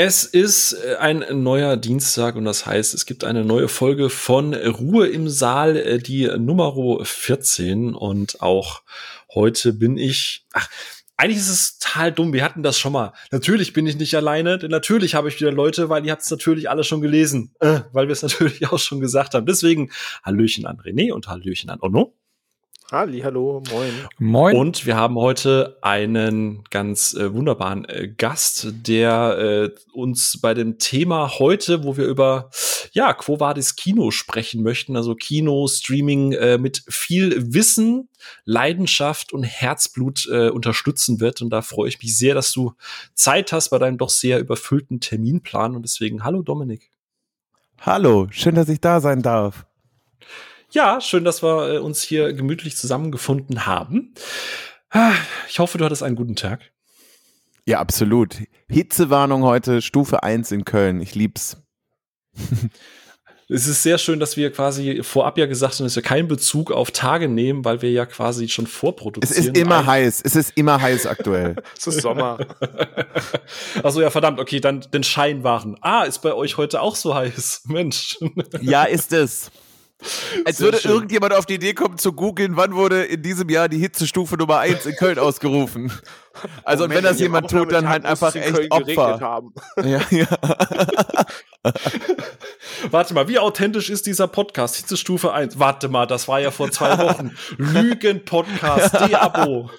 Es ist äh, ein neuer Dienstag und das heißt, es gibt eine neue Folge von Ruhe im Saal, äh, die Nummer 14 und auch heute bin ich, ach, eigentlich ist es total dumm. Wir hatten das schon mal. Natürlich bin ich nicht alleine, denn natürlich habe ich wieder Leute, weil ihr habt es natürlich alle schon gelesen, äh, weil wir es natürlich auch schon gesagt haben. Deswegen Hallöchen an René und Hallöchen an Onno. Halli, hallo, moin. Moin. Und wir haben heute einen ganz äh, wunderbaren äh, Gast, der äh, uns bei dem Thema heute, wo wir über ja, Quo Vadis Kino sprechen möchten, also Kino, Streaming äh, mit viel Wissen, Leidenschaft und Herzblut äh, unterstützen wird. Und da freue ich mich sehr, dass du Zeit hast bei deinem doch sehr überfüllten Terminplan. Und deswegen, hallo Dominik. Hallo, schön, dass ich da sein darf. Ja, schön, dass wir äh, uns hier gemütlich zusammengefunden haben. Ah, ich hoffe, du hattest einen guten Tag. Ja, absolut. Hitzewarnung heute, Stufe 1 in Köln. Ich lieb's. es ist sehr schön, dass wir quasi vorab ja gesagt haben, dass wir keinen Bezug auf Tage nehmen, weil wir ja quasi schon vorproduzieren. Es ist immer heiß. Es ist immer heiß aktuell. es ist Sommer. Also ja, verdammt, okay, dann den Scheinwaren. Ah, ist bei euch heute auch so heiß. Mensch. Ja, ist es. Als Sehr würde schön. irgendjemand auf die Idee kommen zu googeln, wann wurde in diesem Jahr die Hitzestufe Nummer 1 in Köln ausgerufen. Also oh, und wenn das jemand tut, dann halt einfach echt Opfer. Ja, ja. Warte mal, wie authentisch ist dieser Podcast? Hitzestufe 1. Warte mal, das war ja vor zwei Wochen. Lügen-Podcast, D-Abo.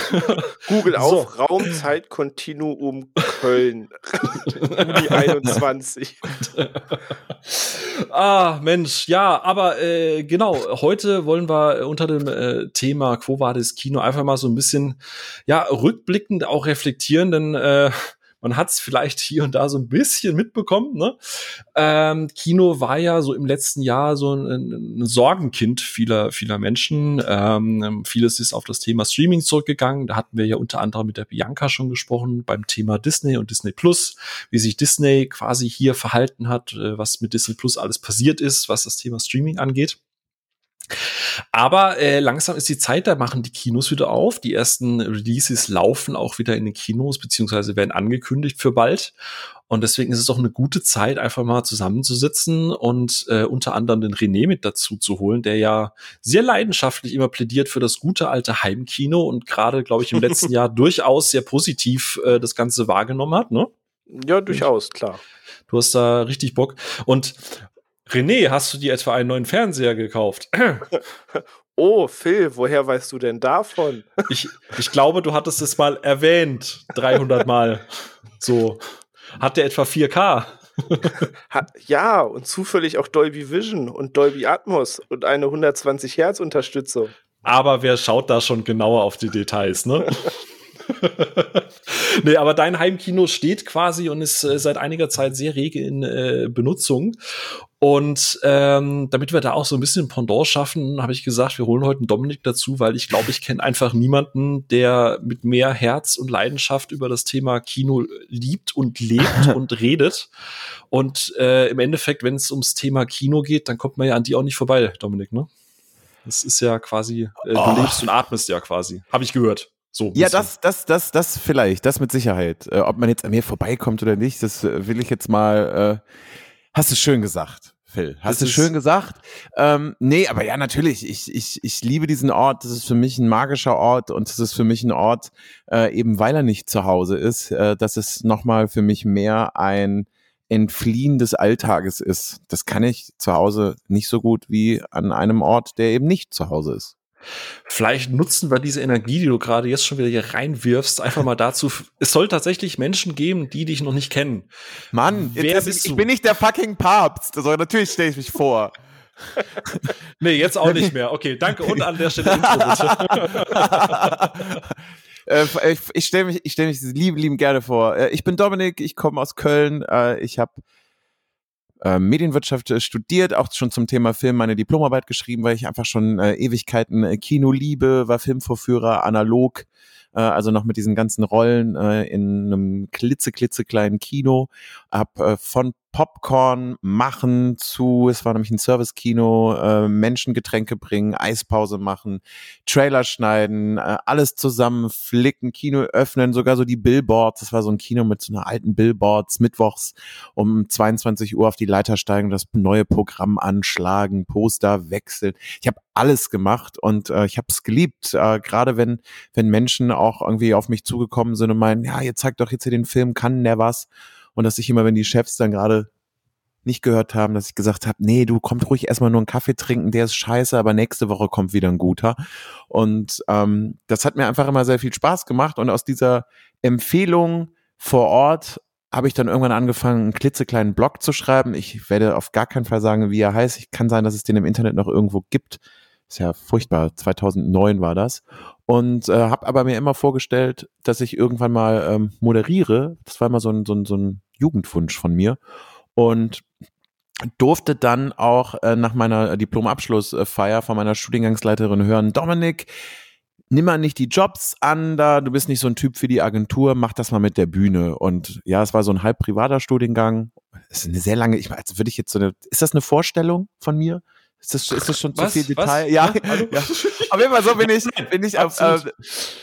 Google so. auf Raumzeitkontinuum Köln. Juni 21. ah, Mensch, ja, aber äh, genau, heute wollen wir unter dem äh, Thema Quo Vadis Kino einfach mal so ein bisschen, ja, rückblickend auch reflektieren, denn äh, man hat es vielleicht hier und da so ein bisschen mitbekommen. Ne? Ähm, Kino war ja so im letzten Jahr so ein, ein Sorgenkind vieler, vieler Menschen. Ähm, vieles ist auf das Thema Streaming zurückgegangen. Da hatten wir ja unter anderem mit der Bianca schon gesprochen beim Thema Disney und Disney Plus, wie sich Disney quasi hier verhalten hat, äh, was mit Disney Plus alles passiert ist, was das Thema Streaming angeht. Aber äh, langsam ist die Zeit, da machen die Kinos wieder auf. Die ersten Releases laufen auch wieder in den Kinos, beziehungsweise werden angekündigt für bald. Und deswegen ist es doch eine gute Zeit, einfach mal zusammenzusitzen und äh, unter anderem den René mit dazu zu holen, der ja sehr leidenschaftlich immer plädiert für das gute alte Heimkino und gerade, glaube ich, im letzten Jahr durchaus sehr positiv äh, das Ganze wahrgenommen hat, ne? Ja, durchaus, klar. Du hast da richtig Bock. Und René, hast du dir etwa einen neuen Fernseher gekauft? Oh, Phil, woher weißt du denn davon? Ich, ich glaube, du hattest es mal erwähnt, 300 Mal. So. Hat der etwa 4K? ja, und zufällig auch Dolby Vision und Dolby Atmos und eine 120 Hertz Unterstützung. Aber wer schaut da schon genauer auf die Details, ne? nee, aber dein Heimkino steht quasi und ist äh, seit einiger Zeit sehr rege in äh, Benutzung. Und ähm, damit wir da auch so ein bisschen Pendant schaffen, habe ich gesagt, wir holen heute einen Dominik dazu, weil ich glaube, ich kenne einfach niemanden, der mit mehr Herz und Leidenschaft über das Thema Kino liebt und lebt und redet. Und äh, im Endeffekt, wenn es ums Thema Kino geht, dann kommt man ja an die auch nicht vorbei, Dominik, ne? Das ist ja quasi, äh, du oh. lebst und atmest ja quasi. Habe ich gehört. So ja, das, das, das, das vielleicht, das mit Sicherheit. Äh, ob man jetzt an mir vorbeikommt oder nicht, das äh, will ich jetzt mal. Äh, hast du schön gesagt, Phil. Hast du schön gesagt. Ähm, nee, aber ja, natürlich. Ich, ich, ich liebe diesen Ort. Das ist für mich ein magischer Ort und das ist für mich ein Ort, äh, eben weil er nicht zu Hause ist. Äh, dass es nochmal für mich mehr ein Entfliehen des Alltages ist. Das kann ich zu Hause nicht so gut wie an einem Ort, der eben nicht zu Hause ist. Vielleicht nutzen wir diese Energie, die du gerade jetzt schon wieder hier reinwirfst, einfach mal dazu. Es soll tatsächlich Menschen geben, die dich noch nicht kennen. Mann, wer bist ich, ich bin nicht der fucking Papst. Also natürlich stelle ich mich vor. nee, jetzt auch nicht mehr. Okay, danke und an der Stelle Intro äh, ich, ich stelle mich, ich stell mich lieb, lieben gerne vor. Äh, ich bin Dominik, ich komme aus Köln. Äh, ich habe äh, Medienwirtschaft äh, studiert, auch schon zum Thema Film meine Diplomarbeit geschrieben, weil ich einfach schon äh, Ewigkeiten äh, Kino liebe, war Filmvorführer, analog äh, also noch mit diesen ganzen Rollen äh, in einem klitze, klitzekleinen Kino, hab äh, von Popcorn machen zu, es war nämlich ein Service-Kino, äh, Menschen Getränke bringen, Eispause machen, Trailer schneiden, äh, alles zusammen flicken, Kino öffnen, sogar so die Billboards, das war so ein Kino mit so einer alten Billboards, mittwochs um 22 Uhr auf die Leiter steigen, das neue Programm anschlagen, Poster wechseln. Ich habe alles gemacht und äh, ich habe es geliebt, äh, gerade wenn, wenn Menschen auch irgendwie auf mich zugekommen sind und meinen, ja, ihr zeigt doch jetzt hier den Film, kann der was? und dass ich immer, wenn die Chefs dann gerade nicht gehört haben, dass ich gesagt habe, nee, du kommst ruhig erstmal nur einen Kaffee trinken, der ist scheiße, aber nächste Woche kommt wieder ein guter. Und ähm, das hat mir einfach immer sehr viel Spaß gemacht und aus dieser Empfehlung vor Ort habe ich dann irgendwann angefangen, einen klitzekleinen Blog zu schreiben. Ich werde auf gar keinen Fall sagen, wie er heißt. Ich kann sein, dass es den im Internet noch irgendwo gibt. Ist ja furchtbar. 2009 war das. Und äh, habe aber mir immer vorgestellt, dass ich irgendwann mal ähm, moderiere. Das war immer so ein, so ein, so ein Jugendwunsch von mir. Und durfte dann auch äh, nach meiner Diplomabschlussfeier von meiner Studiengangsleiterin hören, Dominik, nimm mal nicht die Jobs an, da du bist nicht so ein Typ für die Agentur, mach das mal mit der Bühne. Und ja, es war so ein halb privater Studiengang. Es ist eine sehr lange, ich also würde ich jetzt so eine, ist das eine Vorstellung von mir? Ist das, ist das schon Was? zu viel Detail? Was? Ja, ja. Auf jeden Fall so bin ich, bin ich auf, äh,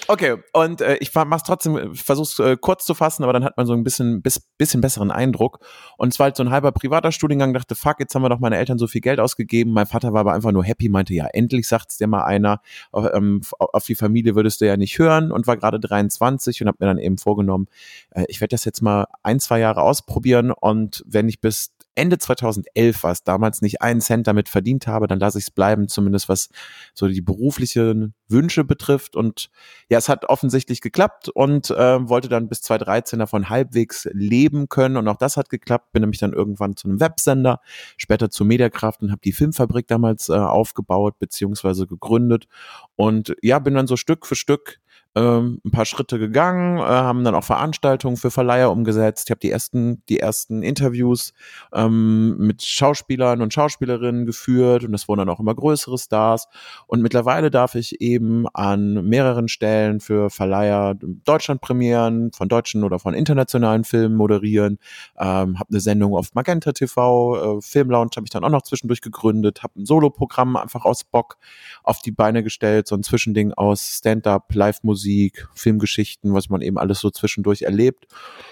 okay. Und äh, ich mach's trotzdem, versuch's äh, kurz zu fassen, aber dann hat man so ein bisschen, bis, bisschen besseren Eindruck. Und es war halt so ein halber privater Studiengang, dachte, fuck, jetzt haben wir doch meine Eltern so viel Geld ausgegeben. Mein Vater war aber einfach nur happy, meinte, ja, endlich sagt's dir mal einer, auf, ähm, auf die Familie würdest du ja nicht hören und war gerade 23 und hab mir dann eben vorgenommen, äh, ich werde das jetzt mal ein, zwei Jahre ausprobieren und wenn ich bis Ende 2011 war es damals nicht einen Cent damit verdient habe, dann lasse ich es bleiben, zumindest was so die beruflichen Wünsche betrifft. Und ja, es hat offensichtlich geklappt und äh, wollte dann bis 2013 davon halbwegs leben können. Und auch das hat geklappt. Bin nämlich dann irgendwann zu einem Websender, später zu Mediakraft und habe die Filmfabrik damals äh, aufgebaut beziehungsweise gegründet. Und ja, bin dann so Stück für Stück ähm, ein paar Schritte gegangen, äh, haben dann auch Veranstaltungen für Verleiher umgesetzt. Ich habe die ersten, die ersten Interviews ähm, mit Schauspielern und Schauspielerinnen geführt und es wurden dann auch immer größere Stars. Und mittlerweile darf ich eben an mehreren Stellen für Verleiher Deutschlandpremieren von deutschen oder von internationalen Filmen moderieren. Ähm, habe eine Sendung auf Magenta TV, äh, Filmlounge habe ich dann auch noch zwischendurch gegründet, habe ein Soloprogramm einfach aus Bock auf die Beine gestellt, so ein Zwischending aus Stand-up, Live-Musik Musik, Filmgeschichten, was man eben alles so zwischendurch erlebt.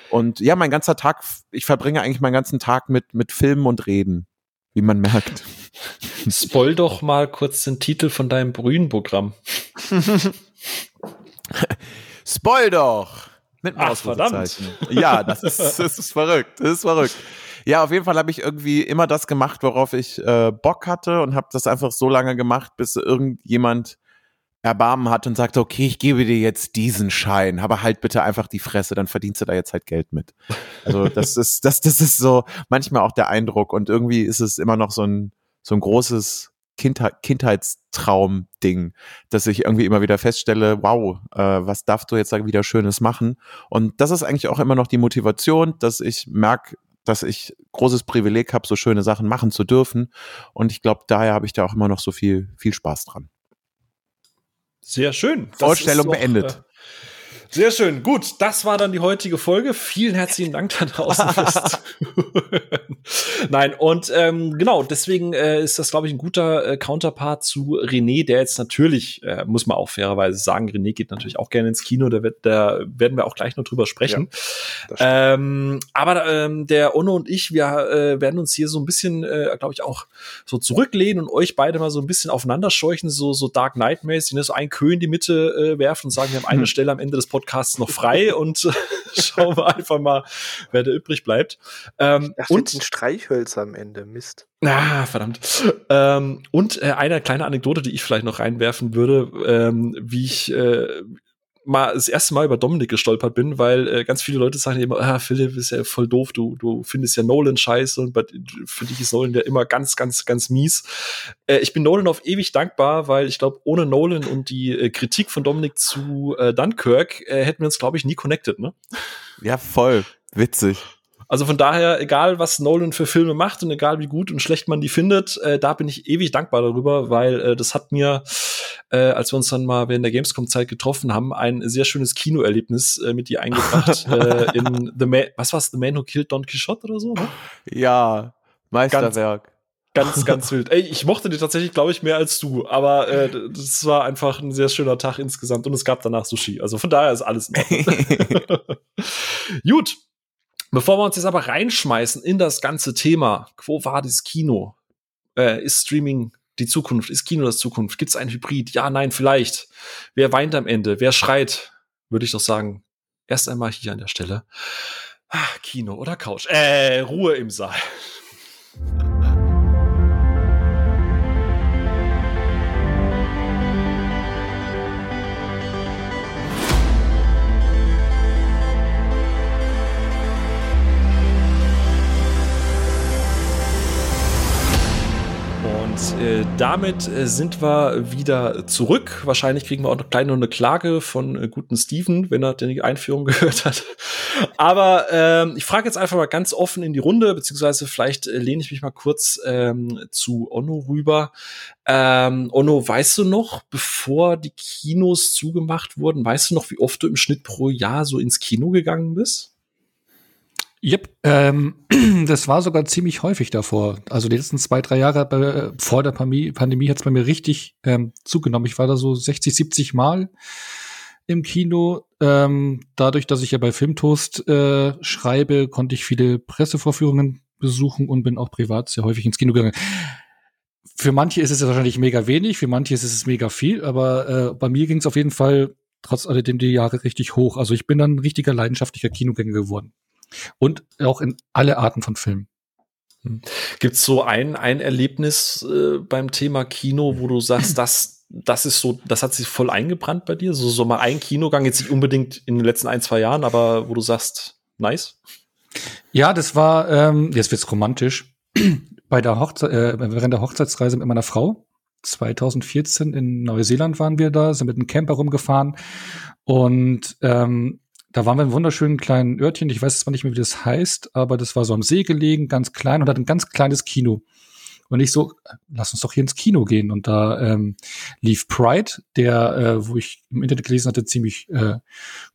Und ja, mein ganzer Tag, ich verbringe eigentlich meinen ganzen Tag mit, mit Filmen und Reden, wie man merkt. Spoil doch mal kurz den Titel von deinem Brühen-Programm. Spoil doch! Mit Ach, verdammt. Ja, das ist, das ist verrückt. Das ist verrückt. Ja, auf jeden Fall habe ich irgendwie immer das gemacht, worauf ich äh, Bock hatte und habe das einfach so lange gemacht, bis irgendjemand Erbarmen hat und sagt, okay, ich gebe dir jetzt diesen Schein, aber halt bitte einfach die Fresse, dann verdienst du da jetzt halt Geld mit. Also das ist, das, das ist so manchmal auch der Eindruck und irgendwie ist es immer noch so ein, so ein großes Kindheit, Kindheitstraum-Ding, dass ich irgendwie immer wieder feststelle, wow, äh, was darfst du jetzt da wieder Schönes machen? Und das ist eigentlich auch immer noch die Motivation, dass ich merke, dass ich großes Privileg habe, so schöne Sachen machen zu dürfen. Und ich glaube, daher habe ich da auch immer noch so viel, viel Spaß dran. Sehr schön. Vorstellung doch, beendet. Äh, sehr schön. Gut, das war dann die heutige Folge. Vielen herzlichen Dank da draußen. Nein, und ähm, genau, deswegen äh, ist das, glaube ich, ein guter äh, Counterpart zu René, der jetzt natürlich, äh, muss man auch fairerweise sagen, René geht natürlich auch gerne ins Kino, da, wird, da werden wir auch gleich noch drüber sprechen. Ja, ähm, aber ähm, der Onno und ich, wir äh, werden uns hier so ein bisschen, äh, glaube ich, auch so zurücklehnen und euch beide mal so ein bisschen aufeinander scheuchen, so, so Dark Knight-mäßig, ne? so ein Kö in die Mitte äh, werfen und sagen, wir haben eine hm. Stelle am Ende des Podcasts Podcasts noch frei und schauen wir einfach mal, wer da übrig bleibt. Ähm, Ach, und ein Streichhölzer am Ende, Mist. Ah, verdammt. Ähm, und äh, eine kleine Anekdote, die ich vielleicht noch reinwerfen würde, ähm, wie ich äh, mal das erste Mal über Dominik gestolpert bin, weil äh, ganz viele Leute sagen immer, ah, Philipp ist ja voll doof, du, du findest ja Nolan scheiße und für dich ist Nolan ja immer ganz, ganz, ganz mies. Äh, ich bin Nolan auf ewig dankbar, weil ich glaube, ohne Nolan und die äh, Kritik von Dominik zu äh, Dunkirk äh, hätten wir uns, glaube ich, nie connected, ne? Ja, voll. Witzig. Also von daher, egal was Nolan für Filme macht und egal wie gut und schlecht man die findet, äh, da bin ich ewig dankbar darüber, weil äh, das hat mir äh, als wir uns dann mal während der Gamescom-Zeit getroffen haben, ein sehr schönes Kinoerlebnis äh, mit dir eingebracht äh, in The Man, was war's, The Man Who Killed Don Quixote oder so, ne? Ja, Meisterwerk. Ganz, ganz, ganz wild. Ey, ich mochte die tatsächlich, glaube ich, mehr als du, aber äh, das war einfach ein sehr schöner Tag insgesamt und es gab danach Sushi. Also von daher ist alles. Gut. Bevor wir uns jetzt aber reinschmeißen in das ganze Thema, wo war das Kino? Äh, ist Streaming die Zukunft? Ist Kino das Zukunft? Gibt es ein Hybrid? Ja, nein, vielleicht. Wer weint am Ende? Wer schreit? Würde ich doch sagen. Erst einmal hier an der Stelle. Ah, Kino oder Couch? Äh, Ruhe im Saal. äh, damit äh, sind wir wieder zurück. Wahrscheinlich kriegen wir auch noch kleine eine Klage von äh, guten Steven, wenn er die Einführung gehört hat. Aber ähm, ich frage jetzt einfach mal ganz offen in die Runde, beziehungsweise vielleicht äh, lehne ich mich mal kurz ähm, zu Onno rüber. Ähm, Onno, weißt du noch, bevor die Kinos zugemacht wurden, weißt du noch, wie oft du im Schnitt pro Jahr so ins Kino gegangen bist? Yep, ähm, das war sogar ziemlich häufig davor. Also die letzten zwei, drei Jahre bei, vor der Pandemie, Pandemie hat es bei mir richtig ähm, zugenommen. Ich war da so 60, 70 Mal im Kino. Ähm, dadurch, dass ich ja bei Filmtoast äh, schreibe, konnte ich viele Pressevorführungen besuchen und bin auch privat sehr häufig ins Kino gegangen. Für manche ist es wahrscheinlich mega wenig, für manche ist es mega viel, aber äh, bei mir ging es auf jeden Fall trotz alledem die Jahre richtig hoch. Also ich bin dann ein richtiger leidenschaftlicher Kinogänger geworden. Und auch in alle Arten von Filmen. Hm. Gibt es so ein, ein Erlebnis äh, beim Thema Kino, wo du sagst, das, das ist so, das hat sich voll eingebrannt bei dir? So, so mal ein Kinogang, jetzt nicht unbedingt in den letzten ein, zwei Jahren, aber wo du sagst, nice? Ja, das war, ähm, jetzt wird's romantisch. bei der Hochzeit, äh, während der Hochzeitsreise mit meiner Frau, 2014 in Neuseeland waren wir da, sind mit einem Camper rumgefahren und ähm, da waren wir in einem wunderschönen kleinen Örtchen. Ich weiß zwar nicht mehr, wie das heißt, aber das war so am See gelegen, ganz klein und hat ein ganz kleines Kino. Und ich so, lass uns doch hier ins Kino gehen. Und da ähm, lief Pride, der, äh, wo ich im Internet gelesen hatte, ziemlich äh,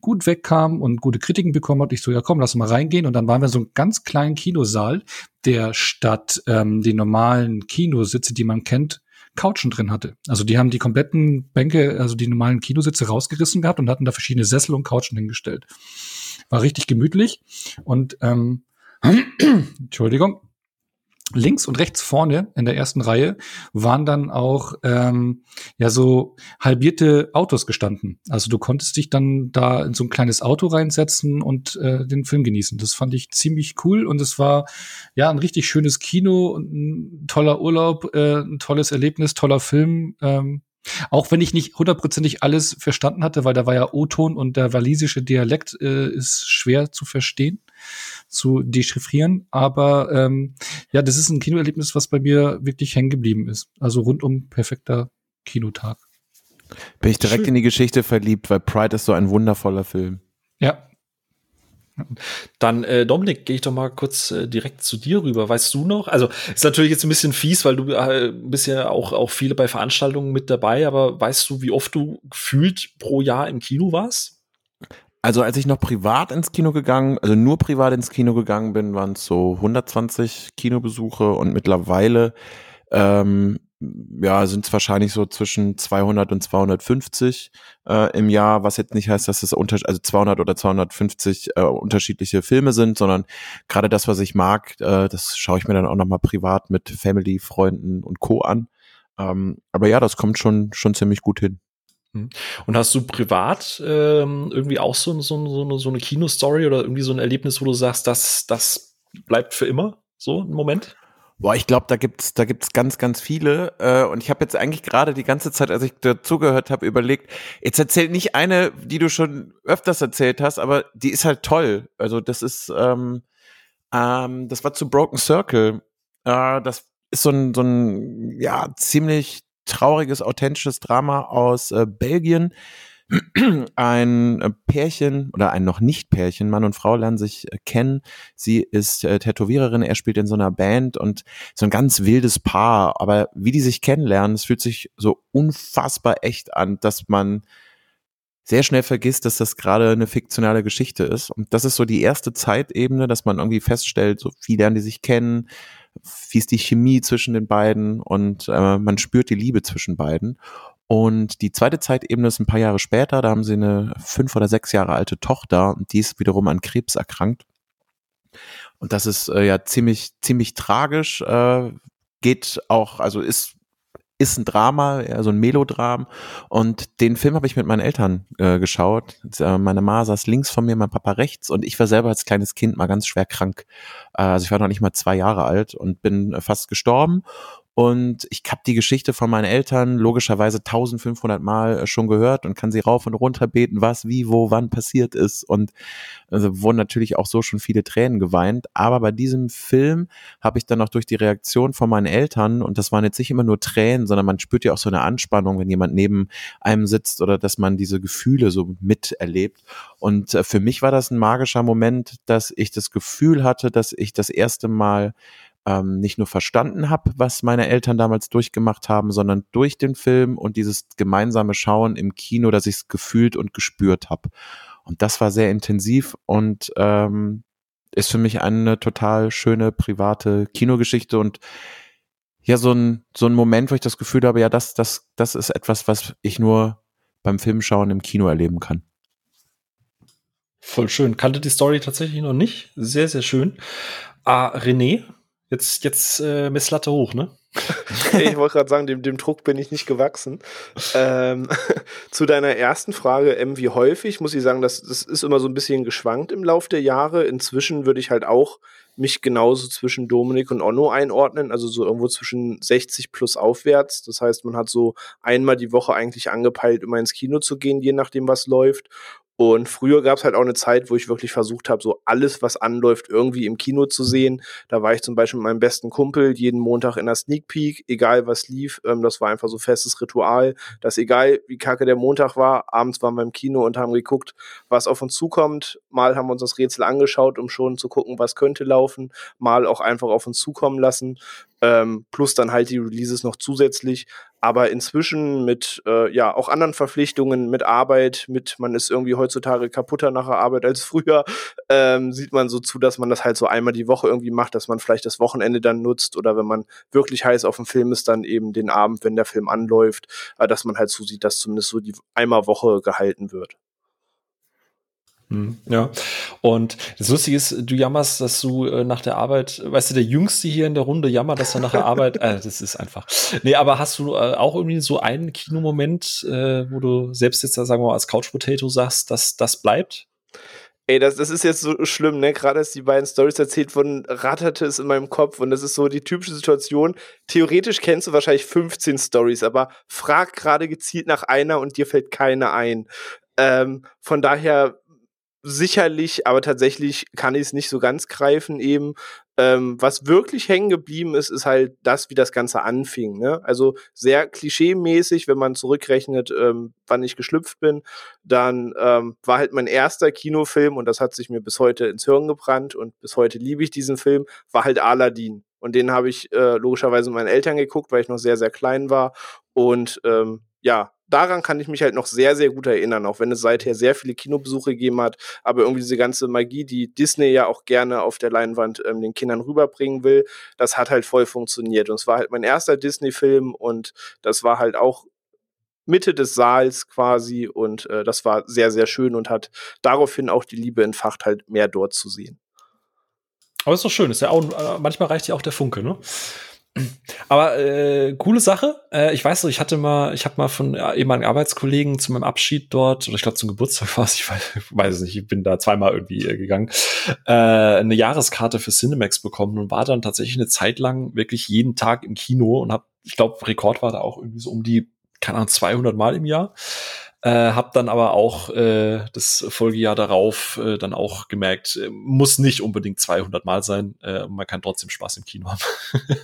gut wegkam und gute Kritiken bekommen hat. Ich so, ja komm, lass mal reingehen. Und dann waren wir in so einem ganz kleinen Kinosaal, der statt ähm, die normalen Kinositze, die man kennt, Couchen drin hatte. Also die haben die kompletten Bänke, also die normalen Kinositze rausgerissen gehabt und hatten da verschiedene Sessel und Couchen hingestellt. War richtig gemütlich und ähm, Entschuldigung links und rechts vorne in der ersten Reihe waren dann auch ähm, ja so halbierte Autos gestanden. Also du konntest dich dann da in so ein kleines Auto reinsetzen und äh, den Film genießen. Das fand ich ziemlich cool und es war ja ein richtig schönes Kino und ein toller Urlaub, äh, ein tolles Erlebnis, toller Film. Ähm, auch wenn ich nicht hundertprozentig alles verstanden hatte, weil da war ja O-Ton und der walisische Dialekt äh, ist schwer zu verstehen zu dechiffrieren. Aber ähm, ja, das ist ein Kinoerlebnis, was bei mir wirklich hängen geblieben ist. Also rundum perfekter Kinotag. Bin ich direkt Schön. in die Geschichte verliebt, weil Pride ist so ein wundervoller Film. Ja. Dann, äh, Dominik, gehe ich doch mal kurz äh, direkt zu dir rüber. Weißt du noch? Also, ist natürlich jetzt ein bisschen fies, weil du äh, bist ja auch, auch viele bei Veranstaltungen mit dabei, aber weißt du, wie oft du gefühlt pro Jahr im Kino warst? Also als ich noch privat ins Kino gegangen, also nur privat ins Kino gegangen bin, waren es so 120 Kinobesuche und mittlerweile ähm, ja, sind es wahrscheinlich so zwischen 200 und 250 äh, im Jahr, was jetzt nicht heißt, dass es unter, also 200 oder 250 äh, unterschiedliche Filme sind, sondern gerade das, was ich mag, äh, das schaue ich mir dann auch nochmal privat mit Family, Freunden und Co. an. Ähm, aber ja, das kommt schon, schon ziemlich gut hin. Hm. Und hast du privat ähm, irgendwie auch so, so, so, eine, so eine Kinostory oder irgendwie so ein Erlebnis, wo du sagst, das, das bleibt für immer so ein Moment? Boah, ich glaube, da gibt's da gibt's ganz ganz viele äh, und ich habe jetzt eigentlich gerade die ganze Zeit, als ich dazugehört habe, überlegt, jetzt erzählt nicht eine, die du schon öfters erzählt hast, aber die ist halt toll. Also das ist ähm, ähm, das war zu Broken Circle. Äh, das ist so ein so ein ja ziemlich trauriges, authentisches Drama aus äh, Belgien ein Pärchen oder ein noch nicht Pärchen, Mann und Frau lernen sich äh, kennen. Sie ist äh, Tätowiererin, er spielt in so einer Band und so ein ganz wildes Paar. Aber wie die sich kennenlernen, es fühlt sich so unfassbar echt an, dass man sehr schnell vergisst, dass das gerade eine fiktionale Geschichte ist. Und das ist so die erste Zeitebene, dass man irgendwie feststellt, so wie lernen die sich kennen, wie ist die Chemie zwischen den beiden und äh, man spürt die Liebe zwischen beiden. Und die zweite Zeitebene ist ein paar Jahre später, da haben sie eine fünf oder sechs Jahre alte Tochter und die ist wiederum an Krebs erkrankt. Und das ist äh, ja ziemlich, ziemlich tragisch, äh, geht auch, also ist ist ein Drama, so ein Melodram. Und den Film habe ich mit meinen Eltern äh, geschaut. Äh, meine Ma saß links von mir, mein Papa rechts und ich war selber als kleines Kind mal ganz schwer krank. Äh, also ich war noch nicht mal zwei Jahre alt und bin fast gestorben. Und ich habe die Geschichte von meinen Eltern logischerweise 1500 Mal äh, schon gehört und kann sie rauf und runter beten, was, wie, wo, wann passiert ist. Und also wurden natürlich auch so schon viele Tränen geweint. Aber bei diesem Film habe ich dann auch durch die Reaktion von meinen Eltern, und das waren jetzt nicht immer nur Tränen, sondern man spürt ja auch so eine Anspannung, wenn jemand neben einem sitzt oder dass man diese Gefühle so miterlebt. Und äh, für mich war das ein magischer Moment, dass ich das Gefühl hatte, dass ich das erste Mal ähm, nicht nur verstanden habe, was meine Eltern damals durchgemacht haben, sondern durch den Film und dieses gemeinsame Schauen im Kino, dass ich es gefühlt und gespürt habe. Und das war sehr intensiv und ähm, ist für mich eine total schöne private Kinogeschichte und ja, so ein, so ein Moment, wo ich das Gefühl habe, ja, das, das, das ist etwas, was ich nur beim Filmschauen im Kino erleben kann. Voll schön. Kannte die Story tatsächlich noch nicht. Sehr, sehr schön. Ah, René, Jetzt, jetzt äh, Messlatte hoch, ne? ich wollte gerade sagen, dem, dem Druck bin ich nicht gewachsen. Ähm, zu deiner ersten Frage, ähm, wie häufig, muss ich sagen, das, das ist immer so ein bisschen geschwankt im Laufe der Jahre. Inzwischen würde ich halt auch mich genauso zwischen Dominik und Onno einordnen, also so irgendwo zwischen 60 plus aufwärts. Das heißt, man hat so einmal die Woche eigentlich angepeilt, immer ins Kino zu gehen, je nachdem, was läuft. Und früher gab es halt auch eine Zeit, wo ich wirklich versucht habe, so alles, was anläuft, irgendwie im Kino zu sehen. Da war ich zum Beispiel mit meinem besten Kumpel jeden Montag in der Sneak Peek, egal was lief. Ähm, das war einfach so festes Ritual, dass egal wie kacke der Montag war, abends waren wir im Kino und haben geguckt, was auf uns zukommt. Mal haben wir uns das Rätsel angeschaut, um schon zu gucken, was könnte laufen. Mal auch einfach auf uns zukommen lassen ähm, plus dann halt die Releases noch zusätzlich. Aber inzwischen mit äh, ja auch anderen Verpflichtungen, mit Arbeit, mit man ist irgendwie heutzutage kaputter nach der Arbeit als früher, ähm, sieht man so zu, dass man das halt so einmal die Woche irgendwie macht, dass man vielleicht das Wochenende dann nutzt oder wenn man wirklich heiß auf dem Film ist, dann eben den Abend, wenn der Film anläuft, äh, dass man halt zusieht, dass zumindest so die einmal Woche gehalten wird. Hm, ja. Und das Lustige ist, du jammerst, dass du äh, nach der Arbeit, weißt du, der Jüngste hier in der Runde jammert, dass er nach der Arbeit, äh, das ist einfach. Nee, aber hast du äh, auch irgendwie so einen Kinomoment, äh, wo du selbst jetzt, sagen wir mal, als Couch Potato sagst, dass das bleibt? Ey, das, das ist jetzt so schlimm, ne? Gerade als die beiden Stories erzählt wurden, ratterte es in meinem Kopf und das ist so die typische Situation. Theoretisch kennst du wahrscheinlich 15 Stories, aber frag gerade gezielt nach einer und dir fällt keine ein. Ähm, von daher sicherlich, aber tatsächlich kann ich es nicht so ganz greifen eben. Ähm, was wirklich hängen geblieben ist, ist halt das, wie das Ganze anfing. Ne? Also sehr klischee-mäßig, wenn man zurückrechnet, ähm, wann ich geschlüpft bin, dann ähm, war halt mein erster Kinofilm und das hat sich mir bis heute ins Hirn gebrannt und bis heute liebe ich diesen Film, war halt Aladdin. Und den habe ich äh, logischerweise mit meinen Eltern geguckt, weil ich noch sehr, sehr klein war. Und ähm, ja, daran kann ich mich halt noch sehr, sehr gut erinnern, auch wenn es seither sehr viele Kinobesuche gegeben hat. Aber irgendwie diese ganze Magie, die Disney ja auch gerne auf der Leinwand ähm, den Kindern rüberbringen will, das hat halt voll funktioniert. Und es war halt mein erster Disney-Film und das war halt auch Mitte des Saals quasi und äh, das war sehr, sehr schön und hat daraufhin auch die Liebe entfacht, halt mehr dort zu sehen. Aber ist doch schön, ist ja auch, äh, manchmal reicht ja auch der Funke, ne? Aber äh, coole Sache. Äh, ich weiß so, ich hatte mal, ich habe mal von ehemaligen Arbeitskollegen zu meinem Abschied dort, oder ich glaube zum Geburtstag war es, ich weiß, weiß es nicht, ich bin da zweimal irgendwie äh, gegangen, äh, eine Jahreskarte für Cinemax bekommen und war dann tatsächlich eine Zeit lang wirklich jeden Tag im Kino und habe, ich glaube, Rekord war da auch irgendwie so um die, keine Ahnung, 200 Mal im Jahr. Äh, hab dann aber auch äh, das Folgejahr darauf äh, dann auch gemerkt, äh, muss nicht unbedingt 200 Mal sein. Äh, man kann trotzdem Spaß im Kino haben.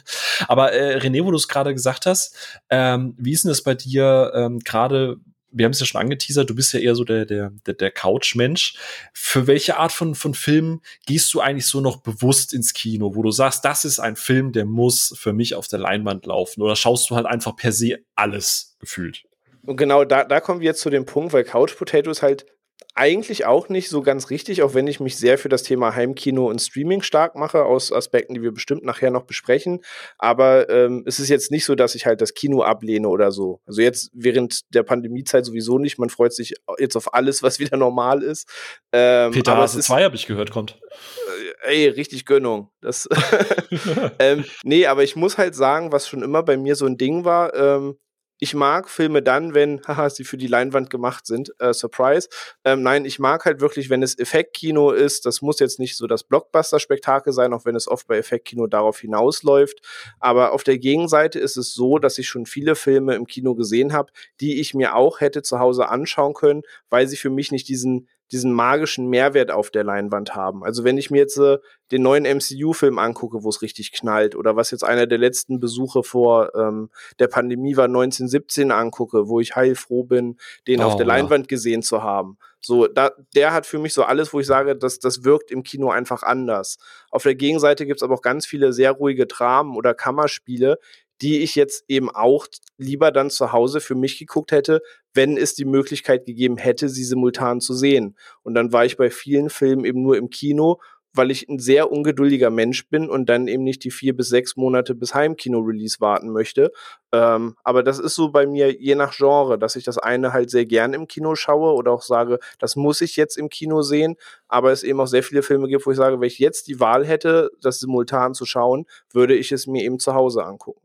aber äh, René, wo du es gerade gesagt hast, ähm, wie ist denn das bei dir ähm, gerade wir haben es ja schon angeteasert, du bist ja eher so der, der, der, der Couch-Mensch. Für welche Art von, von Film gehst du eigentlich so noch bewusst ins Kino, wo du sagst, das ist ein Film, der muss für mich auf der Leinwand laufen? Oder schaust du halt einfach per se alles gefühlt? Und genau da, da kommen wir jetzt zu dem Punkt, weil Couch Potatoes halt eigentlich auch nicht so ganz richtig, auch wenn ich mich sehr für das Thema Heimkino und Streaming stark mache, aus Aspekten, die wir bestimmt nachher noch besprechen. Aber ähm, es ist jetzt nicht so, dass ich halt das Kino ablehne oder so. Also jetzt während der Pandemiezeit sowieso nicht. Man freut sich jetzt auf alles, was wieder normal ist. Ähm, Peter Hase 2, habe ich gehört, kommt. Äh, ey, richtig Gönnung. Das ähm, nee, aber ich muss halt sagen, was schon immer bei mir so ein Ding war, ähm, ich mag Filme dann, wenn, haha, sie für die Leinwand gemacht sind. Äh, Surprise. Ähm, nein, ich mag halt wirklich, wenn es Effektkino ist. Das muss jetzt nicht so das Blockbuster-Spektakel sein, auch wenn es oft bei Effektkino darauf hinausläuft. Aber auf der Gegenseite ist es so, dass ich schon viele Filme im Kino gesehen habe, die ich mir auch hätte zu Hause anschauen können, weil sie für mich nicht diesen diesen magischen Mehrwert auf der Leinwand haben. Also wenn ich mir jetzt äh, den neuen MCU-Film angucke, wo es richtig knallt, oder was jetzt einer der letzten Besuche vor ähm, der Pandemie war, 1917 angucke, wo ich heilfroh bin, den oh, auf der Leinwand gesehen zu haben. So, da, der hat für mich so alles, wo ich sage, dass das wirkt im Kino einfach anders. Auf der Gegenseite gibt's aber auch ganz viele sehr ruhige Dramen oder Kammerspiele, die ich jetzt eben auch lieber dann zu Hause für mich geguckt hätte, wenn es die Möglichkeit gegeben hätte, sie simultan zu sehen. Und dann war ich bei vielen Filmen eben nur im Kino, weil ich ein sehr ungeduldiger Mensch bin und dann eben nicht die vier bis sechs Monate bis Heimkino-Release warten möchte. Ähm, aber das ist so bei mir je nach Genre, dass ich das eine halt sehr gern im Kino schaue oder auch sage, das muss ich jetzt im Kino sehen. Aber es eben auch sehr viele Filme gibt, wo ich sage, wenn ich jetzt die Wahl hätte, das simultan zu schauen, würde ich es mir eben zu Hause angucken.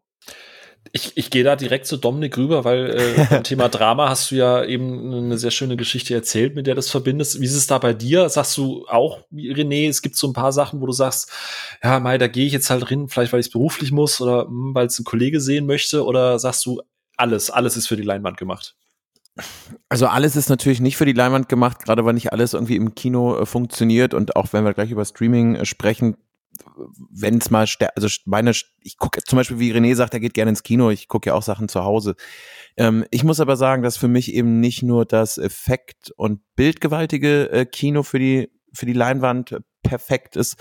Ich, ich gehe da direkt zu Dominik rüber, weil äh, beim Thema Drama hast du ja eben eine sehr schöne Geschichte erzählt, mit der das verbindest. Wie ist es da bei dir? Sagst du auch, René, es gibt so ein paar Sachen, wo du sagst, ja, Mai, da gehe ich jetzt halt drin, vielleicht weil ich es beruflich muss oder hm, weil es ein Kollege sehen möchte? Oder sagst du, alles, alles ist für die Leinwand gemacht? Also alles ist natürlich nicht für die Leinwand gemacht, gerade weil nicht alles irgendwie im Kino äh, funktioniert und auch wenn wir gleich über Streaming äh, sprechen, wenn es mal, also meine, ich gucke zum Beispiel, wie René sagt, er geht gerne ins Kino, ich gucke ja auch Sachen zu Hause. Ähm, ich muss aber sagen, dass für mich eben nicht nur das Effekt- und bildgewaltige äh, Kino für die, für die Leinwand perfekt ist,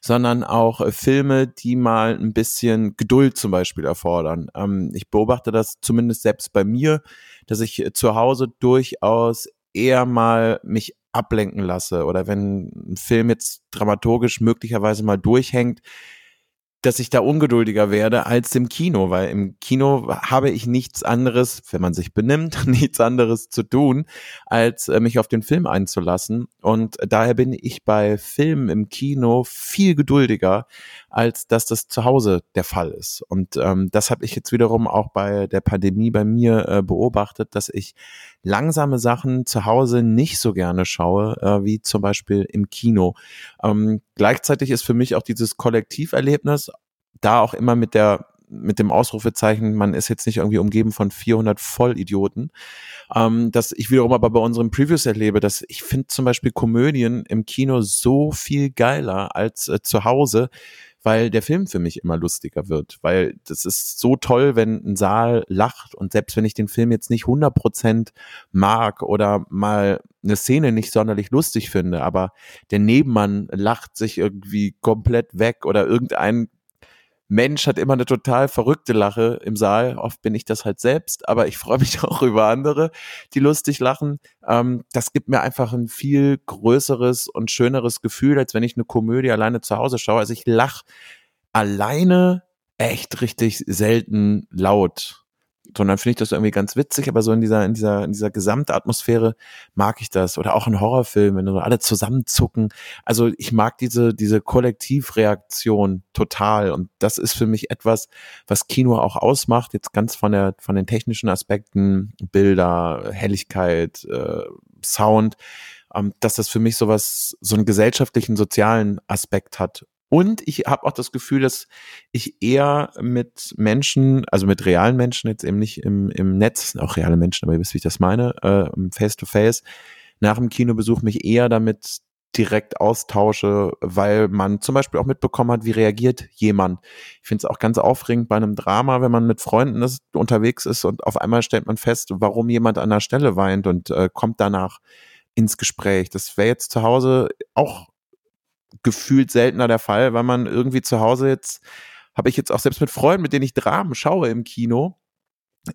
sondern auch äh, Filme, die mal ein bisschen Geduld zum Beispiel erfordern. Ähm, ich beobachte das zumindest selbst bei mir, dass ich äh, zu Hause durchaus eher mal mich ablenken lasse oder wenn ein Film jetzt dramaturgisch möglicherweise mal durchhängt, dass ich da ungeduldiger werde als im Kino, weil im Kino habe ich nichts anderes, wenn man sich benimmt, nichts anderes zu tun, als äh, mich auf den Film einzulassen. Und daher bin ich bei Filmen im Kino viel geduldiger, als dass das zu Hause der Fall ist. Und ähm, das habe ich jetzt wiederum auch bei der Pandemie bei mir äh, beobachtet, dass ich langsame Sachen zu Hause nicht so gerne schaue, äh, wie zum Beispiel im Kino. Ähm, gleichzeitig ist für mich auch dieses Kollektiverlebnis da auch immer mit der mit dem Ausrufezeichen, man ist jetzt nicht irgendwie umgeben von 400 Vollidioten, ähm, dass ich wiederum aber bei unseren Previews erlebe, dass ich finde zum Beispiel Komödien im Kino so viel geiler als äh, zu Hause, weil der Film für mich immer lustiger wird, weil das ist so toll, wenn ein Saal lacht und selbst wenn ich den Film jetzt nicht 100% mag oder mal eine Szene nicht sonderlich lustig finde, aber der Nebenmann lacht sich irgendwie komplett weg oder irgendein Mensch hat immer eine total verrückte Lache im Saal. Oft bin ich das halt selbst, aber ich freue mich auch über andere, die lustig lachen. Ähm, das gibt mir einfach ein viel größeres und schöneres Gefühl, als wenn ich eine Komödie alleine zu Hause schaue. Also ich lache alleine echt richtig selten laut sondern finde ich das irgendwie ganz witzig, aber so in dieser, in dieser, in dieser Gesamtatmosphäre mag ich das. Oder auch in Horrorfilmen, wenn so alle zusammenzucken. Also ich mag diese, diese Kollektivreaktion total. Und das ist für mich etwas, was Kino auch ausmacht, jetzt ganz von der, von den technischen Aspekten, Bilder, Helligkeit, äh, Sound, ähm, dass das für mich sowas, so einen gesellschaftlichen, sozialen Aspekt hat. Und ich habe auch das Gefühl, dass ich eher mit Menschen, also mit realen Menschen, jetzt eben nicht im, im Netz, auch reale Menschen, aber ihr wisst, wie ich das meine, äh, face to face, nach dem Kinobesuch mich eher damit direkt austausche, weil man zum Beispiel auch mitbekommen hat, wie reagiert jemand. Ich finde es auch ganz aufregend bei einem Drama, wenn man mit Freunden ist, unterwegs ist und auf einmal stellt man fest, warum jemand an der Stelle weint und äh, kommt danach ins Gespräch. Das wäre jetzt zu Hause auch gefühlt seltener der Fall, weil man irgendwie zu Hause jetzt, habe ich jetzt auch selbst mit Freunden, mit denen ich Dramen schaue im Kino,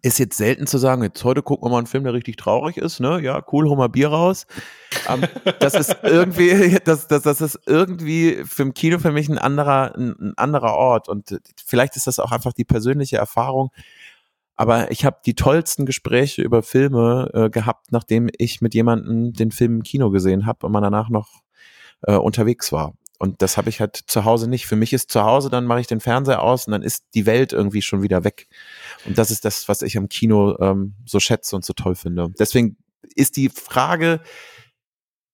ist jetzt selten zu sagen, jetzt heute gucken wir mal einen Film, der richtig traurig ist, ne? Ja, cool, hol mal Bier raus. um, ähm, das ist irgendwie, das, das, das ist irgendwie für im Kino für mich ein anderer, ein, ein anderer Ort. Und vielleicht ist das auch einfach die persönliche Erfahrung. Aber ich habe die tollsten Gespräche über Filme äh, gehabt, nachdem ich mit jemandem den Film im Kino gesehen habe und man danach noch äh, unterwegs war. Und das habe ich halt zu Hause nicht. Für mich ist zu Hause, dann mache ich den Fernseher aus und dann ist die Welt irgendwie schon wieder weg. Und das ist das, was ich am Kino ähm, so schätze und so toll finde. Deswegen ist die Frage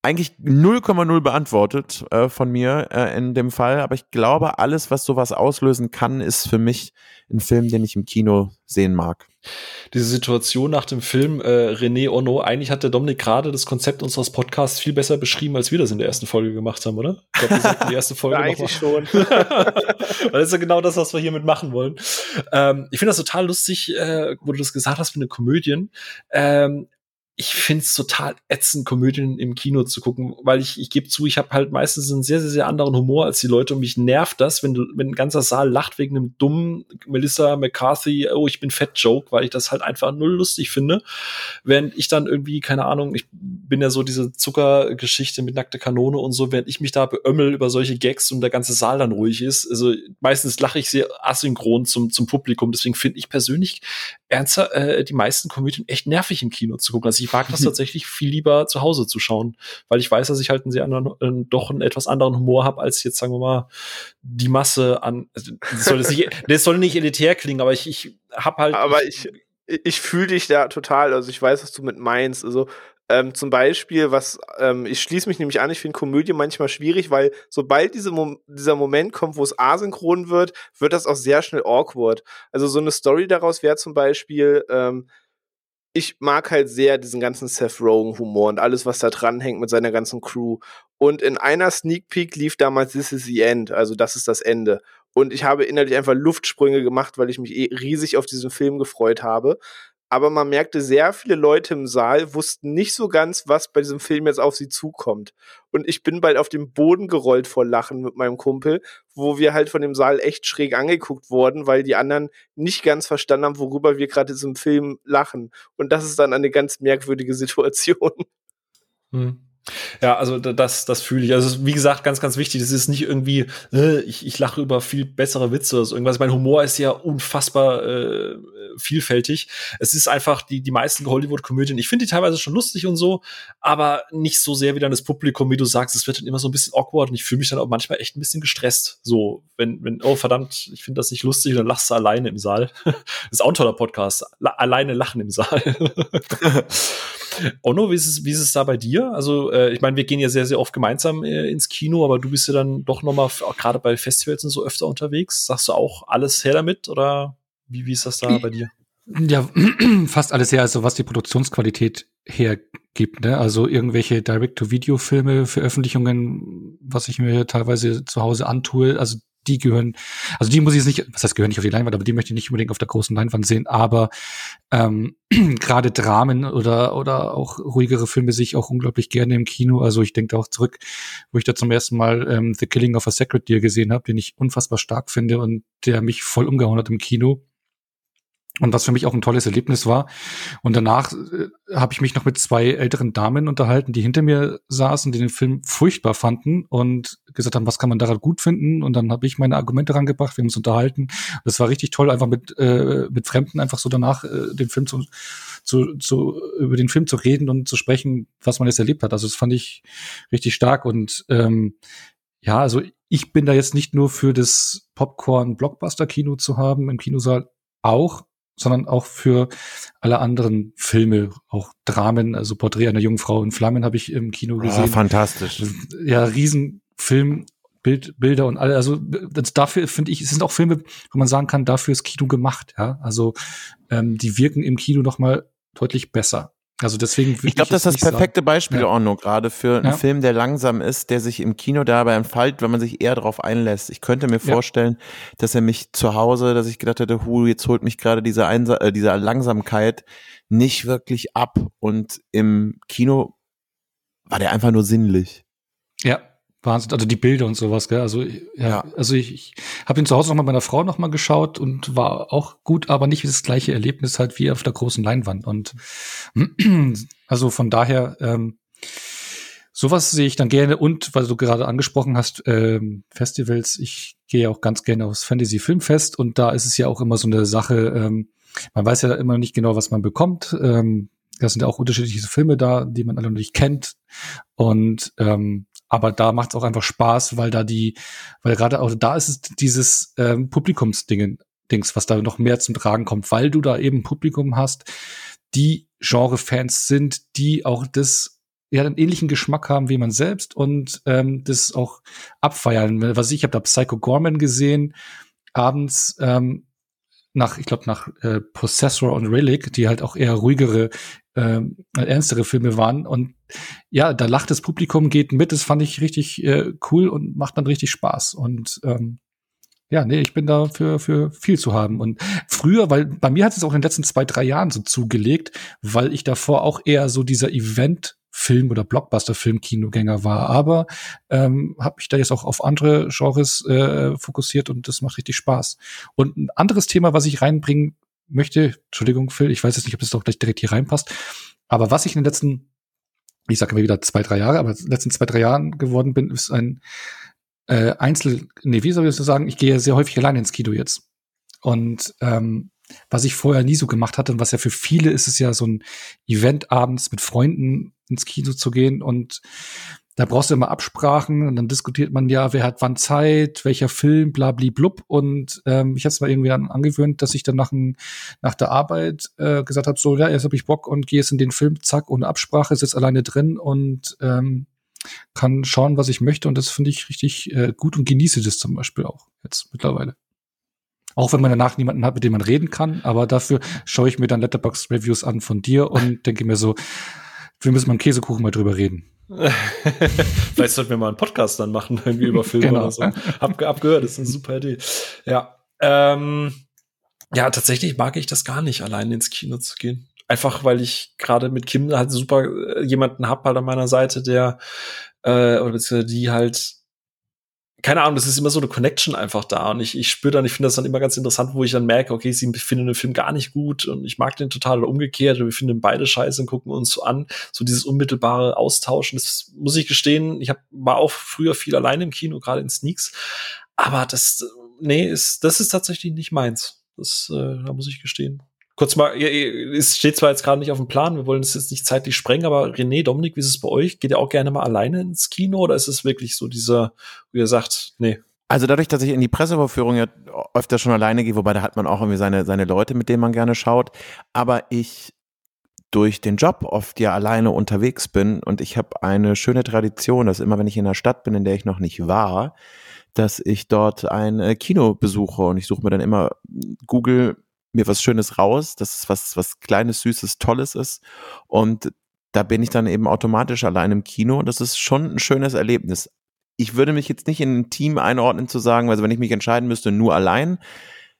eigentlich 0,0 beantwortet äh, von mir äh, in dem Fall. Aber ich glaube, alles, was sowas auslösen kann, ist für mich ein Film, den ich im Kino sehen mag. Diese Situation nach dem Film äh, René Ono, eigentlich hat der Dominik gerade das Konzept unseres Podcasts viel besser beschrieben, als wir das in der ersten Folge gemacht haben, oder? Ich glaube, wir die erste Folge ja, eigentlich schon. Weil das ist ja genau das, was wir hiermit machen wollen. Ähm, ich finde das total lustig, äh, wo du das gesagt hast mit den Komödien. Ähm, ich find's total ätzend, Komödien im Kino zu gucken, weil ich, ich gebe zu, ich habe halt meistens einen sehr, sehr, sehr anderen Humor als die Leute und mich nervt das, wenn, wenn ein ganzer Saal lacht wegen einem dummen Melissa McCarthy, oh, ich bin fett Joke, weil ich das halt einfach null lustig finde. Während ich dann irgendwie, keine Ahnung, ich bin ja so diese Zuckergeschichte mit nackte Kanone und so, während ich mich da beömmel über solche Gags und der ganze Saal dann ruhig ist. Also meistens lache ich sehr asynchron zum, zum Publikum. Deswegen finde ich persönlich ernster, äh, die meisten Komödien echt nervig im Kino zu gucken. Also ich mag das tatsächlich viel lieber zu Hause zu schauen, weil ich weiß, dass ich halt einen sehr anderen, äh, doch einen etwas anderen Humor habe, als jetzt, sagen wir mal, die Masse an. Also, das, soll nicht, das soll nicht elitär klingen, aber ich, ich habe halt. Aber ich, ich fühle dich da total. Also ich weiß, was du mit meinst. Also ähm, zum Beispiel, was ähm, ich schließe mich nämlich an, ich finde Komödie manchmal schwierig, weil sobald diese Mo dieser Moment kommt, wo es asynchron wird, wird das auch sehr schnell awkward. Also so eine Story daraus wäre zum Beispiel, ähm, ich mag halt sehr diesen ganzen Seth Rogen Humor und alles, was da dran hängt mit seiner ganzen Crew. Und in einer Sneak Peek lief damals This is the End, also das ist das Ende. Und ich habe innerlich einfach Luftsprünge gemacht, weil ich mich eh riesig auf diesen Film gefreut habe aber man merkte, sehr viele Leute im Saal wussten nicht so ganz, was bei diesem Film jetzt auf sie zukommt. Und ich bin bald auf dem Boden gerollt vor Lachen mit meinem Kumpel, wo wir halt von dem Saal echt schräg angeguckt wurden, weil die anderen nicht ganz verstanden haben, worüber wir gerade diesem Film lachen. Und das ist dann eine ganz merkwürdige Situation. Hm. Ja, also das, das fühle ich. Also wie gesagt, ganz, ganz wichtig. Das ist nicht irgendwie, äh, ich, ich lache über viel bessere Witze oder so irgendwas. Mein Humor ist ja unfassbar äh, vielfältig. Es ist einfach die, die meisten Hollywood-Komödien. Ich finde die teilweise schon lustig und so, aber nicht so sehr wie dann das Publikum, wie du sagst. Es wird dann immer so ein bisschen awkward und ich fühle mich dann auch manchmal echt ein bisschen gestresst. So, wenn, wenn, oh verdammt, ich finde das nicht lustig, dann lachst du alleine im Saal. das ist auch ein toller Podcast. La alleine lachen im Saal. Onno, wie ist es, wie ist es da bei dir? Also, äh, ich meine, wir gehen ja sehr, sehr oft gemeinsam äh, ins Kino, aber du bist ja dann doch noch mal gerade bei Festivals und so öfter unterwegs. Sagst du auch alles her damit oder wie, wie ist das da bei dir? Ja, fast alles her, also was die Produktionsqualität hergibt, ne? Also irgendwelche Direct-to-Video-Filme, Veröffentlichungen, was ich mir teilweise zu Hause antue, also die gehören, also die muss ich jetzt nicht, was heißt gehören nicht auf die Leinwand, aber die möchte ich nicht unbedingt auf der großen Leinwand sehen, aber ähm, gerade Dramen oder oder auch ruhigere Filme sehe ich auch unglaublich gerne im Kino. Also ich denke auch zurück, wo ich da zum ersten Mal ähm, The Killing of a Sacred Deer gesehen habe, den ich unfassbar stark finde und der mich voll umgehauen hat im Kino. Und was für mich auch ein tolles Erlebnis war. Und danach äh, habe ich mich noch mit zwei älteren Damen unterhalten, die hinter mir saßen, die den Film furchtbar fanden und gesagt haben, was kann man daran gut finden? Und dann habe ich meine Argumente rangebracht, wir haben uns unterhalten. Das war richtig toll, einfach mit, äh, mit Fremden einfach so danach äh, den Film zu, zu, zu, über den Film zu reden und zu sprechen, was man jetzt erlebt hat. Also das fand ich richtig stark. Und ähm, ja, also ich bin da jetzt nicht nur für das Popcorn-Blockbuster-Kino zu haben im Kinosaal, auch sondern auch für alle anderen Filme, auch Dramen, also Porträt einer jungen Frau in Flammen habe ich im Kino ah, gesehen. Oh, fantastisch. Ja, Riesenfilm, Bild, Bilder und alle, also das, dafür finde ich, es sind auch Filme, wo man sagen kann, dafür ist Kino gemacht, ja. Also ähm, die wirken im Kino noch mal deutlich besser. Also deswegen Ich glaube, das ist das perfekte sagen. Beispiel, ja. Orno, gerade für einen ja. Film, der langsam ist, der sich im Kino dabei entfaltet, wenn man sich eher darauf einlässt. Ich könnte mir vorstellen, ja. dass er mich zu Hause, dass ich gedacht hätte, hu, jetzt holt mich gerade diese, Einsa äh, diese Langsamkeit nicht wirklich ab. Und im Kino war der einfach nur sinnlich. Ja, Wahnsinn, also die Bilder und sowas, gell? Also ja, ja. also ich, ich habe ihn zu Hause noch mal meiner Frau noch mal geschaut und war auch gut, aber nicht das gleiche Erlebnis halt wie auf der großen Leinwand. Und also von daher ähm, sowas sehe ich dann gerne. Und weil du gerade angesprochen hast, ähm, Festivals, ich gehe auch ganz gerne aufs Fantasy Filmfest und da ist es ja auch immer so eine Sache. Ähm, man weiß ja immer nicht genau, was man bekommt. Ähm, da sind ja auch unterschiedliche Filme da, die man alle noch nicht kennt. Und ähm, aber da macht es auch einfach Spaß, weil da die, weil gerade auch da ist es dieses ähm, Publikumsding, Dings, was da noch mehr zum Tragen kommt, weil du da eben Publikum hast, die Genre-Fans sind, die auch das ja einen ähnlichen Geschmack haben wie man selbst und ähm, das auch abfeiern. Was ich habe da Psycho Gorman gesehen abends ähm, nach, ich glaube, nach äh, Possessor und Relic, die halt auch eher ruhigere ähm, ernstere Filme waren. Und ja, da lacht das Publikum, geht mit. Das fand ich richtig äh, cool und macht dann richtig Spaß. Und ähm, ja, nee, ich bin da für, für viel zu haben. Und früher, weil bei mir hat es auch in den letzten zwei, drei Jahren so zugelegt, weil ich davor auch eher so dieser Event Film- oder Blockbuster-Film-Kinogänger war. Aber ähm, habe mich da jetzt auch auf andere Genres äh, fokussiert und das macht richtig Spaß. Und ein anderes Thema, was ich reinbringen möchte, Entschuldigung, Phil, ich weiß jetzt nicht, ob das doch gleich direkt hier reinpasst, aber was ich in den letzten, ich sage immer wieder zwei, drei Jahre, aber in den letzten zwei, drei Jahren geworden bin, ist ein äh, Einzel, nee, wie soll ich das sagen, ich gehe sehr häufig allein ins Kino jetzt. Und ähm, was ich vorher nie so gemacht hatte und was ja für viele ist es ja so ein Event abends mit Freunden ins Kino zu gehen und da brauchst du immer Absprachen und dann diskutiert man ja, wer hat wann Zeit, welcher Film, bla blub. Und ähm, ich habe es mal irgendwie an, angewöhnt, dass ich dann nach, ein, nach der Arbeit äh, gesagt habe, so, ja, jetzt habe ich Bock und gehe jetzt in den Film, zack, ohne Absprache, sitze alleine drin und ähm, kann schauen, was ich möchte. Und das finde ich richtig äh, gut und genieße das zum Beispiel auch jetzt mittlerweile. Auch wenn man danach niemanden hat, mit dem man reden kann, aber dafür schaue ich mir dann Letterbox Reviews an von dir und denke mir so, wir müssen beim Käsekuchen mal drüber reden. Vielleicht sollten wir mal einen Podcast dann machen, irgendwie über Filme genau. oder so. Hab, hab gehört, das ist eine super Idee. Ja. Ähm, ja, tatsächlich mag ich das gar nicht, allein ins Kino zu gehen. Einfach weil ich gerade mit Kim halt super äh, jemanden hab halt an meiner Seite, der äh, oder beziehungsweise die halt keine Ahnung, das ist immer so eine Connection einfach da. Und ich, ich spüre dann, ich finde das dann immer ganz interessant, wo ich dann merke, okay, sie finden den Film gar nicht gut und ich mag den total oder umgekehrt und wir finden beide scheiße und gucken uns so an. So dieses unmittelbare Austauschen, das muss ich gestehen. Ich hab, war auch früher viel allein im Kino, gerade in Sneaks. Aber das, nee, ist, das ist tatsächlich nicht meins. Das, äh, da muss ich gestehen kurz mal, es steht zwar jetzt gerade nicht auf dem Plan, wir wollen es jetzt nicht zeitlich sprengen, aber René, Dominik, wie ist es bei euch? Geht ihr auch gerne mal alleine ins Kino oder ist es wirklich so dieser, wie ihr sagt, nee? Also dadurch, dass ich in die Pressevorführung ja öfter schon alleine gehe, wobei da hat man auch irgendwie seine, seine Leute, mit denen man gerne schaut, aber ich durch den Job oft ja alleine unterwegs bin und ich habe eine schöne Tradition, dass immer wenn ich in einer Stadt bin, in der ich noch nicht war, dass ich dort ein äh, Kino besuche und ich suche mir dann immer Google mir was Schönes raus, dass es was, was Kleines, Süßes, Tolles ist. Und da bin ich dann eben automatisch allein im Kino. Das ist schon ein schönes Erlebnis. Ich würde mich jetzt nicht in ein Team einordnen zu sagen, also wenn ich mich entscheiden müsste, nur allein.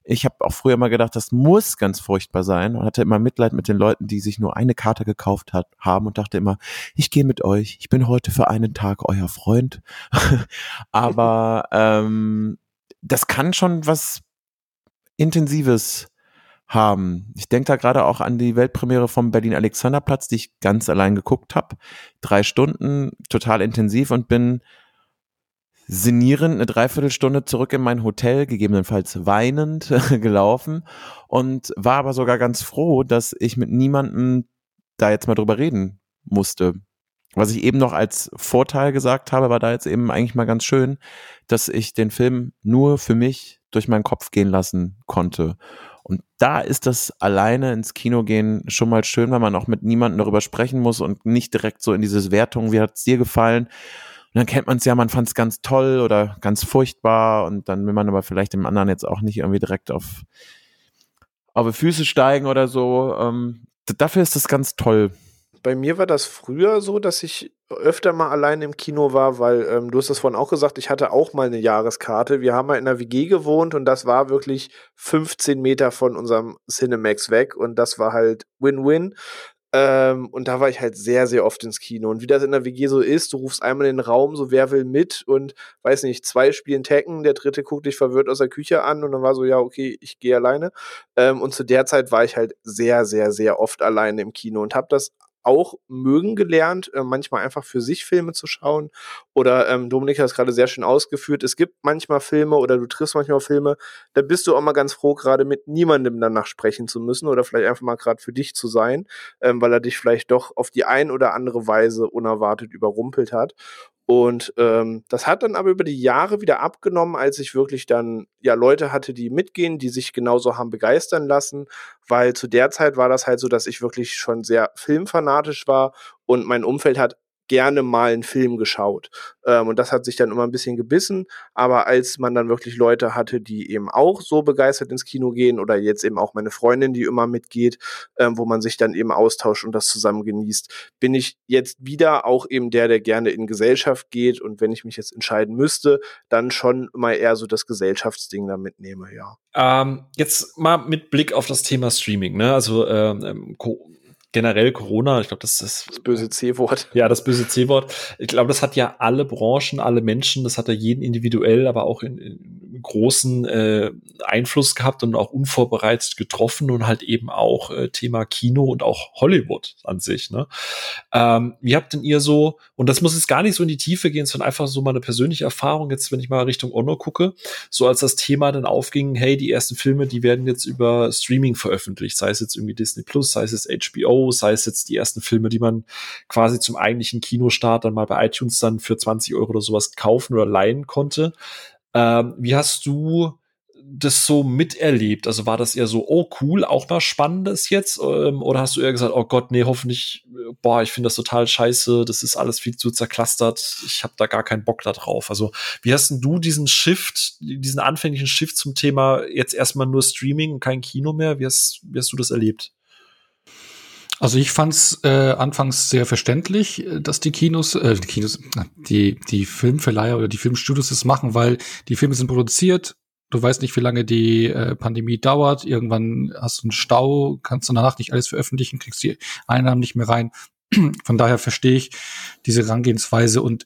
Ich habe auch früher mal gedacht, das muss ganz furchtbar sein und hatte immer Mitleid mit den Leuten, die sich nur eine Karte gekauft hat, haben und dachte immer, ich gehe mit euch, ich bin heute für einen Tag euer Freund. Aber ähm, das kann schon was Intensives haben. Ich denke da gerade auch an die Weltpremiere vom Berlin Alexanderplatz, die ich ganz allein geguckt habe. Drei Stunden, total intensiv und bin sinnierend eine Dreiviertelstunde zurück in mein Hotel, gegebenenfalls weinend gelaufen und war aber sogar ganz froh, dass ich mit niemandem da jetzt mal drüber reden musste. Was ich eben noch als Vorteil gesagt habe, war da jetzt eben eigentlich mal ganz schön, dass ich den Film nur für mich durch meinen Kopf gehen lassen konnte. Und da ist das alleine ins Kino gehen schon mal schön, weil man auch mit niemandem darüber sprechen muss und nicht direkt so in dieses Wertung, wie hat es dir gefallen? Und dann kennt man es ja, man fand es ganz toll oder ganz furchtbar und dann will man aber vielleicht dem anderen jetzt auch nicht irgendwie direkt auf, auf die Füße steigen oder so. Ähm, dafür ist das ganz toll. Bei mir war das früher so, dass ich öfter mal allein im Kino war, weil ähm, du hast das vorhin auch gesagt, ich hatte auch mal eine Jahreskarte. Wir haben mal in einer WG gewohnt und das war wirklich 15 Meter von unserem Cinemax weg und das war halt Win-Win. Ähm, und da war ich halt sehr, sehr oft ins Kino. Und wie das in der WG so ist, du rufst einmal in den Raum, so wer will mit und weiß nicht, zwei spielen Tekken, der dritte guckt dich verwirrt aus der Küche an und dann war so, ja, okay, ich gehe alleine. Ähm, und zu der Zeit war ich halt sehr, sehr, sehr oft alleine im Kino und habe das auch mögen gelernt, äh, manchmal einfach für sich Filme zu schauen. Oder ähm, Dominik hat es gerade sehr schön ausgeführt. Es gibt manchmal Filme oder du triffst manchmal Filme, da bist du auch mal ganz froh, gerade mit niemandem danach sprechen zu müssen oder vielleicht einfach mal gerade für dich zu sein, ähm, weil er dich vielleicht doch auf die ein oder andere Weise unerwartet überrumpelt hat. Und ähm, das hat dann aber über die Jahre wieder abgenommen, als ich wirklich dann ja Leute hatte, die mitgehen, die sich genauso haben begeistern lassen, weil zu der Zeit war das halt so, dass ich wirklich schon sehr filmfanatisch war und mein Umfeld hat gerne mal einen Film geschaut. Ähm, und das hat sich dann immer ein bisschen gebissen. Aber als man dann wirklich Leute hatte, die eben auch so begeistert ins Kino gehen oder jetzt eben auch meine Freundin, die immer mitgeht, ähm, wo man sich dann eben austauscht und das zusammen genießt, bin ich jetzt wieder auch eben der, der gerne in Gesellschaft geht. Und wenn ich mich jetzt entscheiden müsste, dann schon mal eher so das Gesellschaftsding da mitnehme, ja. Ähm, jetzt mal mit Blick auf das Thema Streaming, ne? Also ähm, generell Corona, ich glaube, das ist das böse C-Wort. Ja, das böse C-Wort. Ich glaube, das hat ja alle Branchen, alle Menschen, das hat ja jeden individuell, aber auch in, in großen äh, Einfluss gehabt und auch unvorbereitet getroffen und halt eben auch äh, Thema Kino und auch Hollywood an sich. Ne? Ähm, wie habt denn ihr so, und das muss jetzt gar nicht so in die Tiefe gehen, sondern einfach so mal eine persönliche Erfahrung, jetzt wenn ich mal Richtung Ono gucke, so als das Thema dann aufging, hey, die ersten Filme, die werden jetzt über Streaming veröffentlicht, sei es jetzt irgendwie Disney Plus, sei es jetzt HBO, sei es jetzt die ersten Filme, die man quasi zum eigentlichen Kinostart dann mal bei iTunes dann für 20 Euro oder sowas kaufen oder leihen konnte. Ähm, wie hast du das so miterlebt? Also war das eher so, oh cool, auch mal Spannendes jetzt? Ähm, oder hast du eher gesagt, oh Gott, nee, hoffentlich, boah, ich finde das total scheiße, das ist alles viel zu zerklastert, ich habe da gar keinen Bock da drauf. Also wie hast du diesen Shift, diesen anfänglichen Shift zum Thema jetzt erstmal nur Streaming und kein Kino mehr, wie hast, wie hast du das erlebt? Also ich fand es äh, anfangs sehr verständlich, äh, dass die Kinos, äh, die Kinos, die die Filmverleiher oder die Filmstudios das machen, weil die Filme sind produziert. Du weißt nicht, wie lange die äh, Pandemie dauert. Irgendwann hast du einen Stau, kannst du danach nicht alles veröffentlichen, kriegst die Einnahmen nicht mehr rein. Von daher verstehe ich diese Herangehensweise und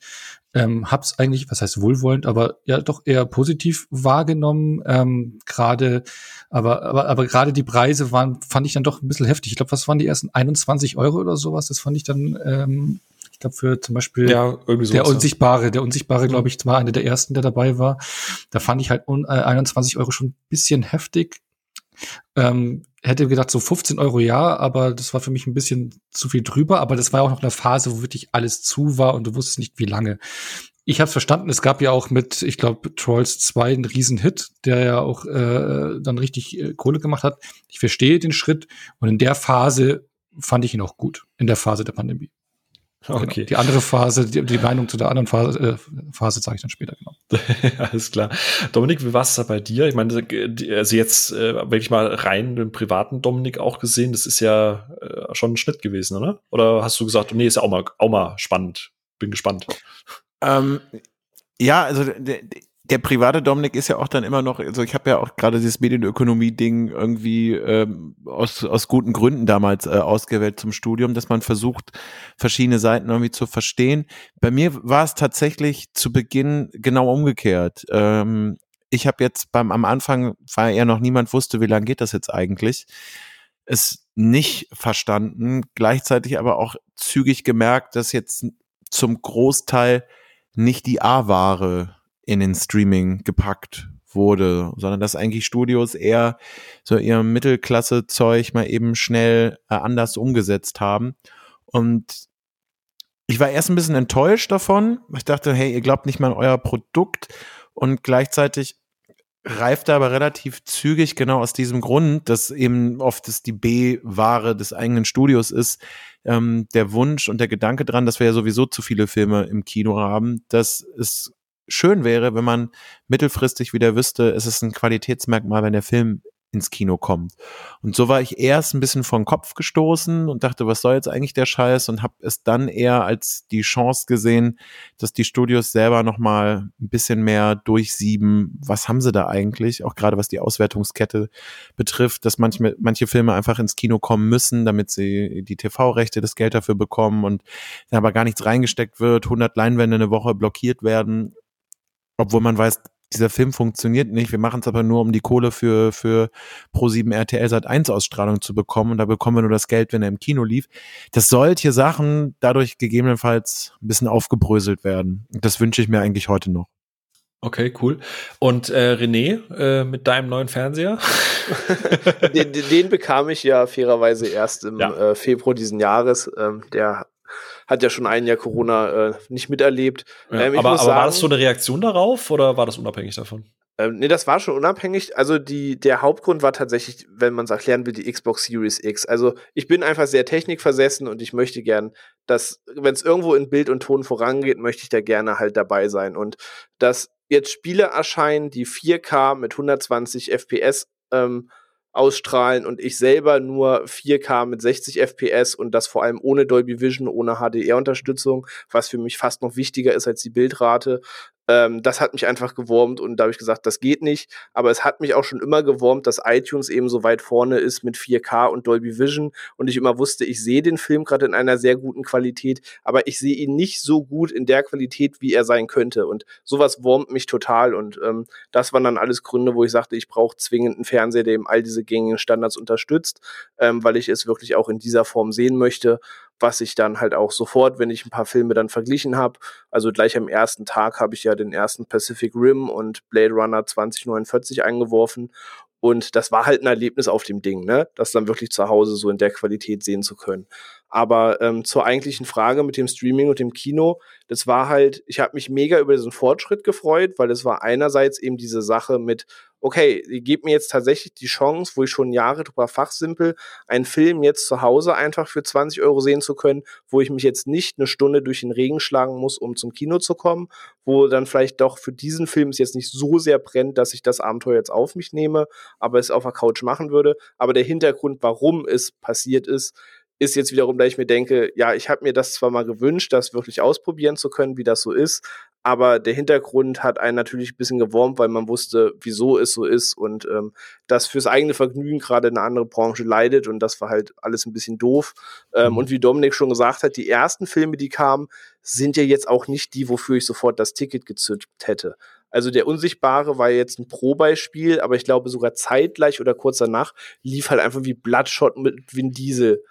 ähm, hab's eigentlich, was heißt wohlwollend, aber ja doch eher positiv wahrgenommen. Ähm, gerade, aber aber aber gerade die Preise waren, fand ich dann doch ein bisschen heftig. Ich glaube, was waren die ersten 21 Euro oder sowas? Das fand ich dann ähm, ich glaube, für zum Beispiel ja, irgendwie der Unsichtbare, der Unsichtbare, glaube ich, war einer der ersten, der dabei war. Da fand ich halt un, äh, 21 Euro schon ein bisschen heftig. Ähm, hätte gedacht, so 15 Euro ja, aber das war für mich ein bisschen zu viel drüber. Aber das war auch noch eine Phase, wo wirklich alles zu war und du wusstest nicht, wie lange. Ich habe verstanden, es gab ja auch mit, ich glaube, Trolls 2 einen Riesenhit, der ja auch äh, dann richtig äh, Kohle gemacht hat. Ich verstehe den Schritt und in der Phase fand ich ihn auch gut, in der Phase der Pandemie. Genau. Okay. Genau. Die andere Phase, die, die Meinung zu der anderen Phase, äh, Phase zeige ich dann später, genau. Alles klar. Dominik, wie war es da bei dir? Ich meine, also jetzt äh, wirklich mal rein den privaten Dominik auch gesehen, das ist ja äh, schon ein Schnitt gewesen, oder? Oder hast du gesagt, nee, ist ja auch mal, auch mal spannend. Bin gespannt. Ähm, ja, also der private Dominik ist ja auch dann immer noch, also ich habe ja auch gerade dieses Medienökonomie-Ding irgendwie ähm, aus, aus guten Gründen damals äh, ausgewählt zum Studium, dass man versucht, verschiedene Seiten irgendwie zu verstehen. Bei mir war es tatsächlich zu Beginn genau umgekehrt. Ähm, ich habe jetzt beim am Anfang, weil ja noch niemand wusste, wie lange geht das jetzt eigentlich, es nicht verstanden, gleichzeitig aber auch zügig gemerkt, dass jetzt zum Großteil nicht die A-Ware in den Streaming gepackt wurde, sondern dass eigentlich Studios eher so ihr Mittelklasse-Zeug mal eben schnell äh, anders umgesetzt haben. Und ich war erst ein bisschen enttäuscht davon. Ich dachte, hey, ihr glaubt nicht mal an euer Produkt und gleichzeitig reift aber relativ zügig genau aus diesem Grund, dass eben oft das die B-Ware des eigenen Studios ist, ähm, der Wunsch und der Gedanke dran, dass wir ja sowieso zu viele Filme im Kino haben, dass es schön wäre, wenn man mittelfristig wieder wüsste, es ist ein Qualitätsmerkmal, wenn der Film ins Kino kommt. Und so war ich erst ein bisschen vor den Kopf gestoßen und dachte, was soll jetzt eigentlich der Scheiß? Und habe es dann eher als die Chance gesehen, dass die Studios selber nochmal ein bisschen mehr durchsieben, was haben sie da eigentlich, auch gerade was die Auswertungskette betrifft, dass manche, manche Filme einfach ins Kino kommen müssen, damit sie die TV-Rechte, das Geld dafür bekommen und da aber gar nichts reingesteckt wird, 100 Leinwände eine Woche blockiert werden, obwohl man weiß, dieser Film funktioniert nicht. Wir machen es aber nur, um die Kohle für, für Pro7 RTL Sat 1 Ausstrahlung zu bekommen. Und da bekommen wir nur das Geld, wenn er im Kino lief. Dass solche Sachen dadurch gegebenenfalls ein bisschen aufgebröselt werden. Das wünsche ich mir eigentlich heute noch. Okay, cool. Und äh, René, äh, mit deinem neuen Fernseher? den, den, bekam ich ja fairerweise erst im ja. äh, Februar diesen Jahres. Ähm, der hat ja schon ein Jahr Corona äh, nicht miterlebt. Ja, ähm, aber, aber sagen, war das so eine Reaktion darauf oder war das unabhängig davon? Ähm, nee, das war schon unabhängig. Also die, der Hauptgrund war tatsächlich, wenn man es erklären will, die Xbox Series X. Also ich bin einfach sehr technikversessen und ich möchte gern, dass, wenn es irgendwo in Bild und Ton vorangeht, möchte ich da gerne halt dabei sein. Und dass jetzt Spiele erscheinen, die 4K mit 120 FPS ähm, ausstrahlen und ich selber nur 4K mit 60 FPS und das vor allem ohne Dolby Vision, ohne HDR-Unterstützung, was für mich fast noch wichtiger ist als die Bildrate, ähm, das hat mich einfach gewurmt und da habe ich gesagt, das geht nicht. Aber es hat mich auch schon immer gewurmt, dass iTunes eben so weit vorne ist mit 4K und Dolby Vision und ich immer wusste, ich sehe den Film gerade in einer sehr guten Qualität, aber ich sehe ihn nicht so gut in der Qualität, wie er sein könnte. Und sowas wurmt mich total und ähm, das waren dann alles Gründe, wo ich sagte, ich brauche zwingend einen Fernseher, der eben all diese gängigen Standards unterstützt, ähm, weil ich es wirklich auch in dieser Form sehen möchte was ich dann halt auch sofort, wenn ich ein paar Filme dann verglichen habe, also gleich am ersten Tag habe ich ja den ersten Pacific Rim und Blade Runner 2049 eingeworfen und das war halt ein Erlebnis auf dem Ding, ne? Das dann wirklich zu Hause so in der Qualität sehen zu können. Aber ähm, zur eigentlichen Frage mit dem Streaming und dem Kino, das war halt, ich habe mich mega über diesen Fortschritt gefreut, weil es war einerseits eben diese Sache mit, okay, ihr gebt mir jetzt tatsächlich die Chance, wo ich schon Jahre drüber fachsimpel, einen Film jetzt zu Hause einfach für 20 Euro sehen zu können, wo ich mich jetzt nicht eine Stunde durch den Regen schlagen muss, um zum Kino zu kommen, wo dann vielleicht doch für diesen Film es jetzt nicht so sehr brennt, dass ich das Abenteuer jetzt auf mich nehme, aber es auf der Couch machen würde. Aber der Hintergrund, warum es passiert ist, ist jetzt wiederum, da ich mir denke, ja, ich habe mir das zwar mal gewünscht, das wirklich ausprobieren zu können, wie das so ist, aber der Hintergrund hat einen natürlich ein bisschen gewurmt, weil man wusste, wieso es so ist und ähm, das fürs eigene Vergnügen gerade eine andere Branche leidet und das war halt alles ein bisschen doof. Ähm, mhm. Und wie Dominik schon gesagt hat, die ersten Filme, die kamen, sind ja jetzt auch nicht die, wofür ich sofort das Ticket gezückt hätte. Also der Unsichtbare war jetzt ein Pro-Beispiel, aber ich glaube sogar zeitgleich oder kurz danach lief halt einfach wie Bloodshot mit Vin Diesel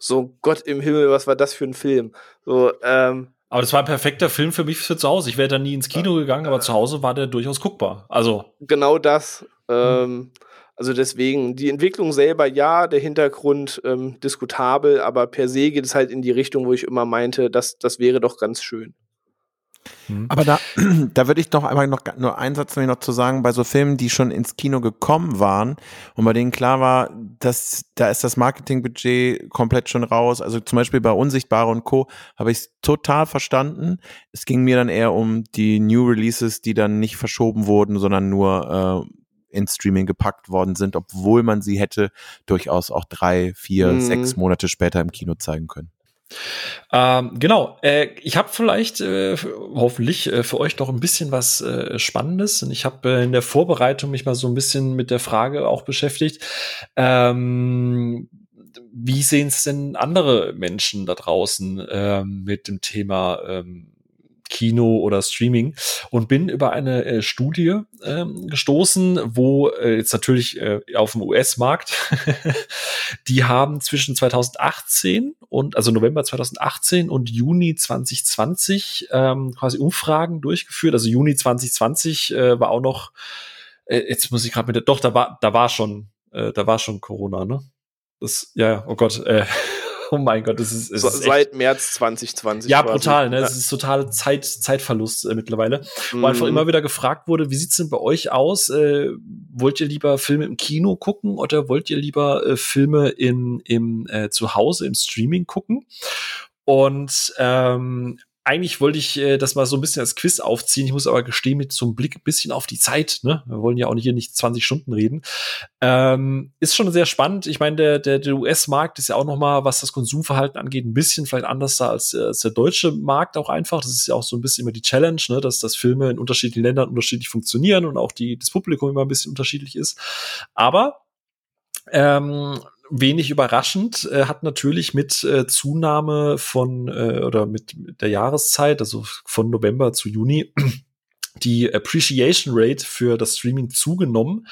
so Gott im Himmel, was war das für ein Film? So, ähm, aber das war ein perfekter Film für mich für zu Hause. Ich wäre da nie ins Kino gegangen, aber zu Hause war der durchaus guckbar. Also genau das. Ähm, also deswegen die Entwicklung selber ja, der Hintergrund ähm, diskutabel, aber per se geht es halt in die Richtung, wo ich immer meinte, dass das wäre doch ganz schön. Mhm. Aber da, da würde ich noch einmal noch nur einen Satz noch zu sagen, bei so Filmen, die schon ins Kino gekommen waren und bei denen klar war, dass da ist das Marketingbudget komplett schon raus. Also zum Beispiel bei Unsichtbare und Co. habe ich es total verstanden. Es ging mir dann eher um die New Releases, die dann nicht verschoben wurden, sondern nur äh, ins Streaming gepackt worden sind, obwohl man sie hätte durchaus auch drei, vier, mhm. sechs Monate später im Kino zeigen können. Ähm, genau, äh, ich habe vielleicht äh, hoffentlich äh, für euch noch ein bisschen was äh, Spannendes. Und ich habe äh, in der Vorbereitung mich mal so ein bisschen mit der Frage auch beschäftigt. Ähm, wie sehen es denn andere Menschen da draußen ähm, mit dem Thema ähm, Kino oder Streaming und bin über eine äh, Studie ähm, gestoßen, wo äh, jetzt natürlich äh, auf dem US-Markt, die haben zwischen 2018 und also November 2018 und Juni 2020 ähm, quasi Umfragen durchgeführt. Also Juni 2020 äh, war auch noch, äh, jetzt muss ich gerade mit doch, da war, da war schon, äh, da war schon Corona, ne? Das, ja, oh Gott, äh, oh mein Gott, das ist, so, ist seit März 2020. Ja, quasi. brutal, ne? Ja. Das ist total Zeit, Zeitverlust äh, mittlerweile. Mhm. Wo einfach immer wieder gefragt wurde, wie sieht's denn bei euch aus? Äh, wollt ihr lieber Filme im Kino gucken oder wollt ihr lieber äh, Filme in, im äh, zu Hause im Streaming gucken? Und ähm, eigentlich wollte ich äh, das mal so ein bisschen als Quiz aufziehen. Ich muss aber gestehen, mit so einem Blick ein bisschen auf die Zeit. Ne? Wir wollen ja auch hier nicht 20 Stunden reden. Ähm, ist schon sehr spannend. Ich meine, der, der, der US-Markt ist ja auch noch mal, was das Konsumverhalten angeht, ein bisschen vielleicht anders da als, äh, als der deutsche Markt auch einfach. Das ist ja auch so ein bisschen immer die Challenge, ne? dass, dass Filme in unterschiedlichen Ländern unterschiedlich funktionieren und auch die, das Publikum immer ein bisschen unterschiedlich ist. Aber ähm, wenig überraschend äh, hat natürlich mit äh, Zunahme von äh, oder mit der Jahreszeit, also von November zu Juni, die Appreciation Rate für das Streaming zugenommen.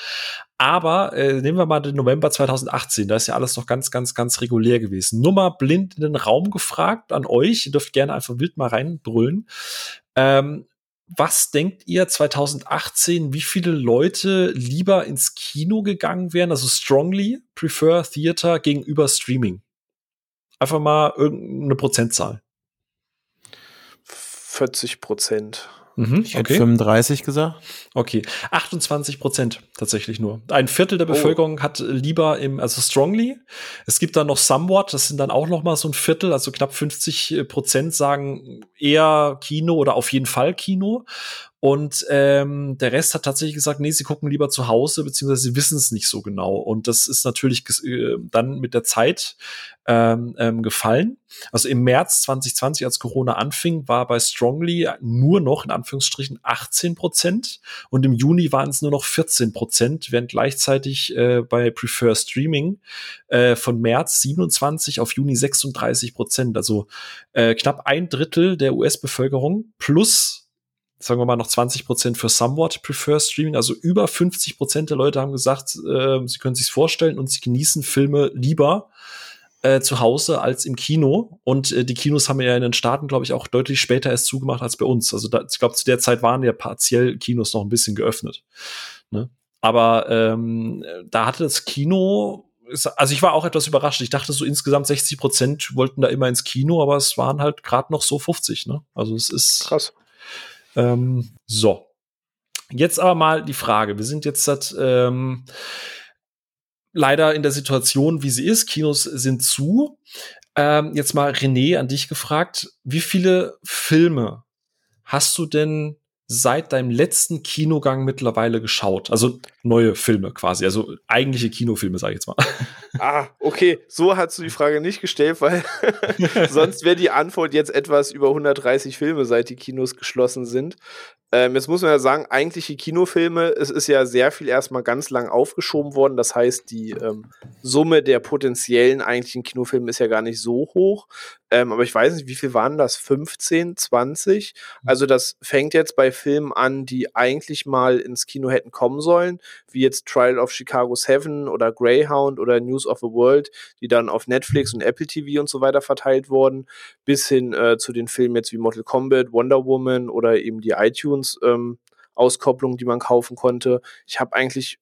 Aber äh, nehmen wir mal den November 2018, da ist ja alles noch ganz, ganz, ganz regulär gewesen. Nur mal blind in den Raum gefragt an euch, ihr dürft gerne einfach wild mal reinbrüllen. Ähm, was denkt ihr 2018, wie viele Leute lieber ins Kino gegangen wären, also strongly prefer Theater gegenüber Streaming? Einfach mal irgendeine Prozentzahl. 40 Prozent. Mhm, ich hätte 35 gesagt. Okay, 28 Prozent tatsächlich nur. Ein Viertel der oh. Bevölkerung oh. hat lieber im, also strongly. Es gibt dann noch somewhat, das sind dann auch noch mal so ein Viertel, also knapp 50 Prozent sagen eher Kino oder auf jeden Fall Kino. Und ähm, der Rest hat tatsächlich gesagt, nee, sie gucken lieber zu Hause, beziehungsweise sie wissen es nicht so genau. Und das ist natürlich äh, dann mit der Zeit ähm, ähm, gefallen. Also im März 2020, als Corona anfing, war bei Strongly nur noch in Anführungsstrichen 18 Prozent und im Juni waren es nur noch 14 Prozent, während gleichzeitig äh, bei Prefer Streaming äh, von März 27 auf Juni 36 Prozent. Also äh, knapp ein Drittel der US-Bevölkerung plus sagen wir mal noch 20 Prozent für somewhat prefer Streaming. Also über 50 Prozent der Leute haben gesagt, äh, sie können sich vorstellen und sie genießen Filme lieber äh, zu Hause als im Kino. Und äh, die Kinos haben ja in den Staaten, glaube ich, auch deutlich später erst zugemacht als bei uns. Also da, ich glaube, zu der Zeit waren ja partiell Kinos noch ein bisschen geöffnet. Ne? Aber ähm, da hatte das Kino also ich war auch etwas überrascht. Ich dachte so insgesamt 60 Prozent wollten da immer ins Kino, aber es waren halt gerade noch so 50. Ne? Also es ist krass. Ähm, so. Jetzt aber mal die Frage. Wir sind jetzt seit, ähm, leider in der Situation, wie sie ist. Kinos sind zu. Ähm, jetzt mal René an dich gefragt. Wie viele Filme hast du denn seit deinem letzten Kinogang mittlerweile geschaut? Also neue Filme quasi, also eigentliche Kinofilme, sag ich jetzt mal. Ah, okay, so hast du die Frage nicht gestellt, weil sonst wäre die Antwort jetzt etwas über 130 Filme, seit die Kinos geschlossen sind. Ähm, jetzt muss man ja sagen, eigentliche Kinofilme, es ist ja sehr viel erstmal ganz lang aufgeschoben worden. Das heißt, die ähm, Summe der potenziellen eigentlichen Kinofilme ist ja gar nicht so hoch. Ähm, aber ich weiß nicht, wie viel waren das? 15, 20? Also das fängt jetzt bei Filmen an, die eigentlich mal ins Kino hätten kommen sollen, wie jetzt Trial of Chicago 7 oder Greyhound oder News of the World, die dann auf Netflix und Apple TV und so weiter verteilt wurden, bis hin äh, zu den Filmen jetzt wie Mortal Kombat, Wonder Woman oder eben die iTunes iTunes-Auskopplung, ähm, die man kaufen konnte. Ich habe eigentlich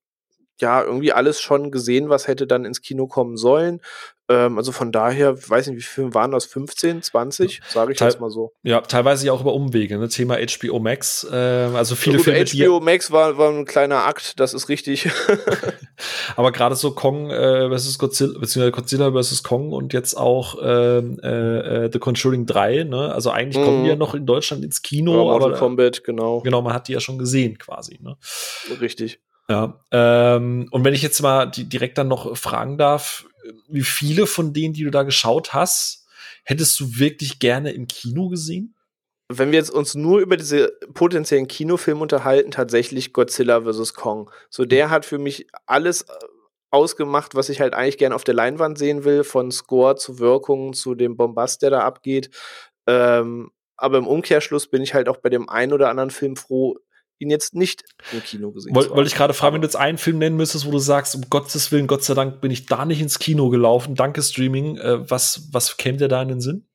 ja irgendwie alles schon gesehen, was hätte dann ins Kino kommen sollen. Ähm, also von daher, weiß nicht, wie viele waren das? 15, 20? Sage ich Teil, jetzt mal so. Ja, teilweise ja auch über Umwege. Ne? Thema HBO Max. Äh, also viele Filme. HBO Max war, war ein kleiner Akt, das ist richtig. Aber gerade so Kong äh, versus Godzilla, beziehungsweise Godzilla versus Kong und jetzt auch ähm, äh, äh, The Conjuring 3, ne? Also eigentlich mm. kommen die ja mhm. noch in Deutschland ins Kino. Ja, aber, Kombat, genau. Genau, man hat die ja schon gesehen quasi. Ne? Richtig. Ja, ähm, und wenn ich jetzt mal die, direkt dann noch fragen darf, wie viele von denen, die du da geschaut hast, hättest du wirklich gerne im Kino gesehen? Wenn wir jetzt uns nur über diese potenziellen Kinofilme unterhalten, tatsächlich Godzilla vs. Kong. So, der hat für mich alles äh, ausgemacht, was ich halt eigentlich gerne auf der Leinwand sehen will, von Score zu Wirkung zu dem Bombast, der da abgeht. Ähm, aber im Umkehrschluss bin ich halt auch bei dem einen oder anderen Film froh, ihn jetzt nicht im Kino gesehen Woll, Wollte ich gerade fragen, wenn du jetzt einen Film nennen müsstest, wo du sagst, um Gottes Willen, Gott sei Dank bin ich da nicht ins Kino gelaufen, danke Streaming, äh, was, was käme dir da in den Sinn?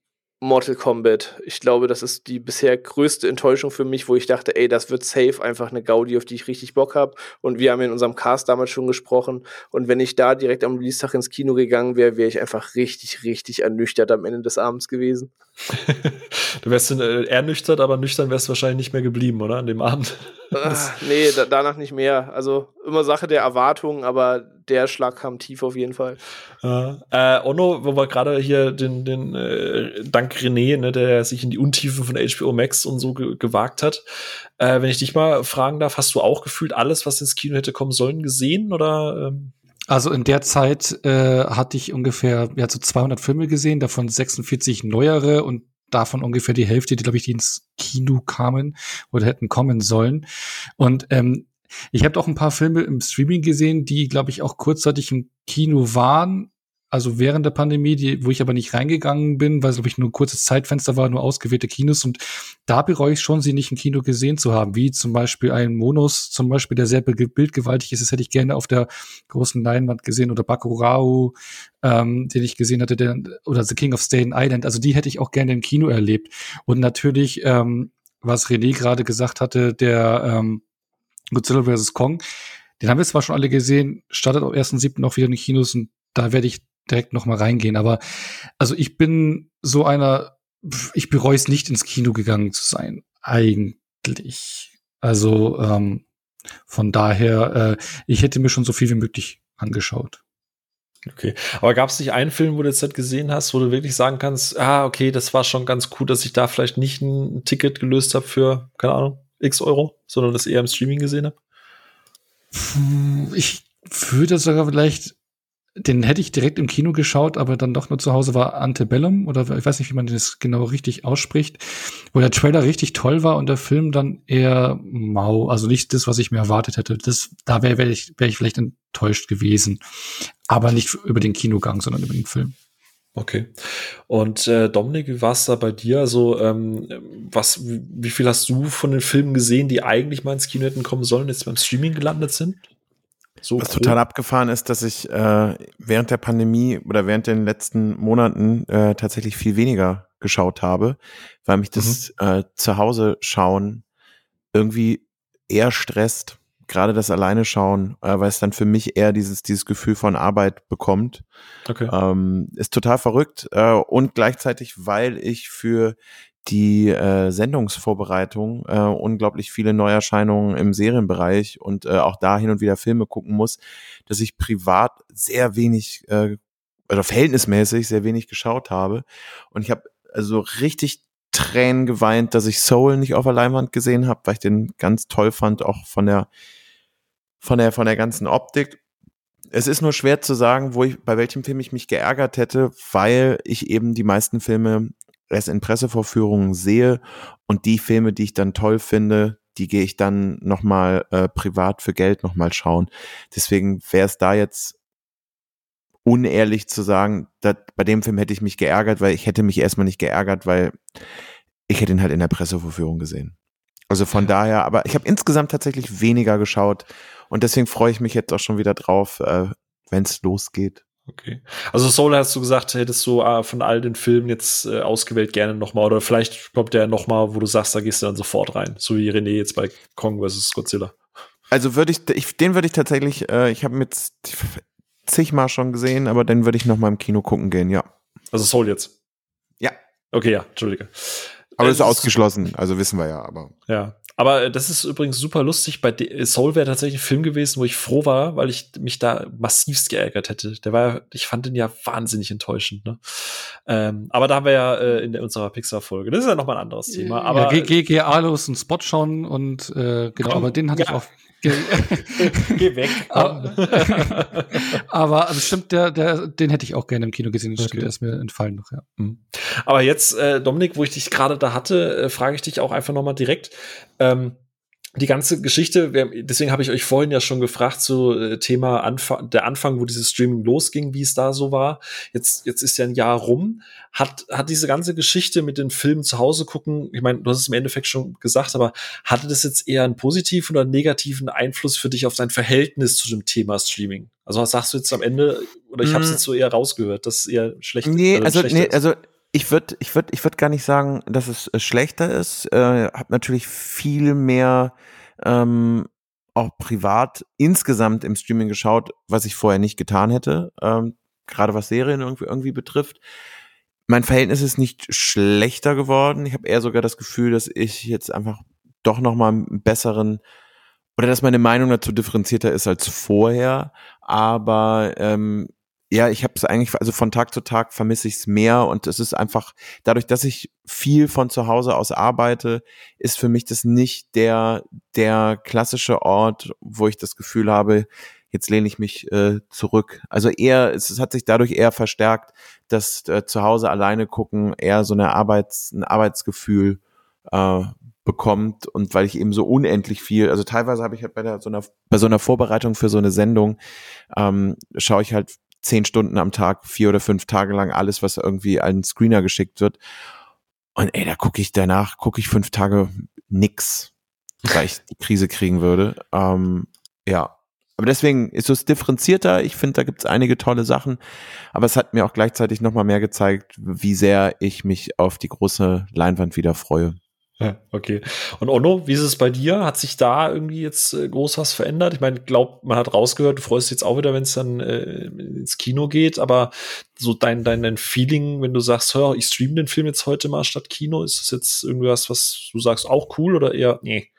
Mortal Kombat. Ich glaube, das ist die bisher größte Enttäuschung für mich, wo ich dachte, ey, das wird safe einfach eine Gaudi, auf die ich richtig Bock habe. Und wir haben in unserem Cast damals schon gesprochen. Und wenn ich da direkt am Release-Tag ins Kino gegangen wäre, wäre ich einfach richtig, richtig ernüchtert am Ende des Abends gewesen. Du wärst äh, ernüchtert, aber nüchtern wärst du wahrscheinlich nicht mehr geblieben, oder? An dem Abend. Ach, nee, da, danach nicht mehr. Also immer Sache der Erwartungen, aber der Schlag kam tief auf jeden Fall. Äh, äh, Ono, wo wir gerade hier den, den äh, Dank René, ne, der sich in die Untiefen von HBO Max und so ge gewagt hat. Äh, wenn ich dich mal fragen darf, hast du auch gefühlt alles, was ins Kino hätte kommen sollen, gesehen oder? Ähm? Also in der Zeit äh, hatte ich ungefähr ja so 200 Filme gesehen, davon 46 neuere und davon ungefähr die Hälfte, die glaube ich, die ins Kino kamen oder hätten kommen sollen. Und ähm, ich habe auch ein paar Filme im Streaming gesehen, die, glaube ich, auch kurzzeitig im Kino waren, also während der Pandemie, die, wo ich aber nicht reingegangen bin, weil es, glaube ich, nur ein kurzes Zeitfenster war, nur ausgewählte Kinos. Und da bereue ich schon, sie nicht im Kino gesehen zu haben, wie zum Beispiel ein Monos, zum Beispiel, der sehr bildgewaltig ist. Das hätte ich gerne auf der großen Leinwand gesehen oder Bakurau, ähm, den ich gesehen hatte, der, oder The King of Staten Island. Also die hätte ich auch gerne im Kino erlebt. Und natürlich, ähm, was René gerade gesagt hatte, der ähm, Godzilla vs. Kong, den haben wir zwar schon alle gesehen, startet am 1.7. auch wieder in den Kinos und da werde ich direkt noch mal reingehen. Aber also ich bin so einer, ich bereue es nicht ins Kino gegangen zu sein, eigentlich. Also ähm, von daher, äh, ich hätte mir schon so viel wie möglich angeschaut. Okay, aber gab es nicht einen Film, wo du jetzt halt gesehen hast, wo du wirklich sagen kannst, ah, okay, das war schon ganz cool, dass ich da vielleicht nicht ein Ticket gelöst habe für, keine Ahnung, x Euro, sondern das eher im Streaming gesehen habe? Ich würde sogar vielleicht den hätte ich direkt im Kino geschaut, aber dann doch nur zu Hause war Antebellum oder ich weiß nicht, wie man das genau richtig ausspricht, wo der Trailer richtig toll war und der Film dann eher mau, also nicht das, was ich mir erwartet hätte. Das, da wäre wär ich, wär ich vielleicht enttäuscht gewesen, aber nicht über den Kinogang, sondern über den Film. Okay. Und äh, Dominik, wie war es da bei dir? Also, ähm, was, wie, wie viel hast du von den Filmen gesehen, die eigentlich mal ins Kino hätten kommen sollen, jetzt beim Streaming gelandet sind? So Was total abgefahren ist, dass ich äh, während der Pandemie oder während den letzten Monaten äh, tatsächlich viel weniger geschaut habe, weil mich das mhm. äh, zu Hause schauen irgendwie eher stresst. Gerade das alleine schauen, äh, weil es dann für mich eher dieses, dieses Gefühl von Arbeit bekommt. Okay. Ähm, ist total verrückt äh, und gleichzeitig, weil ich für die äh, Sendungsvorbereitung äh, unglaublich viele Neuerscheinungen im Serienbereich und äh, auch da hin und wieder Filme gucken muss, dass ich privat sehr wenig äh, oder verhältnismäßig sehr wenig geschaut habe. Und ich habe also richtig Tränen geweint, dass ich Soul nicht auf der Leinwand gesehen habe, weil ich den ganz toll fand, auch von der von der von der ganzen Optik. Es ist nur schwer zu sagen, wo ich bei welchem Film ich mich geärgert hätte, weil ich eben die meisten Filme erst in Pressevorführungen sehe und die Filme, die ich dann toll finde, die gehe ich dann nochmal äh, privat für Geld nochmal schauen. Deswegen wäre es da jetzt unehrlich zu sagen, dat, bei dem Film hätte ich mich geärgert, weil ich hätte mich erstmal nicht geärgert, weil ich hätte ihn halt in der Pressevorführung gesehen. Also von daher, aber ich habe insgesamt tatsächlich weniger geschaut und deswegen freue ich mich jetzt auch schon wieder drauf, äh, wenn es losgeht. Okay. Also Soul hast du gesagt, hättest du äh, von all den Filmen jetzt äh, ausgewählt gerne nochmal oder vielleicht kommt der nochmal, wo du sagst, da gehst du dann sofort rein, so wie René jetzt bei Kong vs. Godzilla. Also würde ich, ich, den würde ich tatsächlich, äh, ich habe mit zigmal schon gesehen, aber den würde ich nochmal im Kino gucken gehen, ja. Also Soul jetzt? Ja. Okay, ja, Entschuldige. Aber das ist ausgeschlossen, also wissen wir ja, aber. Ja. Aber äh, das ist übrigens super lustig. Bei Soul wäre tatsächlich ein Film gewesen, wo ich froh war, weil ich mich da massivst geärgert hätte. Der war, ich fand den ja wahnsinnig enttäuschend. Ne? Ähm, aber da haben wir ja äh, in unserer Pixar-Folge. Das ist ja nochmal ein anderes Thema. Aber ja, geh, geh Alos einen Spot schauen und äh, genau, aber den hatte ja. ich auch. Geh weg. aber, also stimmt, der, der, den hätte ich auch gerne im Kino gesehen. Das okay. stimmt, der ist mir entfallen noch, ja. Mhm. Aber jetzt, äh, Dominik, wo ich dich gerade da hatte, äh, frage ich dich auch einfach nochmal direkt. Ähm, die ganze Geschichte, deswegen habe ich euch vorhin ja schon gefragt, so äh, Thema Anfang, der Anfang, wo dieses Streaming losging, wie es da so war. Jetzt, jetzt ist ja ein Jahr rum. Hat, hat diese ganze Geschichte mit den Filmen zu Hause gucken, ich meine, du hast es im Endeffekt schon gesagt, aber hatte das jetzt eher einen positiven oder negativen Einfluss für dich auf dein Verhältnis zu dem Thema Streaming? Also was sagst du jetzt am Ende, oder ich habe es mm. jetzt so eher rausgehört, dass es eher schlecht Nee, also, nee, also ich würde ich würd, ich würd gar nicht sagen, dass es äh, schlechter ist. Äh, hab natürlich viel mehr ähm, auch privat insgesamt im Streaming geschaut, was ich vorher nicht getan hätte, ähm, gerade was Serien irgendwie, irgendwie betrifft. Mein Verhältnis ist nicht schlechter geworden. Ich habe eher sogar das Gefühl, dass ich jetzt einfach doch noch mal einen besseren oder dass meine Meinung dazu differenzierter ist als vorher, aber ähm, ja, ich habe es eigentlich, also von Tag zu Tag vermisse ich es mehr und es ist einfach, dadurch, dass ich viel von zu Hause aus arbeite, ist für mich das nicht der, der klassische Ort, wo ich das Gefühl habe, jetzt lehne ich mich äh, zurück. Also eher, es, es hat sich dadurch eher verstärkt, dass äh, zu Hause alleine gucken eher so eine Arbeits, ein Arbeitsgefühl äh, bekommt und weil ich eben so unendlich viel, also teilweise habe ich halt bei der, so einer, bei so einer Vorbereitung für so eine Sendung, ähm, schaue ich halt zehn Stunden am Tag, vier oder fünf Tage lang alles, was irgendwie an Screener geschickt wird. Und ey, da gucke ich danach, gucke ich fünf Tage nix, weil ich die Krise kriegen würde. Ähm, ja. Aber deswegen ist es differenzierter. Ich finde, da gibt es einige tolle Sachen. Aber es hat mir auch gleichzeitig nochmal mehr gezeigt, wie sehr ich mich auf die große Leinwand wieder freue. Okay. Und Onno, wie ist es bei dir? Hat sich da irgendwie jetzt äh, groß was verändert? Ich meine, glaub, man hat rausgehört, du freust dich jetzt auch wieder, wenn es dann äh, ins Kino geht, aber so dein, dein, dein Feeling, wenn du sagst, hör, ich streame den Film jetzt heute mal statt Kino, ist das jetzt irgendwas, was du sagst, auch cool oder eher, nee?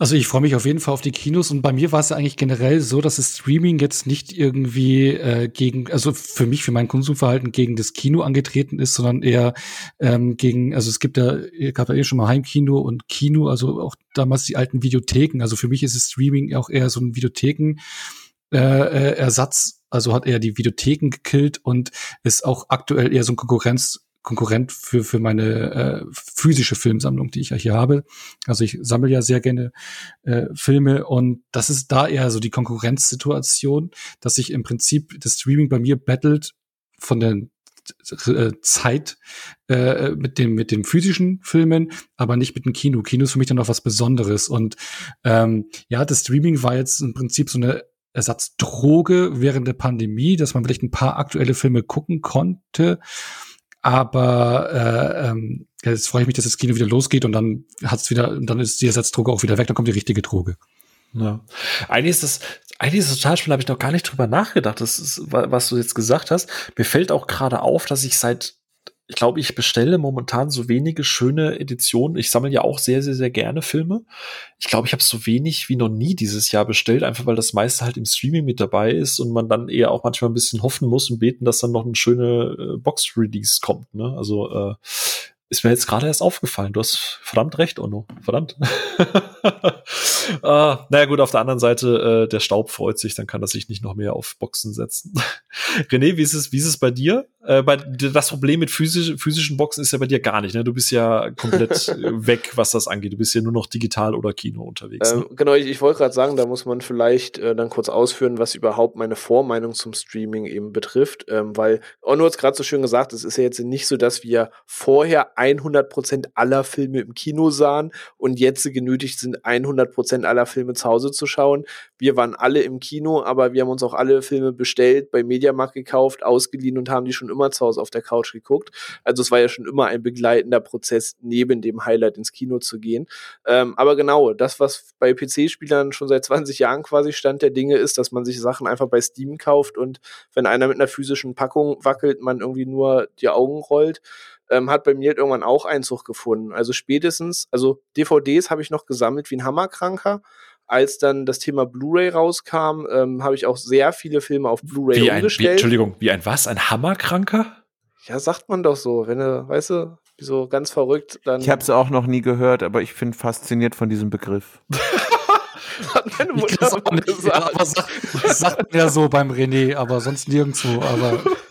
Also ich freue mich auf jeden Fall auf die Kinos und bei mir war es ja eigentlich generell so, dass das Streaming jetzt nicht irgendwie äh, gegen, also für mich, für mein Konsumverhalten gegen das Kino angetreten ist, sondern eher ähm, gegen, also es gibt ja, gab ja eh schon mal Heimkino und Kino, also auch damals die alten Videotheken. Also für mich ist das Streaming auch eher so ein Videotheken. Äh, äh, Ersatz, also hat er die Videotheken gekillt und ist auch aktuell eher so ein Konkurrenz Konkurrent für, für meine äh, physische Filmsammlung, die ich ja hier habe. Also ich sammle ja sehr gerne äh, Filme und das ist da eher so die Konkurrenzsituation, dass sich im Prinzip das Streaming bei mir battelt von der äh, Zeit äh, mit dem mit dem physischen Filmen, aber nicht mit dem Kino. Kino ist für mich dann noch was Besonderes und ähm, ja, das Streaming war jetzt im Prinzip so eine Ersatzdroge während der Pandemie, dass man vielleicht ein paar aktuelle Filme gucken konnte aber äh, ähm, jetzt freue ich mich, dass das Kino wieder losgeht und dann hat's wieder, dann ist die Ersatzdroge auch wieder weg, dann kommt die richtige Droge. Ja. Eigentlich ist das, eigentlich ist das total spannend, habe ich noch gar nicht drüber nachgedacht, das ist, was du jetzt gesagt hast. Mir fällt auch gerade auf, dass ich seit ich glaube, ich bestelle momentan so wenige schöne Editionen. Ich sammle ja auch sehr, sehr, sehr gerne Filme. Ich glaube, ich habe so wenig wie noch nie dieses Jahr bestellt, einfach weil das meiste halt im Streaming mit dabei ist und man dann eher auch manchmal ein bisschen hoffen muss und beten, dass dann noch eine schöne äh, Box-Release kommt. Ne? Also äh, ist mir jetzt gerade erst aufgefallen. Du hast verdammt recht, Onno. Verdammt. ah, naja, gut, auf der anderen Seite, äh, der Staub freut sich, dann kann er sich nicht noch mehr auf Boxen setzen. René, wie ist es, wie ist es bei dir? Äh, bei, das Problem mit physisch, physischen Boxen ist ja bei dir gar nicht. Ne? Du bist ja komplett weg, was das angeht. Du bist ja nur noch digital oder Kino unterwegs. Ne? Ähm, genau, ich, ich wollte gerade sagen, da muss man vielleicht äh, dann kurz ausführen, was überhaupt meine Vormeinung zum Streaming eben betrifft. Ähm, weil Onno hat es gerade so schön gesagt, es ist ja jetzt nicht so, dass wir vorher 100% aller Filme im Kino sahen und jetzt genötigt sind, 100% aller Filme zu Hause zu schauen. Wir waren alle im Kino, aber wir haben uns auch alle Filme bestellt, bei Mediamarkt gekauft, ausgeliehen und haben die schon immer zu Hause auf der Couch geguckt. Also es war ja schon immer ein begleitender Prozess, neben dem Highlight ins Kino zu gehen. Ähm, aber genau, das, was bei PC-Spielern schon seit 20 Jahren quasi Stand der Dinge ist, dass man sich Sachen einfach bei Steam kauft und wenn einer mit einer physischen Packung wackelt, man irgendwie nur die Augen rollt ähm, hat bei mir halt irgendwann auch Einzug gefunden. Also spätestens, also DVDs habe ich noch gesammelt wie ein Hammerkranker. Als dann das Thema Blu-ray rauskam, ähm, habe ich auch sehr viele Filme auf Blu-ray umgestellt. Ein, wie, Entschuldigung, wie ein was? Ein Hammerkranker? Ja, sagt man doch so. Wenn du, weißt du, so ganz verrückt, dann. Ich habe es auch noch nie gehört, aber ich bin fasziniert von diesem Begriff. Hat meine Mutter auch gesagt. Ja, aber sagt, sagt mir so beim René, aber sonst nirgendwo. Aber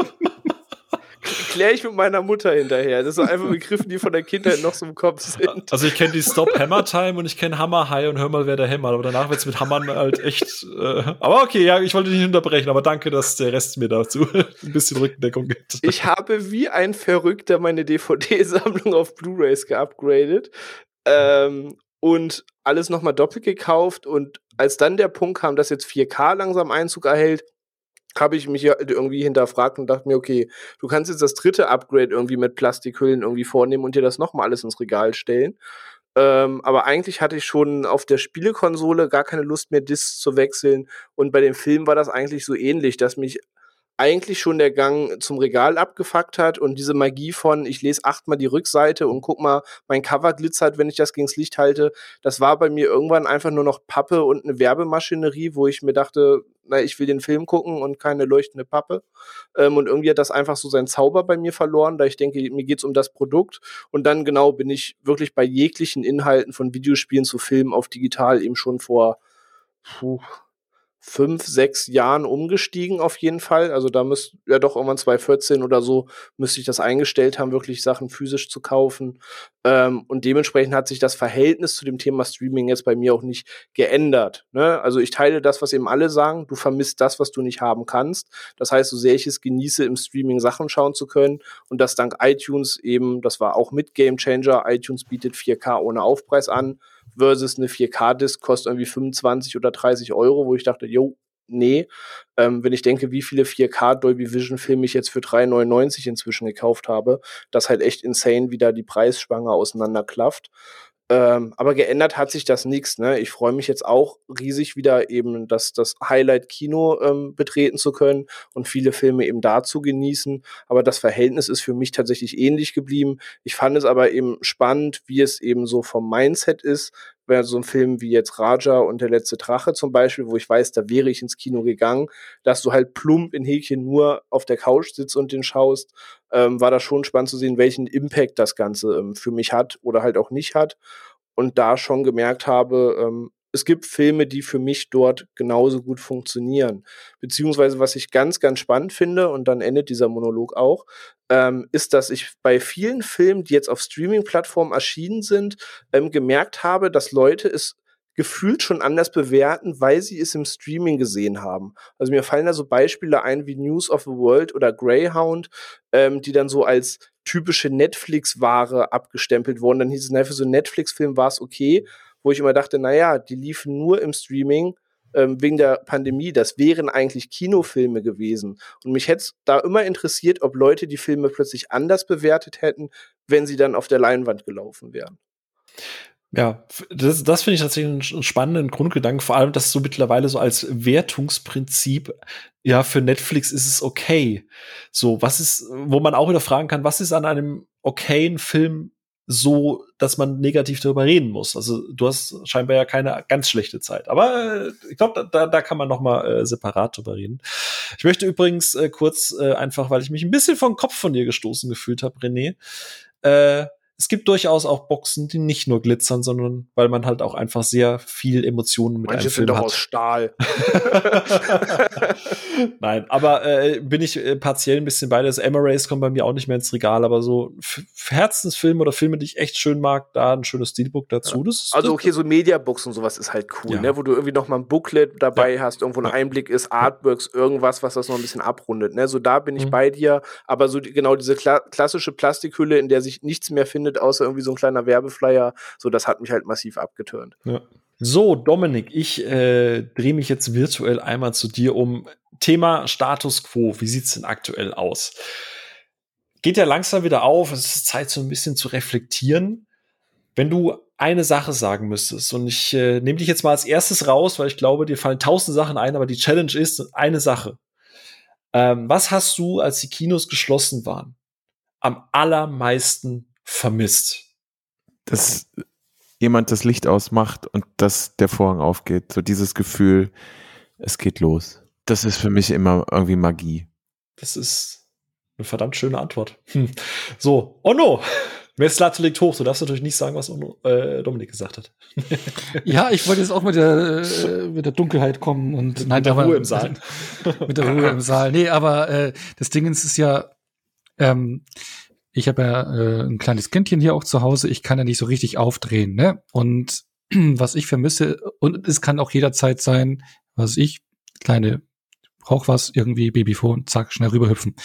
kläre ich mit meiner Mutter hinterher. Das sind einfach Begriffe, die von der Kindheit noch so im Kopf sind. Also ich kenne die Stop Hammer Time und ich kenne Hammer High und hör mal, wer der hämmert. Aber danach wird es mit Hammern halt echt. Äh, aber okay, ja, ich wollte dich nicht unterbrechen, aber danke, dass der Rest mir dazu ein bisschen Rückendeckung gibt. Ich habe wie ein Verrückter meine DVD-Sammlung auf Blu-Rays geupgradet. Ähm, und alles nochmal doppelt gekauft. Und als dann der Punkt kam, dass jetzt 4K langsam Einzug erhält, habe ich mich irgendwie hinterfragt und dachte mir, okay, du kannst jetzt das dritte Upgrade irgendwie mit Plastikhüllen irgendwie vornehmen und dir das nochmal alles ins Regal stellen. Ähm, aber eigentlich hatte ich schon auf der Spielekonsole gar keine Lust mehr, Discs zu wechseln. Und bei dem Film war das eigentlich so ähnlich, dass mich eigentlich schon der Gang zum Regal abgefuckt hat und diese Magie von, ich lese achtmal die Rückseite und guck mal, mein Cover glitzert, wenn ich das gegens Licht halte, das war bei mir irgendwann einfach nur noch Pappe und eine Werbemaschinerie, wo ich mir dachte, na, ich will den Film gucken und keine leuchtende Pappe. Ähm, und irgendwie hat das einfach so seinen Zauber bei mir verloren, da ich denke, mir geht's um das Produkt. Und dann genau bin ich wirklich bei jeglichen Inhalten von Videospielen zu Filmen auf digital eben schon vor puh, fünf, sechs Jahren umgestiegen auf jeden Fall. Also da müsste ja doch irgendwann 2014 oder so müsste ich das eingestellt haben, wirklich Sachen physisch zu kaufen. Ähm, und dementsprechend hat sich das Verhältnis zu dem Thema Streaming jetzt bei mir auch nicht geändert. Ne? Also ich teile das, was eben alle sagen. Du vermisst das, was du nicht haben kannst. Das heißt, so sehr ich es genieße, im Streaming Sachen schauen zu können und das dank iTunes eben, das war auch mit Game Changer. iTunes bietet 4K ohne Aufpreis an versus eine 4K-Disc kostet irgendwie 25 oder 30 Euro, wo ich dachte, jo, nee. Ähm, wenn ich denke, wie viele 4K Dolby Vision Filme ich jetzt für 3,99 inzwischen gekauft habe, das halt echt insane, wie da die Preisspange auseinanderklafft. Ähm, aber geändert hat sich das nichts. Ne? Ich freue mich jetzt auch riesig wieder eben das, das Highlight-Kino ähm, betreten zu können und viele Filme eben da zu genießen. Aber das Verhältnis ist für mich tatsächlich ähnlich geblieben. Ich fand es aber eben spannend, wie es eben so vom Mindset ist, wäre so ein Film wie jetzt Raja und der letzte Drache zum Beispiel, wo ich weiß, da wäre ich ins Kino gegangen, dass du halt plump in Häkchen nur auf der Couch sitzt und den schaust, ähm, war da schon spannend zu sehen, welchen Impact das Ganze ähm, für mich hat oder halt auch nicht hat. Und da schon gemerkt habe, ähm, es gibt Filme, die für mich dort genauso gut funktionieren. Beziehungsweise, was ich ganz, ganz spannend finde, und dann endet dieser Monolog auch, ähm, ist, dass ich bei vielen Filmen, die jetzt auf Streaming-Plattformen erschienen sind, ähm, gemerkt habe, dass Leute es gefühlt schon anders bewerten, weil sie es im Streaming gesehen haben. Also mir fallen da so Beispiele ein wie News of the World oder Greyhound, ähm, die dann so als typische Netflix-Ware abgestempelt wurden. Dann hieß es, na, für so einen Netflix-Film war es okay, wo ich immer dachte, naja, die liefen nur im Streaming ähm, wegen der Pandemie. Das wären eigentlich Kinofilme gewesen. Und mich hätte es da immer interessiert, ob Leute die Filme plötzlich anders bewertet hätten, wenn sie dann auf der Leinwand gelaufen wären. Ja, das, das finde ich tatsächlich einen spannenden Grundgedanken, vor allem, dass so mittlerweile so als Wertungsprinzip, ja, für Netflix ist es okay. So, was ist, wo man auch wieder fragen kann, was ist an einem okayen Film so, dass man negativ darüber reden muss. Also du hast scheinbar ja keine ganz schlechte Zeit. Aber äh, ich glaube, da, da kann man noch mal äh, separat drüber reden. Ich möchte übrigens äh, kurz äh, einfach, weil ich mich ein bisschen vom Kopf von dir gestoßen gefühlt habe, René, äh, es gibt durchaus auch Boxen, die nicht nur glitzern, sondern weil man halt auch einfach sehr viel Emotionen mit Manche einem Film sind doch hat. aus Stahl. Nein, aber äh, bin ich äh, partiell ein bisschen bei. Das Emma Race kommt bei mir auch nicht mehr ins Regal, aber so Herzensfilme oder Filme, die ich echt schön mag, da ein schönes Steelbook dazu. Ist- Also okay, so Mediabooks und sowas ist halt cool, Ja. ne? wo du irgendwie noch mal ein Booklet dabei hast, irgendwo ein Ja. Einblick ist, Artworks, irgendwas, was das noch ein bisschen abrundet. Ne? So da bin ich Mhm. bei dir, aber so die, genau diese kla klassische Plastikhülle, in der sich nichts mehr findet, außer irgendwie so ein kleiner Werbeflyer, so das hat mich halt massiv abgeturnt. Ja. So, Dominik, ich äh, drehe mich jetzt virtuell einmal zu dir um. Thema Status quo, wie sieht's denn aktuell aus? Geht ja langsam wieder auf, es ist Zeit, so ein bisschen zu reflektieren. Wenn du eine Sache sagen müsstest, und ich äh, nehme dich jetzt mal als erstes raus, weil ich glaube, dir fallen tausend Sachen ein, aber die Challenge ist eine Sache. Ähm, was hast du, als die Kinos geschlossen waren, am allermeisten vermisst? dass jemand das Licht ausmacht und dass der Vorhang aufgeht. So dieses Gefühl, es geht los. Das ist für mich immer irgendwie Magie. Das ist eine verdammt schöne Antwort. Hm. So, Onno, Messlatte liegt hoch. Du darfst natürlich nicht sagen, was Onno, äh, Dominik gesagt hat. Ja, ich wollte jetzt auch mit der, äh, mit der Dunkelheit kommen und Mit der aber- Ruhe im Saal. mit der Ruhe im Saal. Nee, aber äh, das Ding ist, ist ja, ähm, ich habe ja äh, ein kleines Kindchen hier auch zu Hause, ich kann ja nicht so richtig aufdrehen, ne? Und was ich vermisse, und es kann auch jederzeit sein, was ich, kleine, brauch was, irgendwie Babyphone, zack, schnell rüberhüpfen.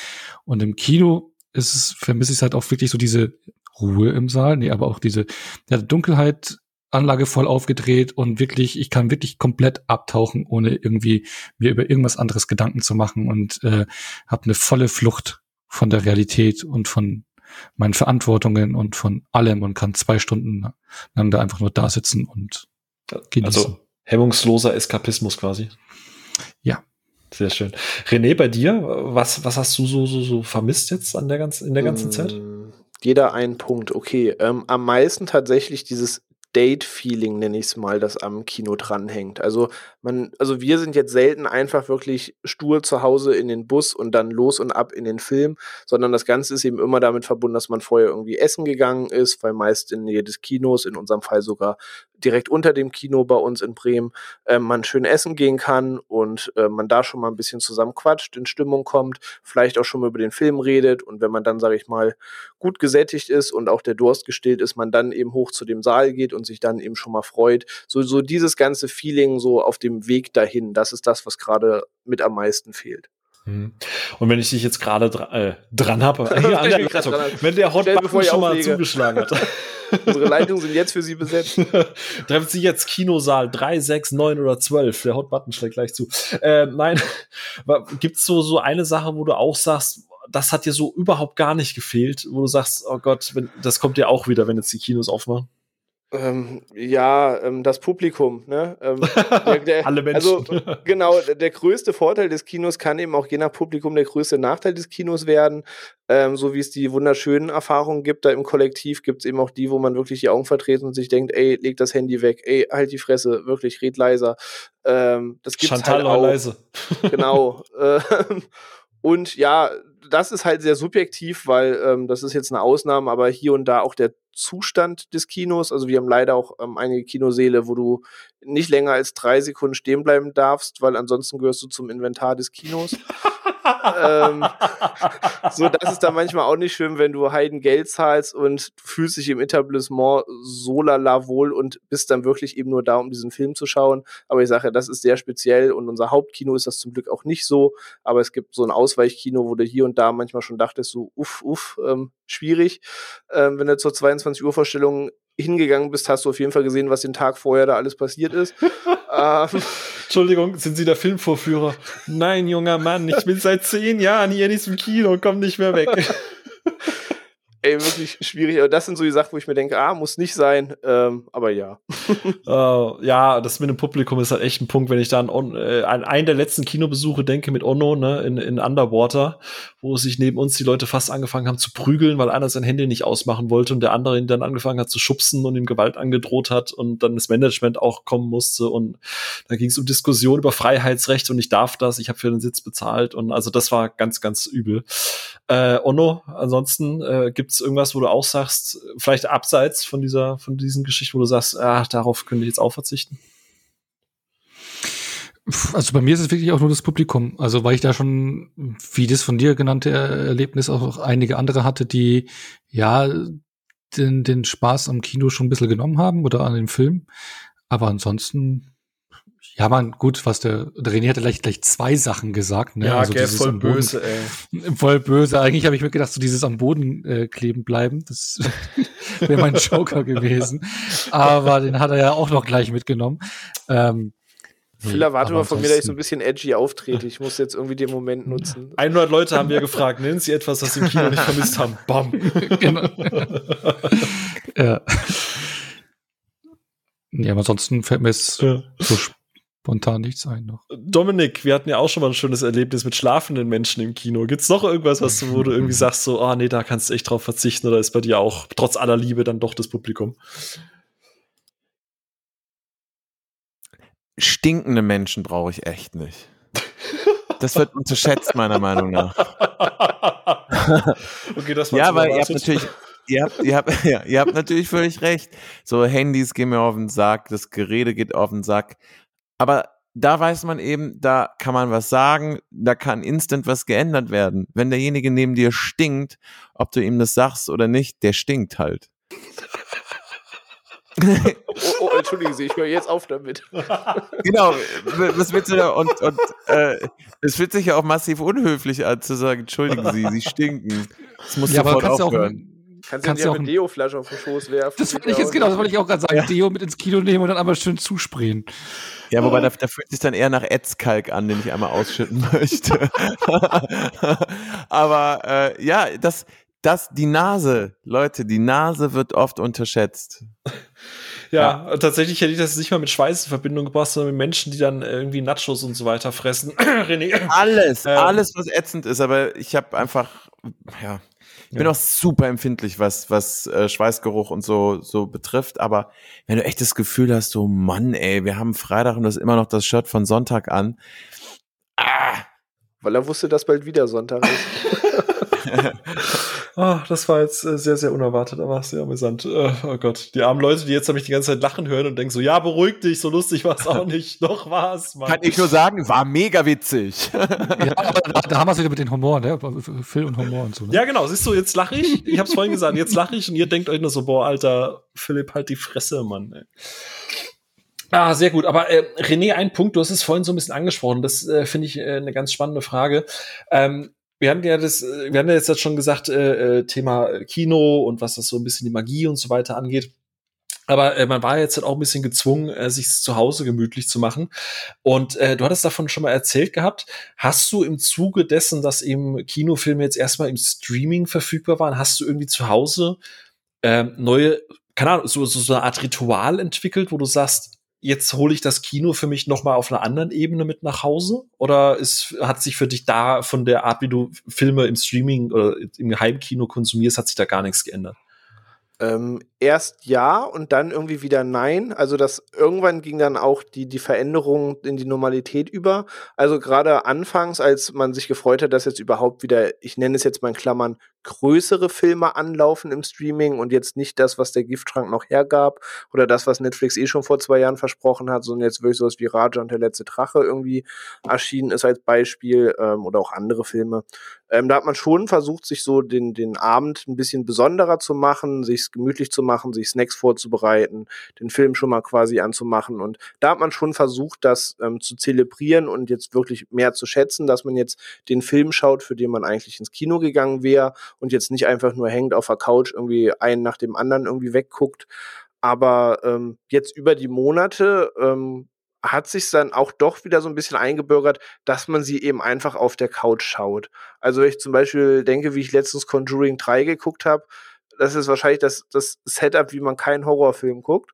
Und im Kino ist es, vermisse ich halt auch wirklich so diese Ruhe im Saal, nee, aber auch diese ja, Dunkelheit, Anlage voll aufgedreht und wirklich, ich kann wirklich komplett abtauchen, ohne irgendwie mir über irgendwas anderes Gedanken zu machen und äh, habe eine volle Flucht von der Realität und von meinen Verantwortungen und von allem und kann zwei Stunden lang da einfach nur da sitzen und genießen. Also hemmungsloser Eskapismus quasi. Ja. Sehr schön. René, bei dir, was, was hast du so, so, so vermisst jetzt an der ganzen, in der ganzen mm, Zeit? Jeder einen Punkt, okay. Ähm, am meisten tatsächlich dieses Date-Feeling, nenne ich es mal, das am Kino dranhängt. Also man, also wir sind jetzt selten einfach wirklich stur zu Hause in den Bus und dann los und ab in den Film, sondern das Ganze ist eben immer damit verbunden, dass man vorher irgendwie essen gegangen ist, weil meist in Nähe des Kinos, in unserem Fall sogar direkt unter dem Kino bei uns in Bremen, äh, man schön essen gehen kann und äh, man da schon mal ein bisschen zusammen quatscht, in Stimmung kommt, vielleicht auch schon mal über den Film redet und wenn man dann, sage ich mal, gut gesättigt ist und auch der Durst gestillt ist, man dann eben hoch zu dem Saal geht und sich dann eben schon mal freut. So, so dieses ganze Feeling so auf dem Weg dahin, das ist das, was gerade mit am meisten fehlt. Mhm. Und wenn ich dich jetzt gerade dra äh, dran habe, wenn der Hotbutton schon mal zugeschlagen hat. Unsere Leitungen sind jetzt für Sie besetzt. Treffen Sie jetzt Kinosaal 3, 6, 9 oder 12. Der Hotbutton schlägt gleich zu. Äh, nein, gibt es so, so eine Sache, wo du auch sagst, das hat dir so überhaupt gar nicht gefehlt, wo du sagst, oh Gott, wenn, das kommt ja auch wieder, wenn jetzt die Kinos aufmachen? Ähm, ja, ähm, das Publikum. Ne? Ähm, der, der, Alle Menschen. Also genau, der größte Vorteil des Kinos kann eben auch je nach Publikum der größte Nachteil des Kinos werden. Ähm, so wie es die wunderschönen Erfahrungen gibt, da im Kollektiv gibt es eben auch die, wo man wirklich die Augen verdreht und sich denkt, ey, leg das Handy weg, ey, halt die Fresse, wirklich, red leiser. Ähm, das gibt's Chantal halt auch. leise. genau. Ähm, und ja, das ist halt sehr subjektiv, weil ähm, das ist jetzt eine Ausnahme, aber hier und da auch der Zustand des Kinos. Also wir haben leider auch ähm, einige Kinoseele, wo du nicht länger als drei Sekunden stehen bleiben darfst, weil ansonsten gehörst du zum Inventar des Kinos. ähm, so, das ist dann manchmal auch nicht schön, wenn du Heiden Geld zahlst und fühlst dich im Etablissement so lala wohl und bist dann wirklich eben nur da, um diesen Film zu schauen. Aber ich sage, das ist sehr speziell und unser Hauptkino ist das zum Glück auch nicht so. Aber es gibt so ein Ausweichkino, wo du hier und da manchmal schon dachtest, so uff, uff, ähm, schwierig. Ähm, wenn du zur 22 Uhr Vorstellung hingegangen bist, hast du auf jeden Fall gesehen, was den Tag vorher da alles passiert ist. ähm, Entschuldigung, sind Sie der Filmvorführer? Nein, junger Mann, ich bin seit zehn Jahren hier in diesem Kino, komm nicht mehr weg. Ey, wirklich schwierig. Aber das sind so die Sachen, wo ich mir denke, ah, muss nicht sein. Ähm, aber ja. uh, ja, das mit dem Publikum ist halt echt ein Punkt, wenn ich da an, äh, an einen der letzten Kinobesuche denke mit Onno, ne, in, in Underwater, wo sich neben uns die Leute fast angefangen haben zu prügeln, weil einer sein Handy nicht ausmachen wollte und der andere ihn dann angefangen hat zu schubsen und ihm Gewalt angedroht hat und dann das Management auch kommen musste und da ging es um Diskussion über Freiheitsrechte und ich darf das, ich habe für den Sitz bezahlt und also das war ganz, ganz übel. Äh, Onno, ansonsten äh, Gibt es irgendwas, wo du auch sagst, vielleicht abseits von dieser, von diesen Geschichten, wo du sagst, ach, darauf könnte ich jetzt auch verzichten? Also bei mir ist es wirklich auch nur das Publikum. Also weil ich da schon, wie das von dir genannte Erlebnis auch einige andere hatte, die ja den, den Spaß am Kino schon ein bisschen genommen haben oder an dem Film. Aber ansonsten ja, man, gut, was der, der René hatte gleich, gleich zwei Sachen gesagt. Ne? Ja, also gell, voll böse, ey. Voll böse. Eigentlich habe ich mir gedacht, so dieses am Boden äh, kleben bleiben, das wäre mein Joker gewesen. Aber den hat er ja auch noch gleich mitgenommen. Ähm, Phil erwarte mal von mir, dass ich so ein bisschen edgy auftrete. Ich muss jetzt irgendwie den Moment nutzen. 100 Leute haben wir gefragt, nennen Sie etwas, was Sie im Kino nicht vermisst haben. Bam. genau. ja. Ja, aber ansonsten fällt mir jetzt ja. so spontan nichts ein noch. Dominik, wir hatten ja auch schon mal ein schönes Erlebnis mit schlafenden Menschen im Kino. Gibt's noch irgendwas, was du, wo du irgendwie sagst, so, ah, oh, nee, da kannst du echt drauf verzichten oder ist bei dir auch trotz aller Liebe dann doch das Publikum? Stinkende Menschen brauche ich echt nicht. Das wird unterschätzt, meiner Meinung nach. okay, das war Ja, weil ihr habt natürlich, ihr habt, ihr, habt, ja, ihr habt natürlich völlig recht. So Handys gehen mir auf den Sack, das Gerede geht auf den Sack. Aber da weiß man eben, da kann man was sagen, da kann instant was geändert werden. Wenn derjenige neben dir stinkt, ob du ihm das sagst oder nicht, der stinkt halt. oh, oh, entschuldigen Sie, ich höre jetzt auf damit. genau, das wird ja und, und äh, es fühlt sich ja auch massiv unhöflich an zu sagen, entschuldigen Sie, Sie stinken. Das muss ja, sofort aufhören. Kannst, kannst du ja eine Deo-Flasche auf den Schoß werfen? Das wollte ich jetzt genau, das wollte ich auch gerade sagen. Ja. Deo mit ins Kino nehmen und dann einmal schön zusprayen. Ja, wobei da, da fühlt sich dann eher nach Etzkalk an, den ich einmal ausschütten möchte. Aber äh, ja, das, das, die Nase, Leute, die Nase wird oft unterschätzt. Ja, ja, tatsächlich hätte ich das nicht mal mit Schweiß in Verbindung gebracht, sondern mit Menschen, die dann irgendwie Nachos und so weiter fressen. René. Alles, ähm, alles, was ätzend ist, aber ich habe einfach, ja, ich bin ja. auch super empfindlich, was, was äh, Schweißgeruch und so, so betrifft. Aber wenn du echt das Gefühl hast, so Mann, ey, wir haben Freitag und das ist immer noch das Shirt von Sonntag an. Ah. Weil er wusste, dass bald wieder Sonntag ist. oh, das war jetzt äh, sehr, sehr unerwartet, aber sehr amüsant. Äh, oh Gott, die armen Leute, die jetzt mich die ganze Zeit lachen hören und denken so, ja, beruhig dich, so lustig war es auch nicht. Doch war es, Mann. Kann ich nur sagen, war mega witzig. ja, aber da, da haben wir es wieder mit den Humor, ne? Phil und Humor und so. Ne? Ja, genau. Siehst du, jetzt lache ich. Ich hab's vorhin gesagt, jetzt lache ich und ihr denkt euch nur so, boah, Alter, Philipp, halt die Fresse, Mann. Ey. Ah, sehr gut. Aber äh, René, ein Punkt, du hast es vorhin so ein bisschen angesprochen. Das äh, finde ich äh, eine ganz spannende Frage. Ähm, wir haben ja das, äh, wir haben ja jetzt schon gesagt, äh, äh, Thema Kino und was das so ein bisschen die Magie und so weiter angeht. Aber äh, man war jetzt halt auch ein bisschen gezwungen, äh, sich zu Hause gemütlich zu machen. Und äh, du hattest davon schon mal erzählt gehabt. Hast du im Zuge dessen, dass eben Kinofilme jetzt erstmal im Streaming verfügbar waren, hast du irgendwie zu Hause äh, neue, keine Ahnung, so, so, so eine Art Ritual entwickelt, wo du sagst, jetzt hole ich das Kino für mich noch mal auf einer anderen Ebene mit nach Hause? Oder ist, hat sich für dich da von der Art, wie du Filme im Streaming oder im Heimkino konsumierst, hat sich da gar nichts geändert? Ähm, erst ja und dann irgendwie wieder nein. Also das irgendwann ging dann auch die, die Veränderung in die Normalität über. Also gerade anfangs, als man sich gefreut hat, dass jetzt überhaupt wieder, ich nenne es jetzt mal in Klammern, größere Filme anlaufen im Streaming und jetzt nicht das, was der Giftschrank noch hergab oder das, was Netflix eh schon vor zwei Jahren versprochen hat, sondern jetzt wirklich sowas wie Raja und der letzte Drache irgendwie erschienen ist als Beispiel ähm, oder auch andere Filme. Ähm, da hat man schon versucht, sich so den, den Abend ein bisschen besonderer zu machen, sich gemütlich zu machen, sich Snacks vorzubereiten, den Film schon mal quasi anzumachen. Und da hat man schon versucht, das ähm, zu zelebrieren und jetzt wirklich mehr zu schätzen, dass man jetzt den Film schaut, für den man eigentlich ins Kino gegangen wäre und jetzt nicht einfach nur hängt auf der Couch irgendwie einen nach dem anderen irgendwie wegguckt. Aber ähm, jetzt über die Monate ähm, hat sich dann auch doch wieder so ein bisschen eingebürgert, dass man sie eben einfach auf der Couch schaut. Also ich zum Beispiel denke, wie ich letztens Conjuring 3 geguckt habe, das ist wahrscheinlich das, das Setup, wie man keinen Horrorfilm guckt.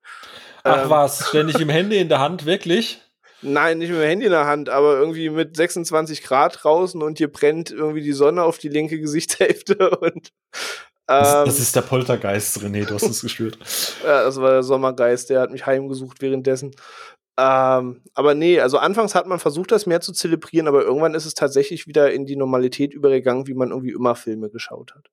Ach ähm, was, ständig im Handy in der Hand, wirklich? Nein, nicht mit dem Handy in der Hand, aber irgendwie mit 26 Grad draußen und hier brennt irgendwie die Sonne auf die linke Gesichtshälfte und das, das, ähm, ist der Poltergeist, René, du hast es gespürt. ja, das war der Sommergeist, der hat mich heimgesucht währenddessen. Ähm, aber nee, also anfangs hat man versucht, das mehr zu zelebrieren, aber irgendwann ist es tatsächlich wieder in die Normalität übergegangen, wie man irgendwie immer Filme geschaut hat.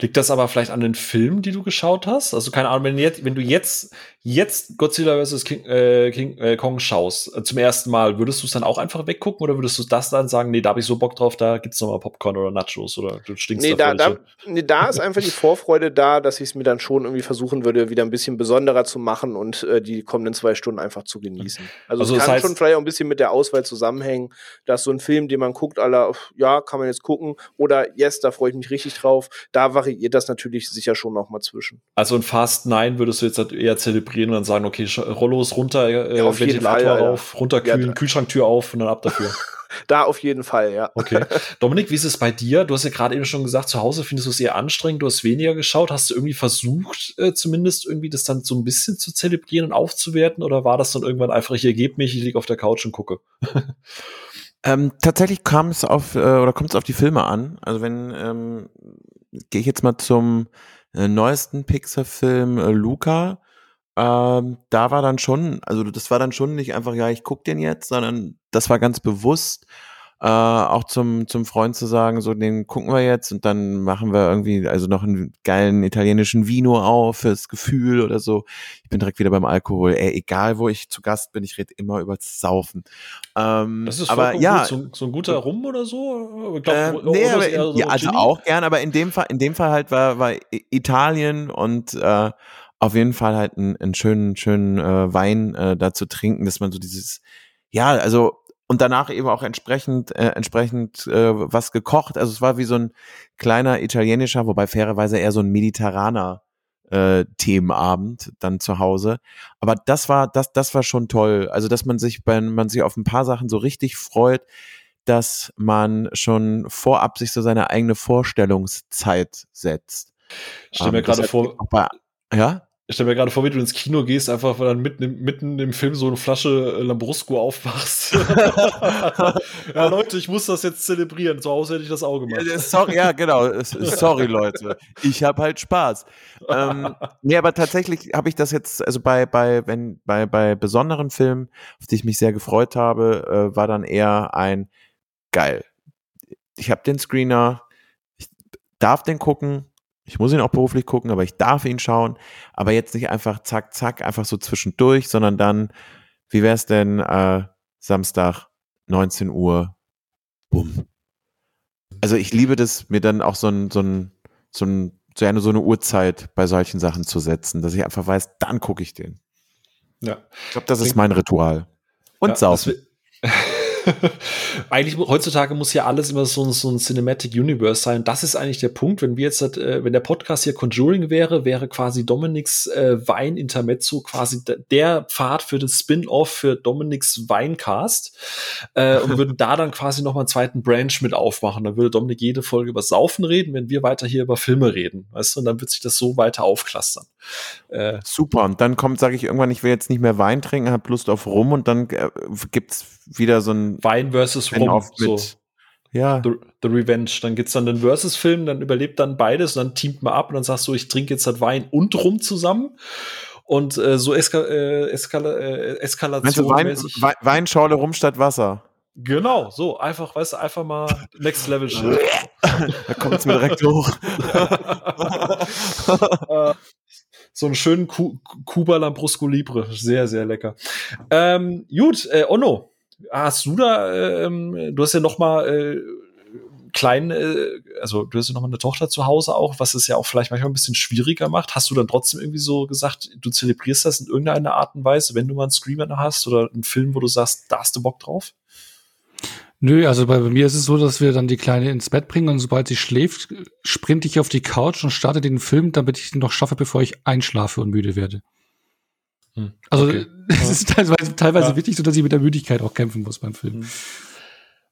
Liegt das aber vielleicht an den Filmen, die du geschaut hast? Also keine Ahnung, wenn, du jetzt, wenn du jetzt, jetzt Godzilla vs. King, äh, King äh, Kong schaust, äh, zum ersten Mal, würdest du es dann auch einfach weggucken oder würdest du das dann sagen, nee, da habe ich so Bock drauf, da gibt's noch mal Popcorn oder Nachos oder du stinkst nee, da, da, nee, da ist einfach die Vorfreude da, dass ich es mir dann schon irgendwie versuchen würde, wieder ein bisschen besonderer zu machen und äh, die kommenden zwei Stunden einfach zu genießen. Also, also es kann heißt, schon vielleicht auch ein bisschen mit der Auswahl zusammenhängen, dass so ein Film, den man guckt, aller, ja, kann man jetzt gucken oder yes, da freue ich mich richtig drauf, da variiert das natürlich sicher schon noch mal zwischen. Also ein Fast Nine würdest du jetzt halt eher zelebrieren und dann sagen, okay, Rollos runter, äh, ja, Ventilator Fall, auf, ja. runterkühlen, ja, Kühlschranktür auf und dann ab dafür. da auf jeden Fall, ja. Okay. Dominik, wie ist es bei dir? Du hast ja gerade eben schon gesagt, zu Hause findest du es eher anstrengend, du hast weniger geschaut. Hast du irgendwie versucht, äh, zumindest irgendwie das dann so ein bisschen zu zelebrieren und aufzuwerten? Oder war das dann irgendwann einfach, ich ergebe mich, ich liege auf der Couch und gucke? Ähm, tatsächlich kam es auf äh, oder kommt es auf die Filme an. Also wenn ähm, gehe ich jetzt mal zum äh, neuesten Pixar-Film äh, Luca. Ähm, da war dann schon, also das war dann schon nicht einfach, ja, ich guck den jetzt, sondern das war ganz bewusst äh, auch zum, zum Freund zu sagen, so den gucken wir jetzt und dann machen wir irgendwie also noch einen geilen italienischen Vino auf fürs Gefühl oder so. Ich bin direkt wieder beim Alkohol. Ey, egal wo ich zu Gast bin, ich rede immer über Saufen. Ähm, das ist aber ja, gut. So, so, ein guter Rum oder so? Ich glaub, äh, nee, aber in, so ja, also auch gern, aber in dem Fall, in dem Fall halt war, war Italien und äh, auf jeden Fall halt einen, einen schönen, schönen äh, Wein äh, da zu trinken, dass man so dieses, ja, also und danach eben auch entsprechend äh, entsprechend äh, was gekocht. Also es war wie so ein kleiner italienischer, wobei fairerweise eher so ein mediterraner äh, Themenabend dann zu Hause. Aber das war das das war schon toll. Also dass man sich wenn man sich auf ein paar Sachen so richtig freut, dass man schon vorab sich so seine eigene Vorstellungszeit setzt. Ich stelle mir ähm, gerade vor, bei, ja Ich stelle mir gerade vor, wie du ins Kino gehst, einfach weil dann mitten im, mitten im Film so eine Flasche äh, Lambrusco aufmachst. ja, Leute, ich muss das jetzt zelebrieren. Zu Hause hätte ich das Auge gemacht. Ja, sorry, ja, genau. Sorry, Leute. Ich habe halt Spaß. ähm, nee, aber tatsächlich habe ich das jetzt, also bei, bei, wenn, bei, bei besonderen Filmen, auf die ich mich sehr gefreut habe, äh, war dann eher ein geil. Ich habe den Screener, ich darf den gucken, ich muss ihn auch beruflich gucken, aber ich darf ihn schauen. Aber jetzt nicht einfach zack, zack, einfach so zwischendurch, sondern dann, wie wäre es denn äh, Samstag, 19 Uhr, bumm. Also ich liebe das, mir dann auch so ein, so ein, so ein, so eine, so eine Uhrzeit bei solchen Sachen zu setzen, dass ich einfach weiß, dann gucke ich den. Ja. Ich glaube, das ist mein Ritual. Und ja, saufen. eigentlich heutzutage muss ja alles immer so, so, ein Cinematic Universe sein. Das ist eigentlich der Punkt. Wenn wir jetzt, äh, wenn der Podcast hier Conjuring wäre, wäre quasi Dominics äh, Wein Intermezzo quasi der Pfad für das Spin-off für Dominics Weincast äh, und würden da dann quasi noch mal einen zweiten Branch mit aufmachen. Dann würde Dominik jede Folge über Saufen reden, wenn wir weiter hier über Filme reden, weißt du? Und dann wird sich das so weiter aufklustern. Äh, Super. Und dann kommt, sage ich irgendwann, ich will jetzt nicht mehr Wein trinken, habe Lust auf Rum und dann äh, gibt's wieder so ein Wein versus Rum. So. Ja. The, The, Revenge. Dann gibt's dann den Versus-Film, dann überlebt dann beides und dann teamt man ab und dann sagst du, ich trinke jetzt halt Wein und Rum zusammen. Und äh, so Eska äh, Eskala äh, Eskalation. Wein, Wein, Weinschorle rum statt Wasser. Genau, so einfach, weißt du, einfach mal Next Level Shit. da kommt es mir direkt hoch. Äh, so einen schönen Cuba Lambrusco Libre, sehr, sehr lecker. Ähm, gut, äh, Onno, hast du da, ähm, du hast ja noch mal äh, klein, äh, also du hast ja noch mal eine Tochter zu Hause auch, was es ja auch vielleicht manchmal ein bisschen schwieriger macht. Hast du dann trotzdem irgendwie so gesagt, du zelebrierst das in irgendeiner Art und Weise, wenn du mal einen Screamer hast oder einen Film, wo du sagst, da hast du Bock drauf? Nö, also bei mir ist es so, dass wir dann die Kleine ins Bett bringen und sobald sie schläft, sprinte ich auf die Couch und starte den Film, damit ich ihn noch schaffe, bevor ich einschlafe und müde werde. Hm. Also okay. es ist teilweise, teilweise ja. wichtig, so dass ich mit der Müdigkeit auch kämpfen muss beim Film. Hm.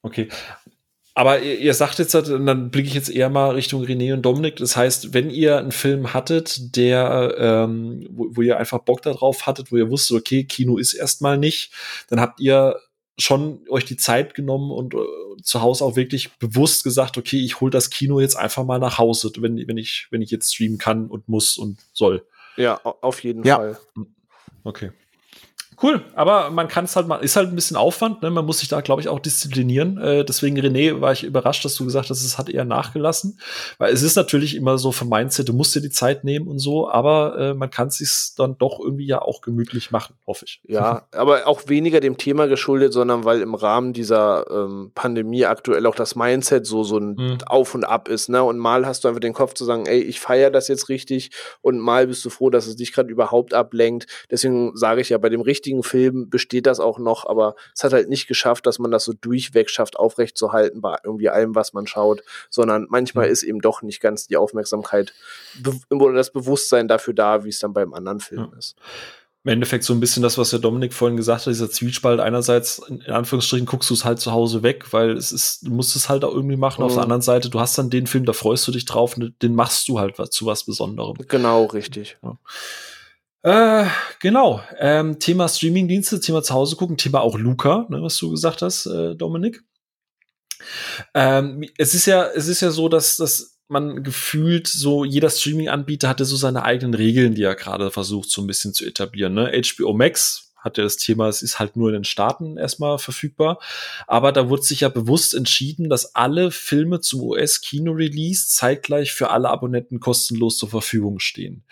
Okay. Aber ihr, ihr sagt jetzt, und dann blicke ich jetzt eher mal Richtung René und Dominik. Das heißt, wenn ihr einen Film hattet, der, ähm, wo, wo ihr einfach Bock darauf hattet, wo ihr wusstet, okay, Kino ist erstmal nicht, dann habt ihr schon euch die Zeit genommen und äh, zu Hause auch wirklich bewusst gesagt, okay, ich hole das Kino jetzt einfach mal nach Hause, wenn, wenn ich, wenn ich jetzt streamen kann und muss und soll. Ja, auf jeden ja. Fall. Okay. Cool, aber man kann es halt mal, ist halt ein bisschen Aufwand, ne? man muss sich da, glaube ich, auch disziplinieren. Äh, deswegen, René, war ich überrascht, dass du gesagt hast, es hat eher nachgelassen. Weil es ist natürlich immer so vom Mindset, du musst dir die Zeit nehmen und so, aber äh, man kann es sich dann doch irgendwie ja auch gemütlich machen, hoffe ich. Ja, aber auch weniger dem Thema geschuldet, sondern weil im Rahmen dieser ähm, Pandemie aktuell auch das Mindset so, so ein mhm. Auf und Ab ist. Ne? Und mal hast du einfach den Kopf zu sagen, ey, ich feiere das jetzt richtig und mal bist du froh, dass es dich gerade überhaupt ablenkt. Deswegen sage ich ja, bei dem richtigen richtigen Film besteht das auch noch, aber es hat halt nicht geschafft, dass man das so durchweg schafft, aufrechtzuerhalten bei irgendwie allem, was man schaut, sondern manchmal mhm. ist eben doch nicht ganz die Aufmerksamkeit oder das Bewusstsein dafür da, wie es dann beim anderen Film ja. ist im Endeffekt so ein bisschen das, was der Dominik vorhin gesagt hat, dieser Zwiespalt. Einerseits, in Anführungsstrichen, guckst du es halt zu Hause weg, weil es ist, du musst es halt auch irgendwie machen. Mhm. Auf der mhm. anderen Seite, du hast dann den Film, da freust du dich drauf und den machst du halt was, zu was Besonderem. Genau, richtig. Ja. Äh, genau. Ähm, Thema Streamingdienste, Thema zu Hause gucken, Thema auch Luca, ne, was du gesagt hast, äh, Dominik. Ähm, es ist ja, es ist ja so, dass, dass man gefühlt so, jeder Streaming-Anbieter hatte so seine eigenen Regeln, die er gerade versucht, so ein bisschen zu etablieren. Ne? HBO Max hat ja das Thema, es ist halt nur in den Staaten erstmal verfügbar. Aber da wurde sich ja bewusst entschieden, dass alle Filme zum US-Kino-Release zeitgleich für alle Abonnenten kostenlos zur Verfügung stehen.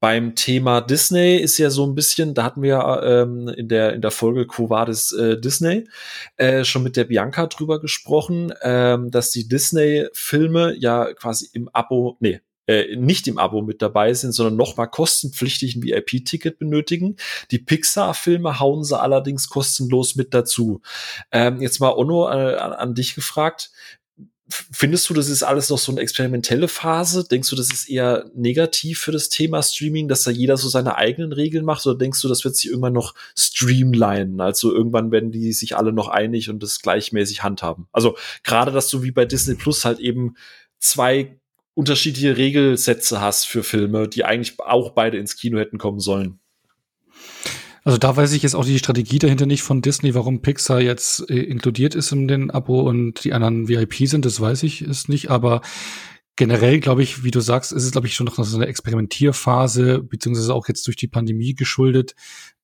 Beim Thema Disney ist ja so ein bisschen, da hatten wir ähm, in der in der Folge Quo Vadis äh, Disney äh, schon mit der Bianca drüber gesprochen, ähm, dass die Disney-Filme ja quasi im Abo, nee, äh, nicht im Abo mit dabei sind, sondern nochmal kostenpflichtig ein VIP-Ticket benötigen. Die Pixar-Filme hauen sie allerdings kostenlos mit dazu. Ähm, jetzt mal Onno äh, an, an dich gefragt. Findest du, das ist alles noch so eine experimentelle Phase? Denkst du, das ist eher negativ für das Thema Streaming, dass da jeder so seine eigenen Regeln macht? Oder denkst du, das wird sich irgendwann noch streamlinen? Also irgendwann werden die sich alle noch einig und das gleichmäßig handhaben? Also gerade, dass du wie bei Disney Plus halt eben zwei unterschiedliche Regelsätze hast für Filme, die eigentlich auch beide ins Kino hätten kommen sollen. Also da weiß ich jetzt auch die Strategie dahinter nicht von Disney, warum Pixar jetzt äh, inkludiert ist in den Abo und die anderen VIP sind, das weiß ich ist nicht, aber generell glaube ich, wie du sagst, ist es glaube ich schon noch so eine Experimentierphase, beziehungsweise auch jetzt durch die Pandemie geschuldet,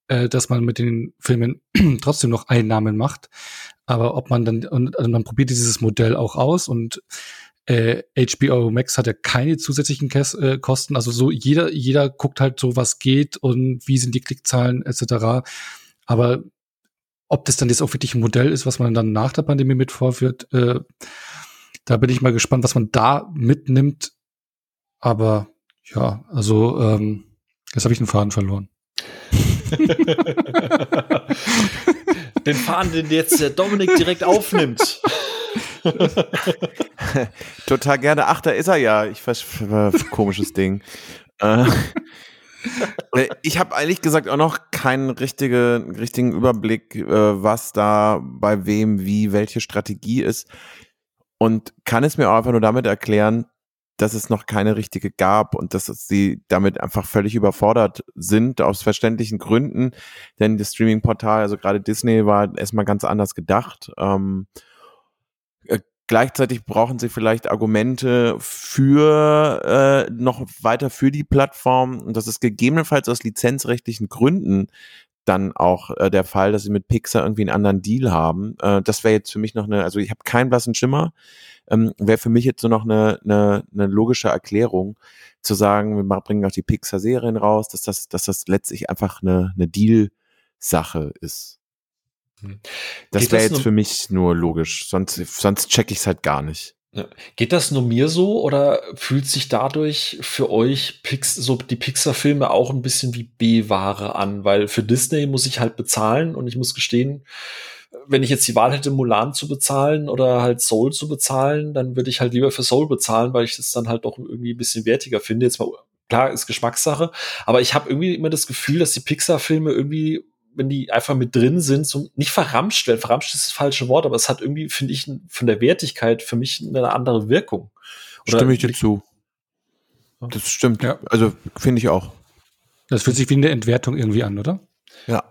äh, dass man mit den Filmen trotzdem noch Einnahmen macht. Aber ob man dann, und also man probiert dieses Modell auch aus und äh, HBO Max hat ja keine zusätzlichen Kes äh, Kosten. Also so jeder, jeder guckt halt so, was geht und wie sind die Klickzahlen etc. Aber ob das dann jetzt auch wirklich ein Modell ist, was man dann nach der Pandemie mit vorführt, äh, da bin ich mal gespannt, was man da mitnimmt. Aber ja, also ähm, jetzt habe ich den Faden verloren. den Faden, den jetzt der Dominik direkt aufnimmt. Total gerne. Ach, da ist er ja. Ich weiß, komisches Ding. Äh, ich habe ehrlich gesagt auch noch keinen richtige, richtigen Überblick, äh, was da bei wem, wie, welche Strategie ist. Und kann es mir auch einfach nur damit erklären, dass es noch keine richtige gab und dass sie damit einfach völlig überfordert sind, aus verständlichen Gründen. Denn das Streaming-Portal, also gerade Disney, war erstmal ganz anders gedacht. Ähm, Gleichzeitig brauchen sie vielleicht Argumente für äh, noch weiter für die Plattform. Und das ist gegebenenfalls aus lizenzrechtlichen Gründen dann auch äh, der Fall, dass sie mit Pixar irgendwie einen anderen Deal haben. Äh, das wäre jetzt für mich noch eine, also ich habe keinen blassen Schimmer. Ähm, wäre für mich jetzt so noch eine, eine, eine logische Erklärung, zu sagen, wir bringen auch die Pixar-Serien raus, dass das, dass das letztlich einfach eine, eine Deal-Sache ist. Hm. Das wäre jetzt für mich nur logisch, sonst, sonst check ich es halt gar nicht. Geht das nur mir so oder fühlt sich dadurch für euch Pix so die Pixar-Filme auch ein bisschen wie B-Ware an? Weil für Disney muss ich halt bezahlen und ich muss gestehen, wenn ich jetzt die Wahl hätte, Mulan zu bezahlen oder halt Soul zu bezahlen, dann würde ich halt lieber für Soul bezahlen, weil ich das dann halt doch irgendwie ein bisschen wertiger finde. Jetzt mal, klar, ist Geschmackssache, aber ich habe irgendwie immer das Gefühl, dass die Pixar-Filme irgendwie wenn die einfach mit drin sind, so nicht verramscht werden. Verramscht ist das falsche Wort, aber es hat irgendwie, finde ich, von der Wertigkeit für mich eine andere Wirkung. Oder Stimme ich dir zu. Das stimmt. Ja. Also finde ich auch. Das fühlt sich wie eine Entwertung irgendwie an, oder? Ja.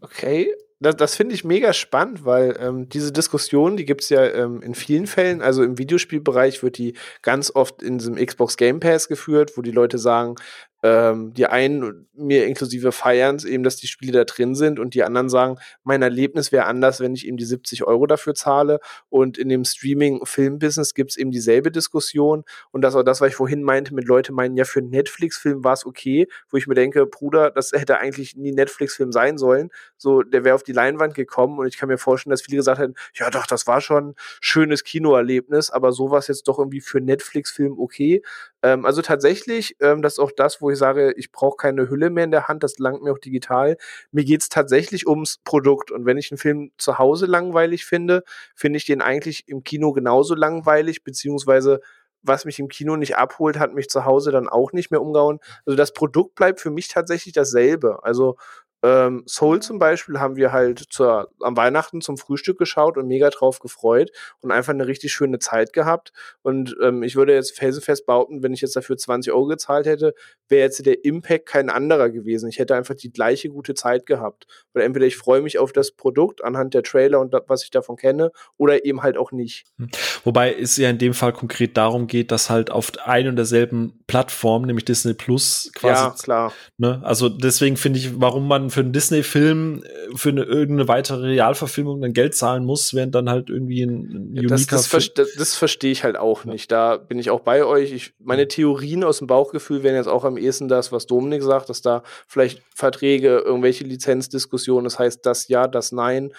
Okay, das, das finde ich mega spannend, weil ähm, diese Diskussion, die gibt es ja ähm, in vielen Fällen. Also im Videospielbereich wird die ganz oft in diesem Xbox Game Pass geführt, wo die Leute sagen, ähm, die einen, mir inklusive feiern eben, dass die Spiele da drin sind und die anderen sagen, mein Erlebnis wäre anders, wenn ich eben die 70 Euro dafür zahle. Und in dem Streaming-Film-Business gibt es eben dieselbe Diskussion. Und das war das, was ich vorhin meinte, mit Leute meinen, ja, für einen Netflix-Film war es okay, wo ich mir denke, Bruder, das hätte eigentlich nie Netflix-Film sein sollen. So, der wäre auf die Leinwand gekommen und ich kann mir vorstellen, dass viele gesagt hätten, ja doch, das war schon ein schönes Kinoerlebnis, aber sowas jetzt doch irgendwie für Netflix-Film okay. Ähm, also tatsächlich, ähm, das ist auch das, wo ich sage, ich brauche keine Hülle mehr in der Hand, das langt mir auch digital. Mir geht es tatsächlich ums Produkt. Und wenn ich einen Film zu Hause langweilig finde, finde ich den eigentlich im Kino genauso langweilig, beziehungsweise was mich im Kino nicht abholt, hat mich zu Hause dann auch nicht mehr umgehauen. Also das Produkt bleibt für mich tatsächlich dasselbe. Also ähm, Soul zum Beispiel haben wir halt zur, am Weihnachten zum Frühstück geschaut und mega drauf gefreut und einfach eine richtig schöne Zeit gehabt. Und ähm, ich würde jetzt felsenfest behaupten, wenn ich jetzt dafür 20 Euro gezahlt hätte, wäre jetzt der Impact kein anderer gewesen. Ich hätte einfach die gleiche gute Zeit gehabt. Weil entweder ich freue mich auf das Produkt anhand der Trailer und das, was ich davon kenne, oder eben halt auch nicht. Hm. Wobei es ja in dem Fall konkret darum geht, dass halt auf ein und derselben Plattform, nämlich Disney Plus, quasi. Ja, klar. Ne? Also deswegen finde ich, warum man für einen Disney-Film äh, für eine, irgendeine weitere Realverfilmung dann Geld zahlen muss, während dann halt irgendwie ein, ein das, das, das, das verstehe ich halt auch nicht. Da bin ich auch bei euch. Ich, meine Theorien aus dem Bauchgefühl wären jetzt auch am ehesten das, was Dominik sagt, dass da vielleicht Verträge, irgendwelche Lizenzdiskussionen, das heißt das ja, das nein,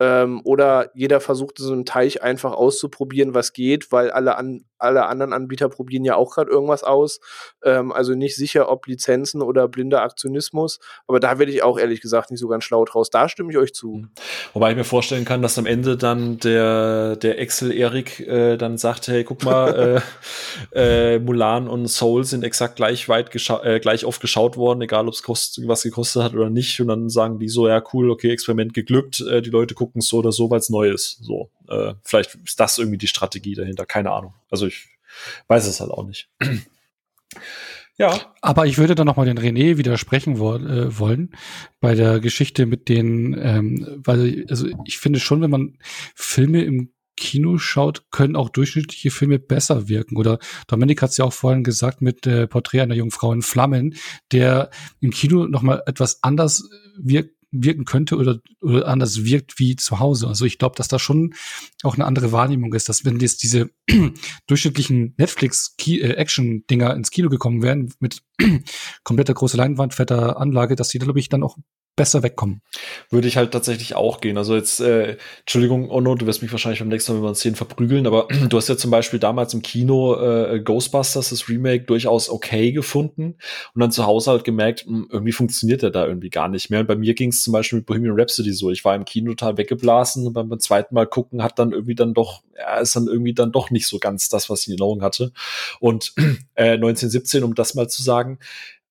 ähm, oder jeder versucht so einen Teich einfach auszuprobieren, was geht, weil alle, an, alle anderen Anbieter probieren ja auch gerade irgendwas aus. Ähm, also nicht sicher, ob Lizenzen oder blinder Aktionismus. Aber da werde ich auch ehrlich gesagt nicht so ganz schlau draus. Da stimme ich euch zu. Mhm. Wobei ich mir vorstellen kann, dass am Ende dann der, der Excel-Erik äh, dann sagt, hey, guck mal, äh, äh, Mulan und Soul sind exakt gleich weit äh, gleich oft geschaut worden, egal ob es was gekostet hat oder nicht. Und dann sagen die so, ja cool, okay, Experiment geglückt, äh, die Leute gucken gucken es so oder so, weil es neu ist. So, äh, vielleicht ist das irgendwie die Strategie dahinter, keine Ahnung. Also ich weiß es halt auch nicht. Ja. Aber ich würde dann nochmal den René widersprechen wo äh, wollen bei der Geschichte mit den, ähm, weil, also ich finde schon, wenn man Filme im Kino schaut, können auch durchschnittliche Filme besser wirken. Oder Dominik hat es ja auch vorhin gesagt mit äh, Porträt einer jungen Frau in Flammen, der im Kino nochmal etwas anders wirkt wirken könnte oder, oder anders wirkt wie zu Hause. Also ich glaube, dass da schon auch eine andere Wahrnehmung ist, dass wenn jetzt diese durchschnittlichen Netflix-Action-Dinger äh, ins Kino gekommen wären mit kompletter großer Leinwand, fetter Anlage, dass die, glaube ich, dann auch besser wegkommen. Würde ich halt tatsächlich auch gehen. Also jetzt, äh, Entschuldigung, Ono, du wirst mich wahrscheinlich beim nächsten Mal über uns Szenen verprügeln, aber du hast ja zum Beispiel damals im Kino äh, Ghostbusters, das Remake, durchaus okay gefunden und dann zu Hause halt gemerkt, mh, hm, irgendwie funktioniert der da irgendwie gar nicht mehr. Und bei mir ging es zum Beispiel mit Bohemian Rhapsody so. Ich war im Kino total weggeblasen und beim, beim zweiten Mal gucken hat dann irgendwie dann doch, ja, ist dann irgendwie dann doch nicht so ganz das, was ich in Erinnerung hatte. Und äh, 1917, um das mal zu sagen,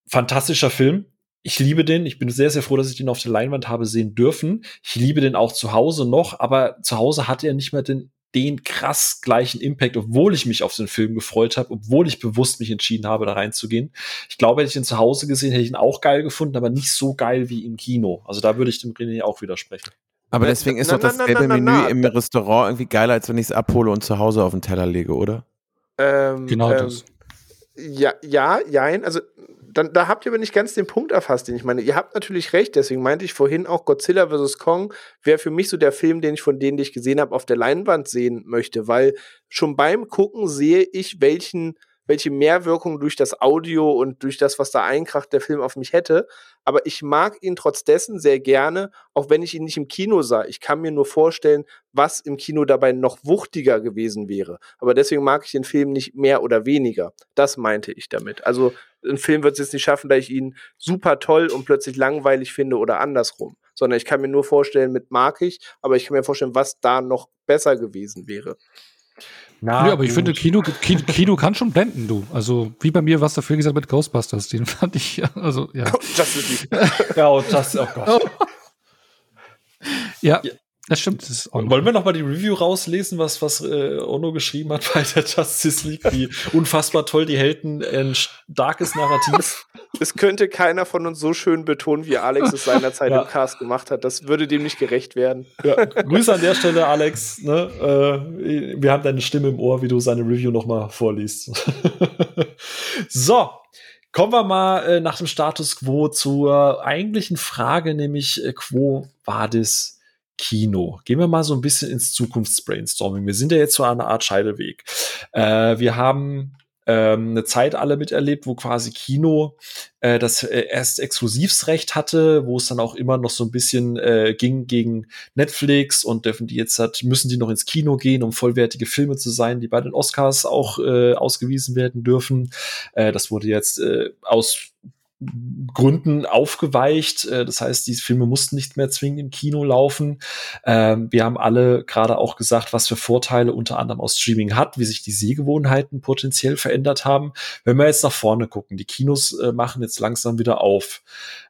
fantastischer Film, ich liebe den. Ich bin sehr, sehr froh, dass ich den auf der Leinwand habe sehen dürfen. Ich liebe den auch zu Hause noch, aber zu Hause hatte er nicht mehr den, den krass gleichen Impact, obwohl ich mich auf den Film gefreut habe, obwohl ich bewusst mich entschieden habe, da reinzugehen. Ich glaube, hätte ich ihn zu Hause gesehen, hätte ich ihn auch geil gefunden, aber nicht so geil wie im Kino. Also da würde ich dem René auch widersprechen. Aber deswegen ist na, doch das na, gelbe na, Menü im Restaurant irgendwie geiler, als wenn ich es abhole und zu Hause auf den Teller lege, oder? Ähm, genau ähm, das. Ja, ja, jein. Also dann, da habt ihr aber nicht ganz den Punkt erfasst, den ich meine. Ihr habt natürlich recht, deswegen meinte ich vorhin auch Godzilla vs. Kong wäre für mich so der Film, den ich von denen, die ich gesehen habe, auf der Leinwand sehen möchte, weil schon beim Gucken sehe ich, welchen welche Mehrwirkung durch das Audio und durch das, was da einkracht, der Film auf mich hätte. Aber ich mag ihn trotz sehr gerne, auch wenn ich ihn nicht im Kino sah. Ich kann mir nur vorstellen, was im Kino dabei noch wuchtiger gewesen wäre. Aber deswegen mag ich den Film nicht mehr oder weniger. Das meinte ich damit. Also ein Film wird es jetzt nicht schaffen, da ich ihn super toll und plötzlich langweilig finde oder andersrum. Sondern ich kann mir nur vorstellen, mit mag ich, aber ich kann mir vorstellen, was da noch besser gewesen wäre. Na, ja, aber gut. ich finde, Kino, Kino, Kino, kann schon blenden, du. Also, wie bei mir, was dafür gesagt mit Ghostbusters, den fand ich, also, ja. Justice League. ja, oh, das, oh Gott. ja. Das stimmt. Das ist Wollen wir noch mal die Review rauslesen, was, was äh, Ono geschrieben hat bei der Justice League? Wie unfassbar toll die Helden ein starkes Narrativ. Es könnte keiner von uns so schön betonen, wie Alex es seinerzeit ja. im Cast gemacht hat. Das würde dem nicht gerecht werden. Ja. Grüße an der Stelle, Alex. Ne? Äh, wir haben deine Stimme im Ohr, wie du seine Review noch mal vorliest. so, Kommen wir mal äh, nach dem Status quo zur eigentlichen Frage, nämlich äh, quo vadis Kino. Gehen wir mal so ein bisschen ins Zukunftsbrainstorming. Wir sind ja jetzt so an einer Art Scheideweg. Äh, wir haben ähm, eine Zeit alle miterlebt, wo quasi Kino äh, das äh, erst Exklusivsrecht hatte, wo es dann auch immer noch so ein bisschen äh, ging gegen Netflix und dürfen die jetzt hat, müssen die noch ins Kino gehen, um vollwertige Filme zu sein, die bei den Oscars auch äh, ausgewiesen werden dürfen. Äh, das wurde jetzt äh, aus Gründen aufgeweicht. Äh, das heißt, die Filme mussten nicht mehr zwingend im Kino laufen. Ähm, wir haben alle gerade auch gesagt, was für Vorteile unter anderem aus Streaming hat, wie sich die Sehgewohnheiten potenziell verändert haben. Wenn wir jetzt nach vorne gucken, die Kinos äh, machen jetzt langsam wieder auf.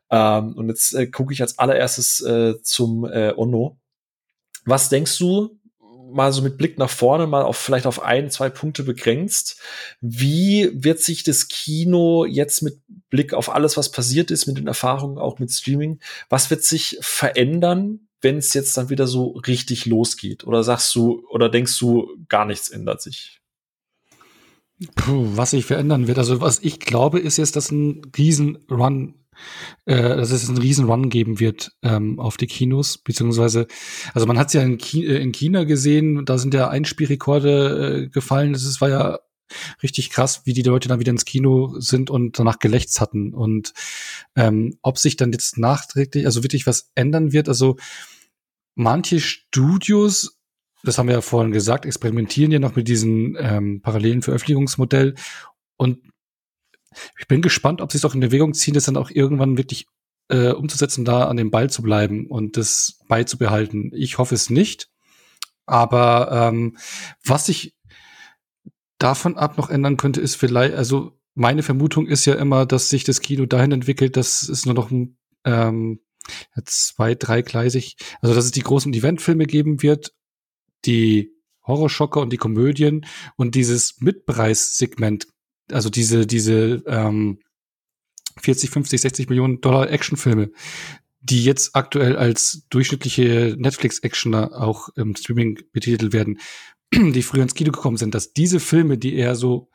Ähm, und jetzt äh, gucke ich als allererstes zum Ono. Was denkst du, mal so mit Blick nach vorne, mal auf vielleicht auf ein, zwei Punkte begrenzt. Wie wird sich das Kino jetzt mit Blick auf alles, was passiert ist, mit den Erfahrungen auch mit Streaming, was wird sich verändern, wenn es jetzt dann wieder so richtig losgeht? Oder sagst du, oder denkst du, gar nichts ändert sich? Puh, was sich verändern wird. Also was ich glaube, ist jetzt, dass ein Riesen-Run äh, dass es einen riesen Run geben wird ähm, auf die Kinos, beziehungsweise, also man hat es ja in, Ki äh, in, China gesehen, da sind ja Einspielrekorde äh, gefallen, das war ja richtig krass, wie die Leute dann wieder ins Kino sind und danach gelächzt hatten. Und ähm, ob sich dann jetzt nachträglich, also wirklich was ändern wird, also manche Studios, das haben wir ja vorhin gesagt, experimentieren ja noch mit diesem ähm, parallelen Veröffentlichungsmodell und ich bin gespannt, ob sie es auch in Bewegung ziehen, das dann auch irgendwann wirklich äh, umzusetzen, da an dem Ball zu bleiben und das beizubehalten. Ich hoffe es nicht. Aber ähm, was sich davon ab noch ändern könnte, ist vielleicht, also meine Vermutung ist ja immer, dass sich das Kino dahin entwickelt, dass es nur noch ähm, zwei, dreigleisig, also dass es die großen Eventfilme geben wird, die Horrorschocker und die Komödien und dieses Mitpreissegment, also diese, diese ähm, 40, 50, 60 Millionen Dollar Actionfilme, die jetzt aktuell als durchschnittliche Netflix-Actioner auch im Streaming betitelt werden, die früher ins Kino gekommen sind, dass diese Filme, die eher so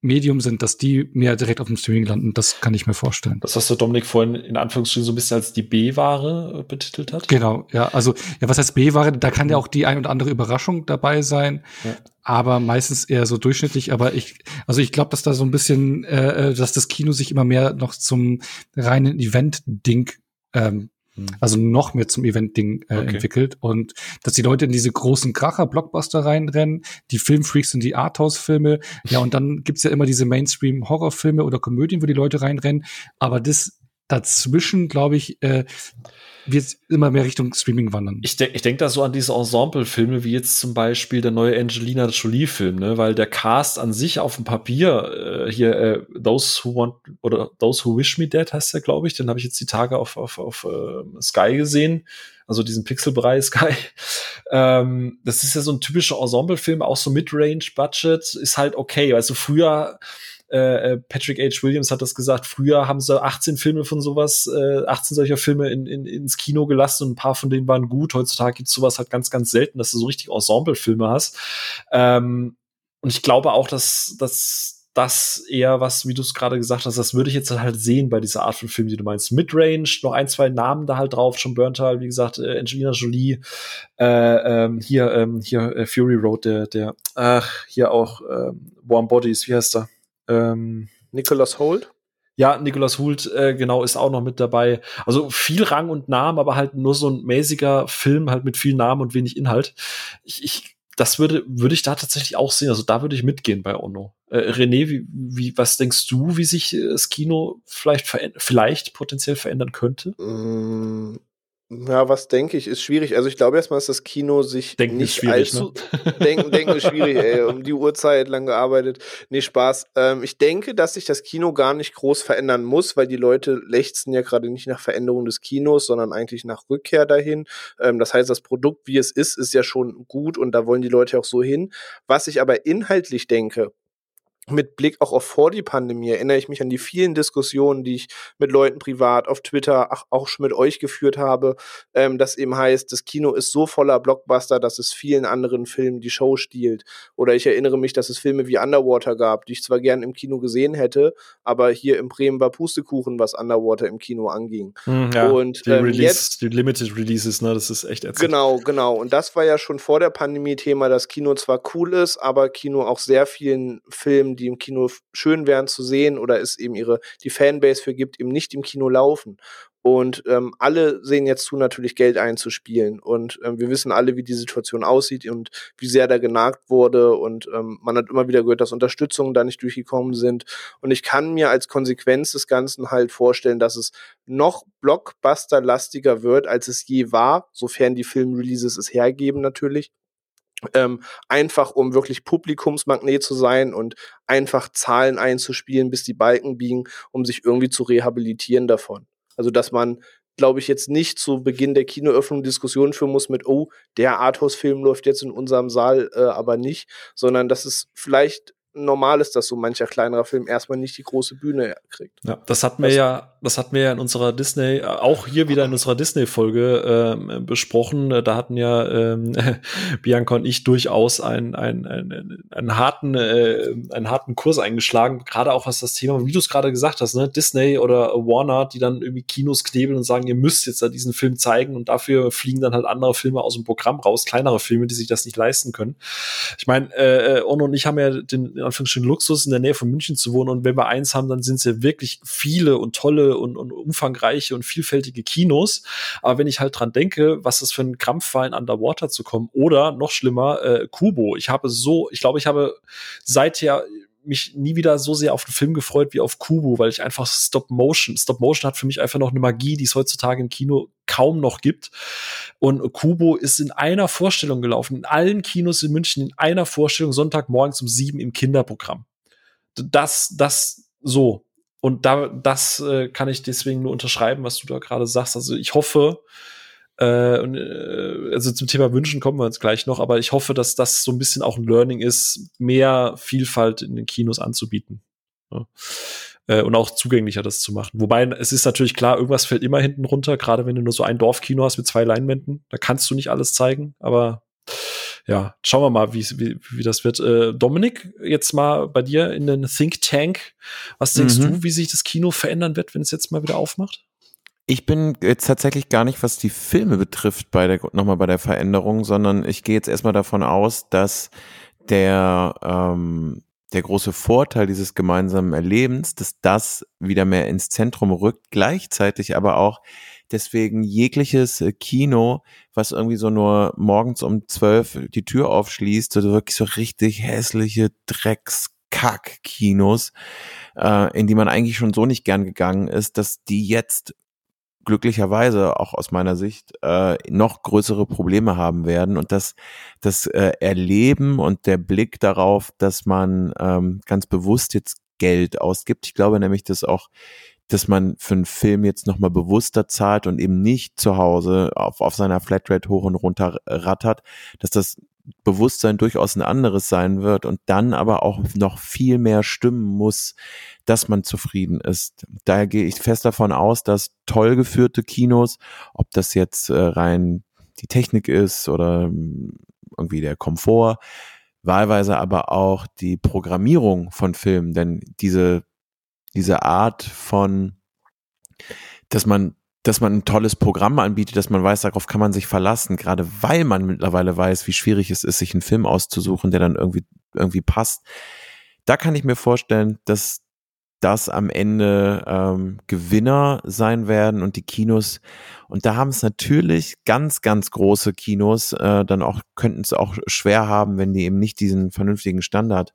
Medium sind, dass die mehr direkt auf dem Streaming landen, das kann ich mir vorstellen. Das, was der Dominik vorhin in Anführungsstrichen so ein bisschen als die B-Ware äh, betitelt hat. Genau, ja. Also, ja, was heißt B-Ware? Da kann ja auch die ein oder andere Überraschung dabei sein, ja. aber meistens eher so durchschnittlich. Aber ich, also ich glaube, dass da so ein bisschen, äh, äh, dass das Kino sich immer mehr noch zum reinen Event-Ding ähm, hm. Also noch mehr zum Event-Ding äh, okay. entwickelt. Und dass die Leute in diese großen Kracher-Blockbuster reinrennen, die Filmfreaks in die Arthouse-Filme, ja und dann gibt's ja immer diese Mainstream-Horrorfilme oder Komödien, wo die Leute reinrennen, aber das dazwischen, glaube ich, äh, wird immer mehr Richtung Streaming wandern. Ich, de ich denke da so an diese Ensemble-Filme, wie jetzt zum Beispiel der neue Angelina Jolie-Film, ne? weil der Cast an sich auf dem Papier äh, hier äh, Those Who Want oder Those Who Wish Me Dead heißt der, glaube ich. Den habe ich jetzt die Tage auf, auf, auf äh, Sky gesehen, also diesen Pixelbereich Sky. ähm, das ist ja so ein typischer Ensemble-Film, auch so Mid-Range-Budget, ist halt okay. Also früher äh, äh, Patrick H. Williams hat das gesagt, früher haben sie 18 Filme von sowas, äh, 18 solcher Filme in, in, ins Kino gelassen und ein paar von denen waren gut. Heutzutage gibt's sowas halt ganz, ganz selten, dass du so richtig Ensemble-Filme hast. Ähm, und ich glaube auch, dass, dass das eher was, wie du es gerade gesagt hast, das würde ich jetzt halt sehen bei dieser Art von Film, die du meinst. Midrange, noch ein, zwei Namen da halt drauf, schon Burntal, wie gesagt, äh, Angelina Jolie, äh, ähm, hier, ähm, hier äh, Fury Road, der, der, ach, hier auch ähm, Warm Bodies, wie heißt er? Ähm, Nicholas Holt? Ja, Nicholas Hoult, äh, genau, ist auch noch mit dabei. Also viel Rang und Namen, aber halt nur so ein mäßiger Film, halt mit viel Namen und wenig Inhalt. Ich, ich das würde, würde ich da tatsächlich auch sehen. Also da würde ich mitgehen bei Ono. Äh, René, wie, wie, was denkst du, wie sich äh, das Kino vielleicht, vielleicht potenziell verändern könnte? Ja, was denke ich, ist schwierig. Also ich glaube erstmal, dass das Kino sich denken nicht allzu ne? denken, denken ist schwierig, ey, um die Uhrzeit lang gearbeitet. Nee, Spaß. Ähm, ich denke, dass sich das Kino gar nicht groß verändern muss, weil die Leute lechzen ja gerade nicht nach Veränderung des Kinos, sondern eigentlich nach Rückkehr dahin. Ähm, das heißt, das Produkt, wie es ist, ist ja schon gut und da wollen die Leute auch so hin. Was ich aber inhaltlich denke, mit Blick auch auf vor die Pandemie erinnere ich mich an die vielen Diskussionen, die ich mit Leuten privat auf Twitter, ach, auch schon mit euch geführt habe, ähm, das eben heißt, das Kino ist so voller Blockbuster, dass es vielen anderen Filmen die Show stiehlt. Oder ich erinnere mich, dass es Filme wie Underwater gab, die ich zwar gern im Kino gesehen hätte, aber hier im Bremen war Pustekuchen, was Underwater im Kino anging. Hm, ja, und die, ähm, Release, jetzt, die Limited Releases, ne, das ist echt ätzend. Genau, genau. Und das war ja schon vor der Pandemie Thema, dass Kino zwar cool ist, aber Kino auch sehr vielen Filmen die im Kino schön wären zu sehen oder es eben ihre die Fanbase für gibt, eben nicht im Kino laufen. Und ähm, alle sehen jetzt zu, natürlich Geld einzuspielen. Und ähm, wir wissen alle, wie die Situation aussieht und wie sehr da genagt wurde. Und ähm, man hat immer wieder gehört, dass Unterstützungen da nicht durchgekommen sind. Und ich kann mir als Konsequenz des Ganzen halt vorstellen, dass es noch Blockbuster-lastiger wird, als es je war, sofern die Filmreleases es hergeben natürlich ähm, einfach um wirklich Publikumsmagnet zu sein und einfach Zahlen einzuspielen, bis die Balken biegen, um sich irgendwie zu rehabilitieren davon. Also dass man, glaube ich, jetzt nicht zu Beginn der Kinoöffnung Diskussionen führen muss mit, oh, der Arthouse-Film läuft jetzt in unserem Saal, äh, aber nicht, sondern dass es vielleicht normal ist, dass so mancher kleinerer Film erstmal nicht die große Bühne kriegt. Ja, das hatten wir ja, das hatten wir ja in unserer Disney, auch hier wieder in unserer Disney-Folge ähm, besprochen. Da hatten ja ähm, Bianca und ich durchaus einen, einen, einen, einen harten, äh, einen harten Kurs eingeschlagen, gerade auch was das Thema, wie du es gerade gesagt hast, ne, Disney oder Warner, die dann irgendwie Kinos knebeln und sagen, ihr müsst jetzt da diesen Film zeigen und dafür fliegen dann halt andere Filme aus dem Programm raus, kleinere Filme, die sich das nicht leisten können. Ich meine, äh, Ono und ich haben ja den Anführungsstrichen Luxus, in der Nähe von München zu wohnen. Und wenn wir eins haben, dann sind es ja wirklich viele und tolle und, und umfangreiche und vielfältige Kinos. Aber wenn ich halt dran denke, was das für ein Krampf war, in Underwater zu kommen oder noch schlimmer, äh, Kubo. Ich habe so, ich glaube, ich habe seither mich nie wieder so sehr auf den Film gefreut wie auf Kubo, weil ich einfach Stop Motion, Stop Motion hat für mich einfach noch eine Magie, die es heutzutage im Kino kaum noch gibt. Und Kubo ist in einer Vorstellung gelaufen, in allen Kinos in München, in einer Vorstellung, Sonntagmorgens um sieben im Kinderprogramm. Das, das so. Und da, das äh, kann ich deswegen nur unterschreiben, was du da gerade sagst. Also ich hoffe, also zum Thema Wünschen kommen wir uns gleich noch, aber ich hoffe, dass das so ein bisschen auch ein Learning ist, mehr Vielfalt in den Kinos anzubieten. Ja. Äh, und auch zugänglicher das zu machen. Wobei es ist natürlich klar, irgendwas fällt immer hinten runter, gerade wenn du nur so ein Dorfkino hast mit zwei Leinwänden. Da kannst du nicht alles zeigen, aber ja, schauen wir mal, wie, wie, wie das wird. Äh, Dominik, jetzt mal bei dir in den Think Tank. Was denkst mhm. du, wie sich das Kino verändern wird, wenn es jetzt mal wieder aufmacht? Ich bin jetzt tatsächlich gar nicht, was die Filme betrifft, bei der, nochmal bei der Veränderung, sondern ich gehe jetzt erstmal davon aus, dass der, ähm, der große Vorteil dieses gemeinsamen Erlebens, dass das wieder mehr ins Zentrum rückt, gleichzeitig aber auch deswegen jegliches äh, Kino, was irgendwie so nur morgens um zwölf die Tür aufschließt, so wirklich so richtig hässliche Dreckskack-Kinos, äh, in die man eigentlich schon so nicht gern gegangen ist, dass die jetzt glücklicherweise auch aus meiner Sicht äh, noch größere Probleme haben werden und dass das äh, Erleben und der Blick darauf, dass man ähm, ganz bewusst jetzt Geld ausgibt. Ich glaube nämlich, dass auch dass man für einen Film jetzt nochmal bewusster zahlt und eben nicht zu Hause auf, auf seiner Flatrate hoch und runter rattert, dass das Bewusstsein durchaus ein anderes sein wird und dann aber auch noch viel mehr stimmen muss, dass man zufrieden ist. Daher gehe ich fest davon aus, dass toll geführte Kinos, ob das jetzt äh, rein die Technik ist oder hm, irgendwie der Komfort, wahlweise aber auch die Programmierung von Filmen, denn diese diese Art von, dass man, dass man ein tolles Programm anbietet, dass man weiß, darauf kann man sich verlassen, gerade weil man mittlerweile weiß, wie schwierig es ist, sich einen Film auszusuchen, der dann irgendwie, irgendwie passt. Da kann ich mir vorstellen, dass das am Ende ähm, Gewinner sein werden und die Kinos und da haben es natürlich ganz ganz große Kinos äh, dann auch könnten es auch schwer haben, wenn die eben nicht diesen vernünftigen Standard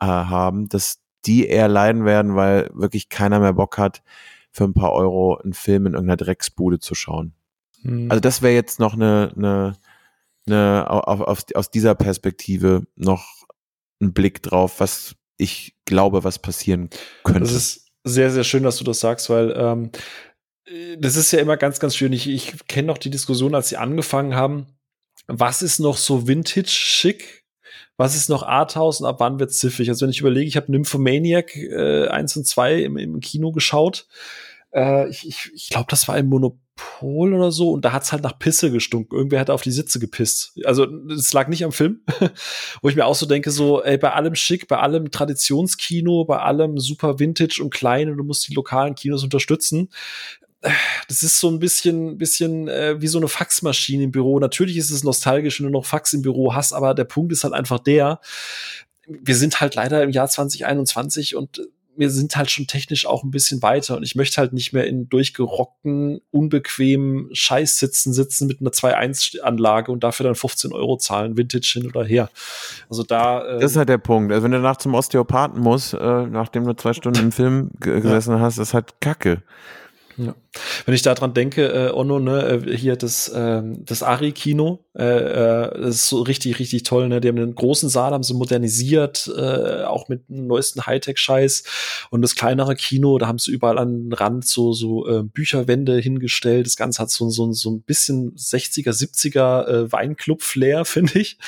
äh, haben, dass die eher leiden werden, weil wirklich keiner mehr Bock hat, für ein paar Euro einen Film in irgendeiner Drecksbude zu schauen. Hm. Also das wäre jetzt noch eine, eine, eine auf, auf, aus dieser Perspektive noch ein Blick drauf, was ich glaube, was passieren könnte. Das ist sehr, sehr schön, dass du das sagst, weil ähm, das ist ja immer ganz, ganz schön. Ich, ich kenne noch die Diskussion, als sie angefangen haben. Was ist noch so vintage-schick? Was ist noch Arthouse und ab wann wird's ziffig? Also wenn ich überlege, ich habe Nymphomaniac äh, 1 und 2 im, im Kino geschaut. Äh, ich ich, ich glaube, das war ein Monopol oder so und da hat's halt nach Pisse gestunken. Irgendwer hat auf die Sitze gepisst. Also es lag nicht am Film, wo ich mir auch so denke, so ey, bei allem Schick, bei allem Traditionskino, bei allem super Vintage und klein und du musst die lokalen Kinos unterstützen das ist so ein bisschen, bisschen äh, wie so eine Faxmaschine im Büro. Natürlich ist es nostalgisch, wenn du noch Fax im Büro hast, aber der Punkt ist halt einfach der, wir sind halt leider im Jahr 2021 und wir sind halt schon technisch auch ein bisschen weiter und ich möchte halt nicht mehr in durchgerockten, unbequemen Scheißsitzen sitzen mit einer 2.1-Anlage und dafür dann 15 Euro zahlen, Vintage hin oder her. Also da. Äh das ist halt der Punkt. Also wenn du nach zum Osteopathen musst, äh, nachdem du zwei Stunden im Film gesessen ja. hast, ist halt Kacke. Ja. Wenn ich daran denke, äh, Onno, ne, äh, hier das, äh, das Ari-Kino, äh, äh, das ist so richtig, richtig toll, ne? Die haben einen großen Saal, haben sie modernisiert, äh, auch mit dem neuesten Hightech-Scheiß. Und das kleinere Kino, da haben sie überall an den Rand so, so äh, Bücherwände hingestellt. Das Ganze hat so, so, so ein bisschen 60er, 70er äh, Weinclub-Flair, finde ich.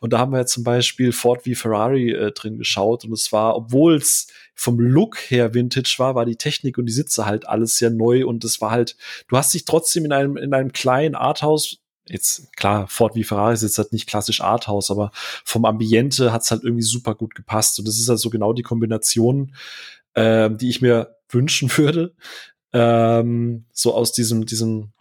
Und da haben wir zum Beispiel Ford wie Ferrari äh, drin geschaut. Und es war, obwohl es vom Look her Vintage war, war die Technik und die Sitze halt alles sehr neu und es war halt, du hast dich trotzdem in einem, in einem kleinen Arthouse jetzt klar, Ford wie Ferrari ist halt nicht klassisch Arthouse, aber vom Ambiente hat's halt irgendwie super gut gepasst. Und das ist also genau die Kombination, äh, die ich mir wünschen würde. Ähm, so aus diesem, diesem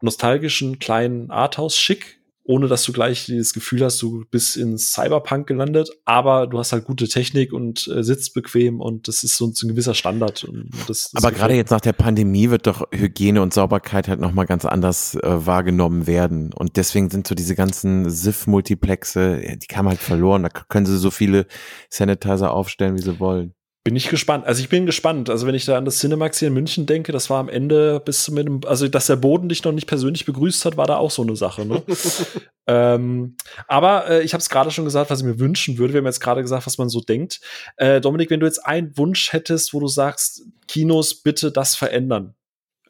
nostalgischen kleinen Arthouse-Schick ohne dass du gleich das Gefühl hast, du bist in Cyberpunk gelandet, aber du hast halt gute Technik und äh, sitzt bequem und das ist so ein, so ein gewisser Standard. Das, das aber gerade jetzt nach der Pandemie wird doch Hygiene und Sauberkeit halt nochmal ganz anders äh, wahrgenommen werden und deswegen sind so diese ganzen SIF-Multiplexe, die kamen halt verloren, da können sie so viele Sanitizer aufstellen, wie sie wollen. Bin ich gespannt. Also ich bin gespannt. Also wenn ich da an das Cinemax hier in München denke, das war am Ende bis mit dem, also dass der Boden dich noch nicht persönlich begrüßt hat, war da auch so eine Sache. Ne? ähm, aber äh, ich habe es gerade schon gesagt, was ich mir wünschen würde. Wir haben jetzt gerade gesagt, was man so denkt. Äh, Dominik, wenn du jetzt einen Wunsch hättest, wo du sagst, Kinos bitte das verändern,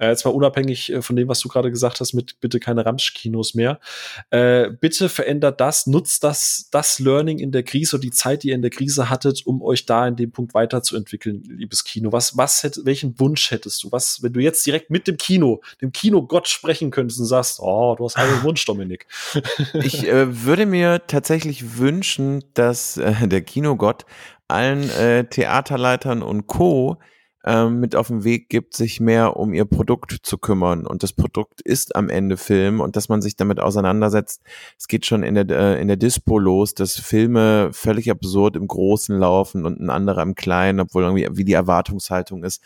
äh, jetzt mal unabhängig äh, von dem, was du gerade gesagt hast, mit bitte keine Ramsch-Kinos mehr. Äh, bitte verändert das, nutzt das, das Learning in der Krise und die Zeit, die ihr in der Krise hattet, um euch da in dem Punkt weiterzuentwickeln, liebes Kino. Was, was hätt, welchen Wunsch hättest du? Was, wenn du jetzt direkt mit dem Kino, dem Kinogott sprechen könntest und sagst, oh, du hast einen Wunsch, Dominik. ich äh, würde mir tatsächlich wünschen, dass äh, der Kinogott allen äh, Theaterleitern und Co ähm, mit auf den Weg gibt, sich mehr um ihr Produkt zu kümmern. Und das Produkt ist am Ende Film und dass man sich damit auseinandersetzt. Es geht schon in der, äh, in der Dispo los, dass Filme völlig absurd im Großen laufen und ein anderer im Kleinen, obwohl irgendwie wie die Erwartungshaltung ist.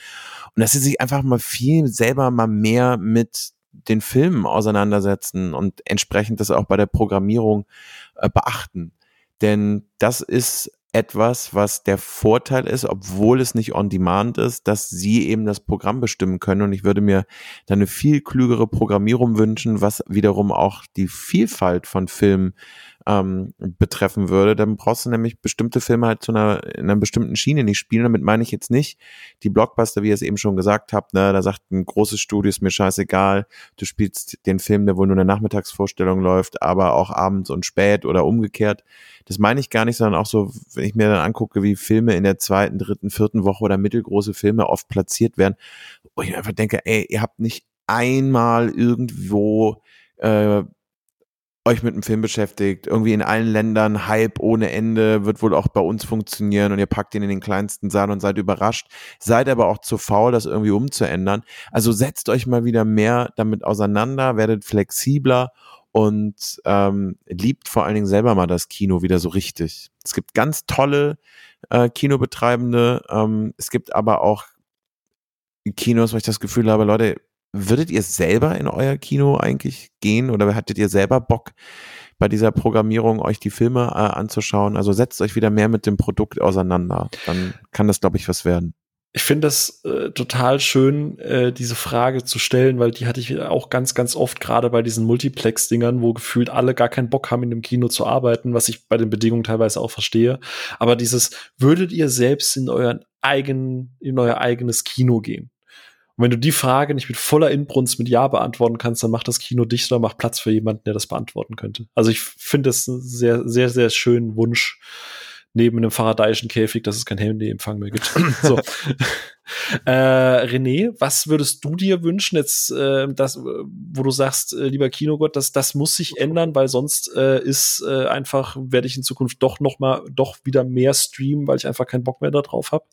Und dass sie sich einfach mal viel selber mal mehr mit den Filmen auseinandersetzen und entsprechend das auch bei der Programmierung äh, beachten. Denn das ist etwas, was der Vorteil ist, obwohl es nicht on demand ist, dass sie eben das Programm bestimmen können. Und ich würde mir da eine viel klügere Programmierung wünschen, was wiederum auch die Vielfalt von Filmen ähm, betreffen würde, dann brauchst du nämlich bestimmte Filme halt zu einer, in einer bestimmten Schiene nicht spielen. Damit meine ich jetzt nicht die Blockbuster, wie ihr es eben schon gesagt habt, ne, da sagt ein großes Studio, ist mir scheißegal, du spielst den Film, der wohl nur eine Nachmittagsvorstellung läuft, aber auch abends und spät oder umgekehrt. Das meine ich gar nicht, sondern auch so, wenn ich mir dann angucke, wie Filme in der zweiten, dritten, vierten Woche oder mittelgroße Filme oft platziert werden, wo ich einfach denke, ey, ihr habt nicht einmal irgendwo äh, euch mit einem Film beschäftigt, irgendwie in allen Ländern, Hype ohne Ende, wird wohl auch bei uns funktionieren und ihr packt ihn in den kleinsten Saal und seid überrascht, seid aber auch zu faul, das irgendwie umzuändern. Also setzt euch mal wieder mehr damit auseinander, werdet flexibler und ähm, liebt vor allen Dingen selber mal das Kino wieder so richtig. Es gibt ganz tolle äh, Kinobetreibende, ähm, es gibt aber auch Kinos, wo ich das Gefühl habe, Leute, Würdet ihr selber in euer Kino eigentlich gehen oder hattet ihr selber Bock bei dieser Programmierung euch die Filme äh, anzuschauen? Also setzt euch wieder mehr mit dem Produkt auseinander. Dann kann das, glaube ich, was werden. Ich finde das äh, total schön, äh, diese Frage zu stellen, weil die hatte ich auch ganz, ganz oft gerade bei diesen Multiplex-Dingern, wo gefühlt alle gar keinen Bock haben, in dem Kino zu arbeiten, was ich bei den Bedingungen teilweise auch verstehe. Aber dieses, würdet ihr selbst in euren eigenen, in euer eigenes Kino gehen? Und wenn du die Frage nicht mit voller Inbrunst mit Ja beantworten kannst, dann macht das Kino dich oder macht Platz für jemanden, der das beantworten könnte. Also ich finde das einen sehr, sehr, sehr schönen Wunsch neben einem faradayischen Käfig, dass es kein Handyempfang mehr gibt. so. äh, René, was würdest du dir wünschen, jetzt, äh, das, wo du sagst, äh, lieber Kinogott, das, das muss sich ändern, weil sonst äh, ist äh, einfach, werde ich in Zukunft doch noch mal, doch wieder mehr streamen, weil ich einfach keinen Bock mehr darauf habe?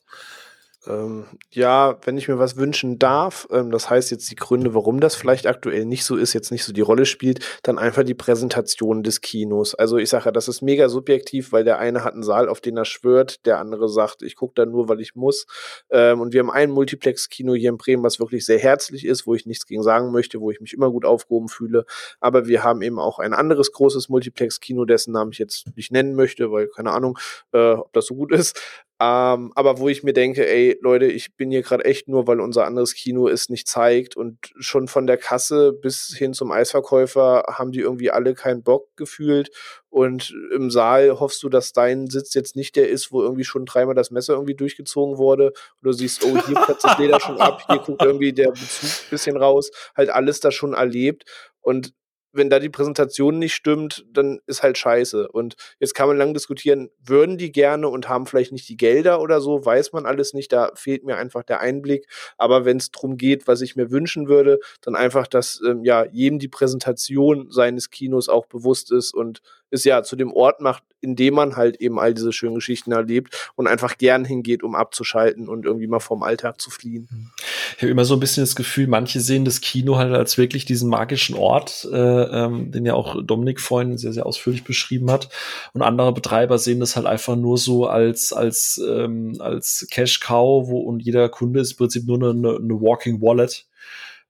Ähm, ja, wenn ich mir was wünschen darf, ähm, das heißt jetzt die Gründe, warum das vielleicht aktuell nicht so ist, jetzt nicht so die Rolle spielt, dann einfach die Präsentation des Kinos. Also ich sage ja, das ist mega subjektiv, weil der eine hat einen Saal, auf den er schwört, der andere sagt, ich gucke da nur, weil ich muss. Ähm, und wir haben ein Multiplex-Kino hier in Bremen, was wirklich sehr herzlich ist, wo ich nichts gegen sagen möchte, wo ich mich immer gut aufgehoben fühle. Aber wir haben eben auch ein anderes großes Multiplex-Kino, dessen Namen ich jetzt nicht nennen möchte, weil keine Ahnung, äh, ob das so gut ist. Ähm, aber wo ich mir denke, ey, Leute, ich bin hier gerade echt nur, weil unser anderes Kino es nicht zeigt. Und schon von der Kasse bis hin zum Eisverkäufer haben die irgendwie alle keinen Bock gefühlt. Und im Saal hoffst du, dass dein Sitz jetzt nicht der ist, wo irgendwie schon dreimal das Messer irgendwie durchgezogen wurde. Und du siehst, oh, hier platzt das Leder schon ab, hier guckt irgendwie der Bezug ein bisschen raus, halt alles da schon erlebt. Und wenn da die Präsentation nicht stimmt, dann ist halt scheiße. Und jetzt kann man lang diskutieren, würden die gerne und haben vielleicht nicht die Gelder oder so, weiß man alles nicht, da fehlt mir einfach der Einblick. Aber wenn es darum geht, was ich mir wünschen würde, dann einfach, dass ähm, ja jedem die Präsentation seines Kinos auch bewusst ist und es ja zu dem Ort macht, in dem man halt eben all diese schönen Geschichten erlebt und einfach gern hingeht, um abzuschalten und irgendwie mal vom Alltag zu fliehen. Ich habe immer so ein bisschen das Gefühl, manche sehen das Kino halt als wirklich diesen magischen Ort, äh, ähm, den ja auch Dominik vorhin sehr, sehr ausführlich beschrieben hat. Und andere Betreiber sehen das halt einfach nur so als, als, ähm, als Cash Cow, wo und jeder Kunde ist im Prinzip nur eine, eine Walking Wallet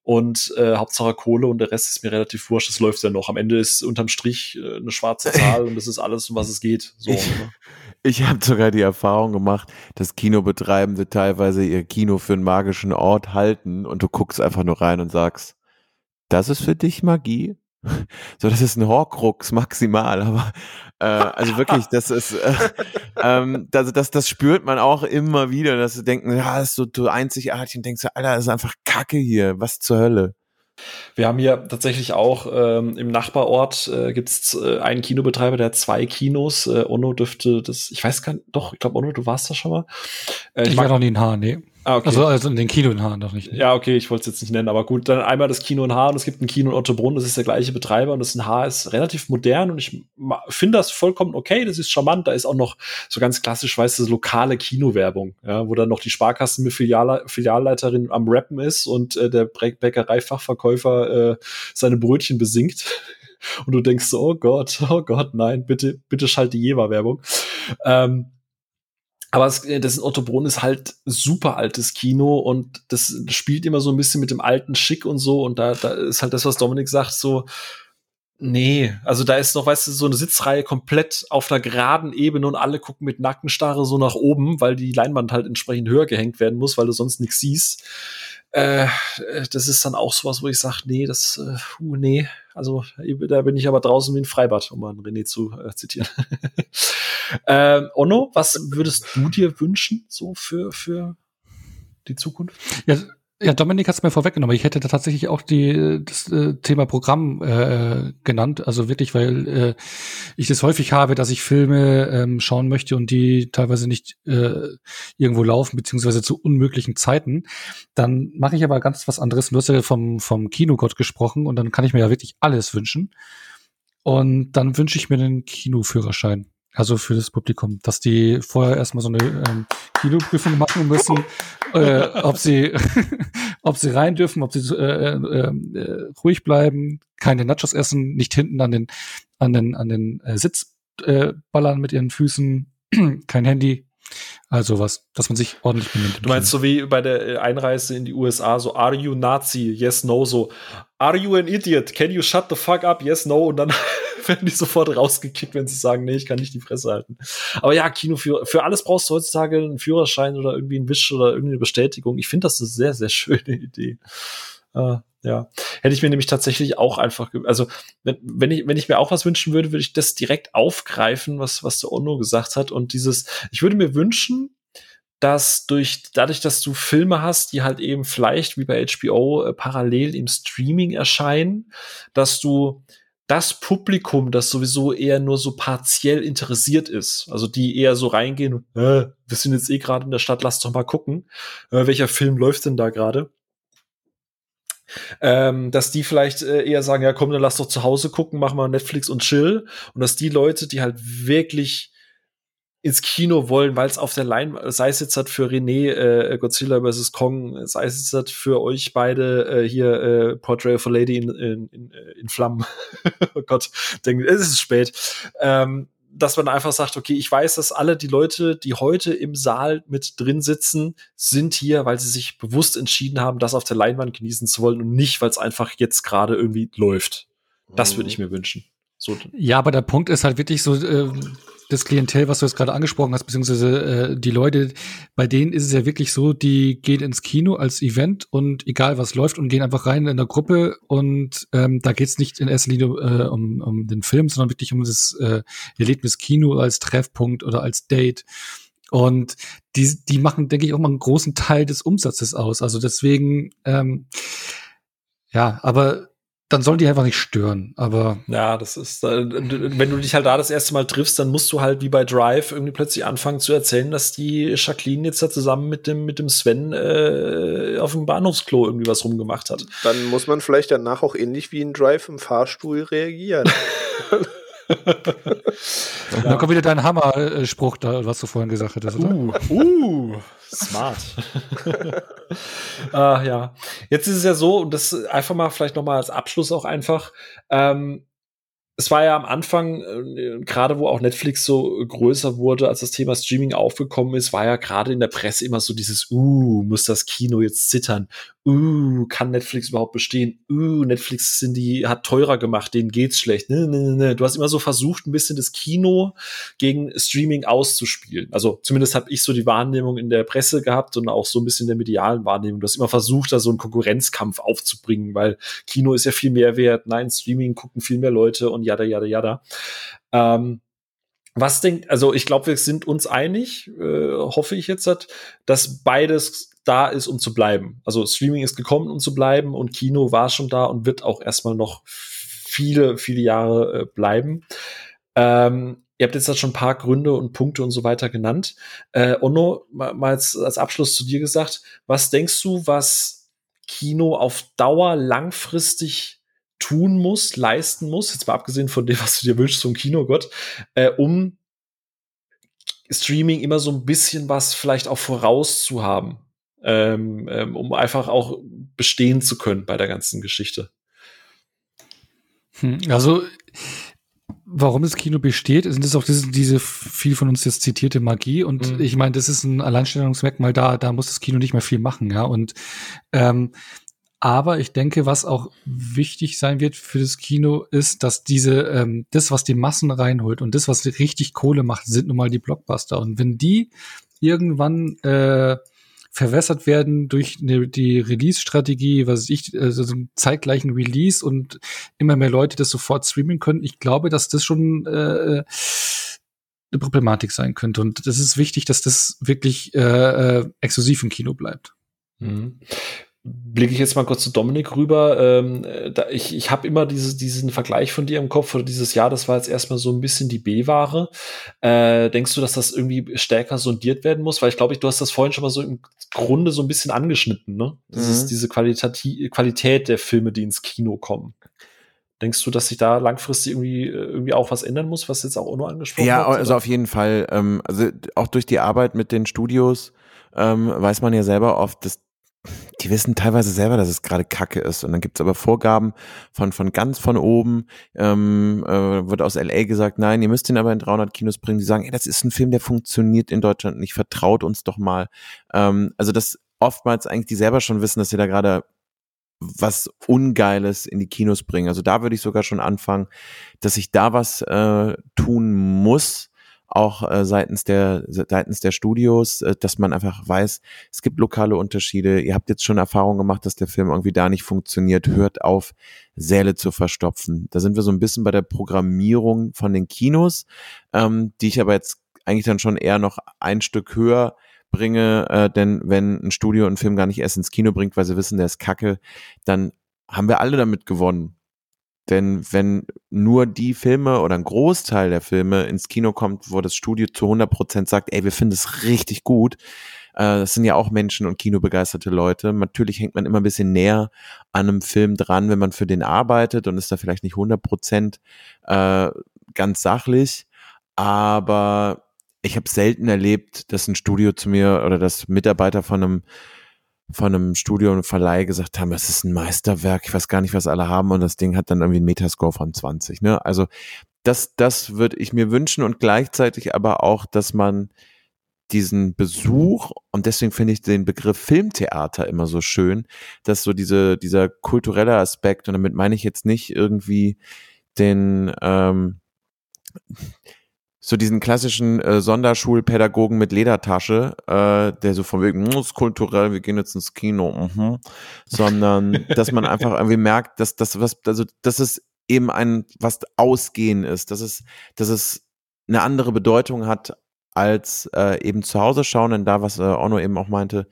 und äh, Hauptsache Kohle und der Rest ist mir relativ wurscht, das läuft ja noch. Am Ende ist unterm Strich äh, eine schwarze Zahl und das ist alles, um was es geht. So, ich ne? ich habe sogar die Erfahrung gemacht, dass Kinobetreibende teilweise ihr Kino für einen magischen Ort halten und du guckst einfach nur rein und sagst, das ist für dich Magie? So, das ist ein Horcrux maximal, aber äh, also wirklich, das ist, äh, ähm, das, das, das spürt man auch immer wieder, dass sie denken, ja, das ist so, so einzigartig und denkst du, Alter, das ist einfach Kacke hier, was zur Hölle. Wir haben hier tatsächlich auch ähm, im Nachbarort äh, gibt es äh, einen Kinobetreiber, der hat zwei Kinos. Äh, Ono dürfte das, ich weiß gar nicht, doch, ich glaube, Ono, du warst da schon mal. Äh, ich, ich war noch nie in Haar, nee. Ah, okay. Also, also in den Kino in Hahn noch nicht. Ja, okay, ich wollte es jetzt nicht nennen, aber gut, dann einmal das Kino in Hahn, es gibt ein Kino in Ottobrunn, das ist der gleiche Betreiber und das in Haar ist relativ modern und ich finde das vollkommen okay, das ist charmant, da ist auch noch so ganz klassisch, weißt du, lokale Kinowerbung, ja, wo dann noch die Sparkassen mit Filial Filialleiterin am Rappen ist und äh, der Bäckereifachverkäufer äh, seine Brötchen besingt. Und du denkst so, oh Gott, oh Gott, nein, bitte, bitte schalt die Jever-Werbung. Ähm, aber es, äh, das in Ottobrunn ist halt super altes Kino und das spielt immer so ein bisschen mit dem alten Schick und so. Und da, da ist halt das, was Dominik sagt, so, nee, also da ist noch, weißt du, so eine Sitzreihe komplett auf einer geraden Ebene und alle gucken mit Nackenstarre so nach oben, weil die Leinwand halt entsprechend höher gehängt werden muss, weil du sonst nichts siehst. Äh, das ist dann auch sowas, wo ich sage, nee, das, äh, uh, nee, also da bin ich aber draußen wie ein Freibad, um mal René zu äh, zitieren. ähm, Onno, was würdest du dir wünschen, so für, für die Zukunft? Ja, ja, Dominik hat es mir vorweggenommen. Ich hätte da tatsächlich auch die, das äh, Thema Programm äh, genannt. Also wirklich, weil äh, ich das häufig habe, dass ich Filme ähm, schauen möchte und die teilweise nicht äh, irgendwo laufen, beziehungsweise zu unmöglichen Zeiten. Dann mache ich aber ganz was anderes. Du hast ja vom, vom Kinogott gesprochen und dann kann ich mir ja wirklich alles wünschen. Und dann wünsche ich mir einen Kinoführerschein. Also für das Publikum, dass die vorher erstmal so eine ähm, Kinoprüfung machen müssen, äh, ob sie, ob sie rein dürfen, ob sie äh, äh, äh, ruhig bleiben, keine Nachos essen, nicht hinten an den, an den, an den äh, Sitz äh, ballern mit ihren Füßen, kein Handy. Also was, dass man sich ordentlich benimmt. Du meinst so wie bei der äh, Einreise in die USA, so are you Nazi? Yes, no, so are you an idiot? Can you shut the fuck up? Yes, no und dann werden die sofort rausgekickt, wenn sie sagen, nee, ich kann nicht die Fresse halten. Aber ja, Kino für, für alles brauchst du heutzutage einen Führerschein oder irgendwie einen Wisch oder irgendeine Bestätigung. Ich finde das eine sehr, sehr schöne Idee. Uh, ja, hätte ich mir nämlich tatsächlich auch einfach, also wenn, wenn ich wenn ich mir auch was wünschen würde, würde ich das direkt aufgreifen, was was der Ono gesagt hat und dieses, ich würde mir wünschen, dass durch dadurch, dass du Filme hast, die halt eben vielleicht wie bei HBO äh, parallel im Streaming erscheinen, dass du das Publikum, das sowieso eher nur so partiell interessiert ist, also die eher so reingehen, äh, wir sind jetzt eh gerade in der Stadt, lass doch mal gucken, äh, welcher Film läuft denn da gerade? Ähm, dass die vielleicht äh, eher sagen, ja komm, dann lass doch zu Hause gucken, mach mal Netflix und chill. Und dass die Leute, die halt wirklich ins Kino wollen, weil es auf der Leinwand, sei es jetzt halt für René äh, Godzilla vs. Kong, sei es jetzt halt für euch beide äh, hier äh, Portrait of a Lady in, in, in, äh, in Flammen. oh Gott, denke, es ist spät. Ähm, dass man einfach sagt, okay, ich weiß, dass alle die Leute, die heute im Saal mit drin sitzen, sind hier, weil sie sich bewusst entschieden haben, das auf der Leinwand genießen zu wollen und nicht, weil es einfach jetzt gerade irgendwie läuft. Das würde mhm. ich mir wünschen. So. Ja, aber der Punkt ist halt wirklich so, äh, das Klientel, was du jetzt gerade angesprochen hast, beziehungsweise äh, die Leute, bei denen ist es ja wirklich so, die gehen ins Kino als Event und egal was läuft und gehen einfach rein in der Gruppe und ähm, da geht es nicht in erster Linie äh, um, um den Film, sondern wirklich um das äh, Erlebnis Kino als Treffpunkt oder als Date. Und die, die machen, denke ich, auch mal einen großen Teil des Umsatzes aus. Also deswegen, ähm, ja, aber dann sollen die einfach nicht stören. Aber ja, das ist, äh, wenn du dich halt da das erste Mal triffst, dann musst du halt wie bei Drive irgendwie plötzlich anfangen zu erzählen, dass die Jacqueline jetzt da zusammen mit dem mit dem Sven äh, auf dem Bahnhofsklo irgendwie was rumgemacht hat. Dann muss man vielleicht danach auch ähnlich wie in Drive im Fahrstuhl reagieren. ja. Da kommt wieder dein Hammer-Spruch, was du vorhin gesagt hattest, oder? Uh, uh smart. uh, ja. Jetzt ist es ja so, und das einfach mal vielleicht noch mal als Abschluss auch einfach, ähm, es war ja am Anfang, äh, gerade wo auch Netflix so größer wurde, als das Thema Streaming aufgekommen ist, war ja gerade in der Presse immer so dieses, uh, muss das Kino jetzt zittern? Uh, kann Netflix überhaupt bestehen? Uh, Netflix sind die, hat teurer gemacht, denen geht's schlecht. Ne, ne, ne. ne. Du hast immer so versucht, ein bisschen das Kino gegen Streaming auszuspielen. Also zumindest habe ich so die Wahrnehmung in der Presse gehabt und auch so ein bisschen der medialen Wahrnehmung. Du hast immer versucht, da so einen Konkurrenzkampf aufzubringen, weil Kino ist ja viel mehr wert. Nein, Streaming gucken viel mehr Leute und jada, jada, jada. Ähm, was denkt, also ich glaube, wir sind uns einig, äh, hoffe ich jetzt, dass beides da ist, um zu bleiben. Also Streaming ist gekommen, um zu bleiben und Kino war schon da und wird auch erstmal noch viele, viele Jahre äh, bleiben. Ähm, ihr habt jetzt schon ein paar Gründe und Punkte und so weiter genannt. Äh, Onno, mal als, als Abschluss zu dir gesagt, was denkst du, was Kino auf Dauer langfristig tun muss, leisten muss, jetzt mal abgesehen von dem, was du dir wünschst zum Kinogott, äh, um Streaming immer so ein bisschen was vielleicht auch vorauszuhaben, ähm, ähm, um einfach auch bestehen zu können bei der ganzen Geschichte. Hm, also warum das Kino besteht, sind das auch diese, diese viel von uns jetzt zitierte Magie. Und mhm. ich meine, das ist ein Alleinstellungsmerkmal da, da muss das Kino nicht mehr viel machen, ja. Und ähm, aber ich denke, was auch wichtig sein wird für das Kino, ist, dass diese, ähm, das, was die Massen reinholt und das, was richtig Kohle macht, sind nun mal die Blockbuster. Und wenn die irgendwann äh, verwässert werden durch eine, die Release-Strategie, was ich, also so einen zeitgleichen Release und immer mehr Leute das sofort streamen können, ich glaube, dass das schon äh, eine Problematik sein könnte. Und das ist wichtig, dass das wirklich äh, äh, exklusiv im Kino bleibt. Mhm blicke ich jetzt mal kurz zu Dominik rüber. Ähm, da, ich ich habe immer diese, diesen Vergleich von dir im Kopf oder dieses Jahr, das war jetzt erstmal so ein bisschen die B-Ware. Äh, denkst du, dass das irgendwie stärker sondiert werden muss? Weil ich glaube, du hast das vorhin schon mal so im Grunde so ein bisschen angeschnitten, ne? Das mhm. diese Qualität, Qualität der Filme, die ins Kino kommen. Denkst du, dass sich da langfristig irgendwie, irgendwie auch was ändern muss, was jetzt auch nur angesprochen ja, hat? Ja, also auf jeden Fall. Ähm, also auch durch die Arbeit mit den Studios ähm, weiß man ja selber oft, dass die wissen teilweise selber, dass es gerade Kacke ist. Und dann gibt's aber Vorgaben von, von ganz von oben. Ähm, äh, wird aus LA gesagt, nein, ihr müsst ihn aber in 300 Kinos bringen. Die sagen, ey, das ist ein Film, der funktioniert in Deutschland nicht. Vertraut uns doch mal. Ähm, also das oftmals eigentlich die selber schon wissen, dass sie da gerade was Ungeiles in die Kinos bringen. Also da würde ich sogar schon anfangen, dass ich da was äh, tun muss, auch äh, seitens der seitens der Studios, äh, dass man einfach weiß, es gibt lokale Unterschiede. Ihr habt jetzt schon Erfahrung gemacht, dass der Film irgendwie da nicht funktioniert. Hört auf, Säle zu verstopfen. Da sind wir so ein bisschen bei der Programmierung von den Kinos, ähm, die ich aber jetzt eigentlich dann schon eher noch ein Stück höher bringe, äh, denn wenn ein Studio einen Film gar nicht erst ins Kino bringt, weil sie wissen, der ist kacke, dann haben wir alle damit gewonnen. Denn wenn nur die Filme oder ein Großteil der Filme ins Kino kommt, wo das Studio zu 100 Prozent sagt, ey, wir finden es richtig gut, äh, das sind ja auch Menschen und kinobegeisterte Leute. Natürlich hängt man immer ein bisschen näher an einem Film dran, wenn man für den arbeitet und ist da vielleicht nicht 100 Prozent äh, ganz sachlich. Aber ich habe selten erlebt, dass ein Studio zu mir oder dass Mitarbeiter von einem von einem Studio und Verleih gesagt haben, es ist ein Meisterwerk, ich weiß gar nicht, was alle haben und das Ding hat dann irgendwie einen Metascore von 20. Ne? Also das, das würde ich mir wünschen und gleichzeitig aber auch, dass man diesen Besuch und deswegen finde ich den Begriff Filmtheater immer so schön, dass so diese dieser kulturelle Aspekt und damit meine ich jetzt nicht irgendwie den ähm, so diesen klassischen äh, Sonderschulpädagogen mit Ledertasche, äh, der so von wegen, ist kulturell, wir gehen jetzt ins Kino, mhm. sondern dass man einfach irgendwie merkt, dass das was, also dass es eben ein was Ausgehen ist, dass es, dass es eine andere Bedeutung hat als äh, eben zu Hause schauen, denn da, was äh, Ono eben auch meinte,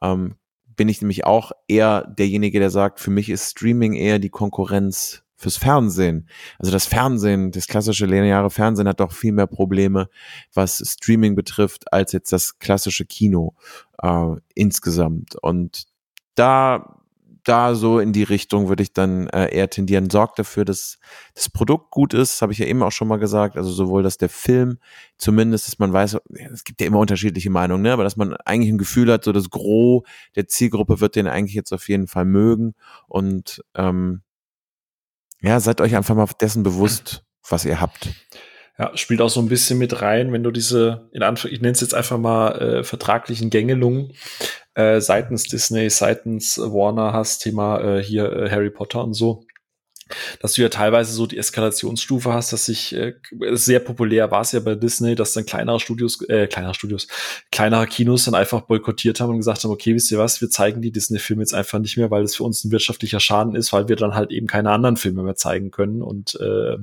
ähm, bin ich nämlich auch eher derjenige, der sagt, für mich ist Streaming eher die Konkurrenz fürs Fernsehen. Also das Fernsehen, das klassische lineare Fernsehen hat doch viel mehr Probleme, was Streaming betrifft, als jetzt das klassische Kino äh, insgesamt. Und da da so in die Richtung würde ich dann äh, eher tendieren. Sorgt dafür, dass das Produkt gut ist, habe ich ja eben auch schon mal gesagt. Also sowohl, dass der Film zumindest, dass man weiß, es gibt ja immer unterschiedliche Meinungen, ne? aber dass man eigentlich ein Gefühl hat, so das Gros der Zielgruppe wird den eigentlich jetzt auf jeden Fall mögen und ähm, ja, seid euch einfach mal dessen bewusst, was ihr habt. Ja, spielt auch so ein bisschen mit rein, wenn du diese, in Anführungszeichen, ich nenne es jetzt einfach mal äh, vertraglichen Gängelungen äh, seitens Disney, seitens Warner hast, Thema äh, hier äh, Harry Potter und so dass du ja teilweise so die Eskalationsstufe hast, dass sich äh, sehr populär war es ja bei Disney, dass dann kleinere Studios, äh, kleinere Studios, kleinere Kinos dann einfach boykottiert haben und gesagt haben, okay, wisst ihr was, wir zeigen die Disney-Filme jetzt einfach nicht mehr, weil es für uns ein wirtschaftlicher Schaden ist, weil wir dann halt eben keine anderen Filme mehr zeigen können und äh,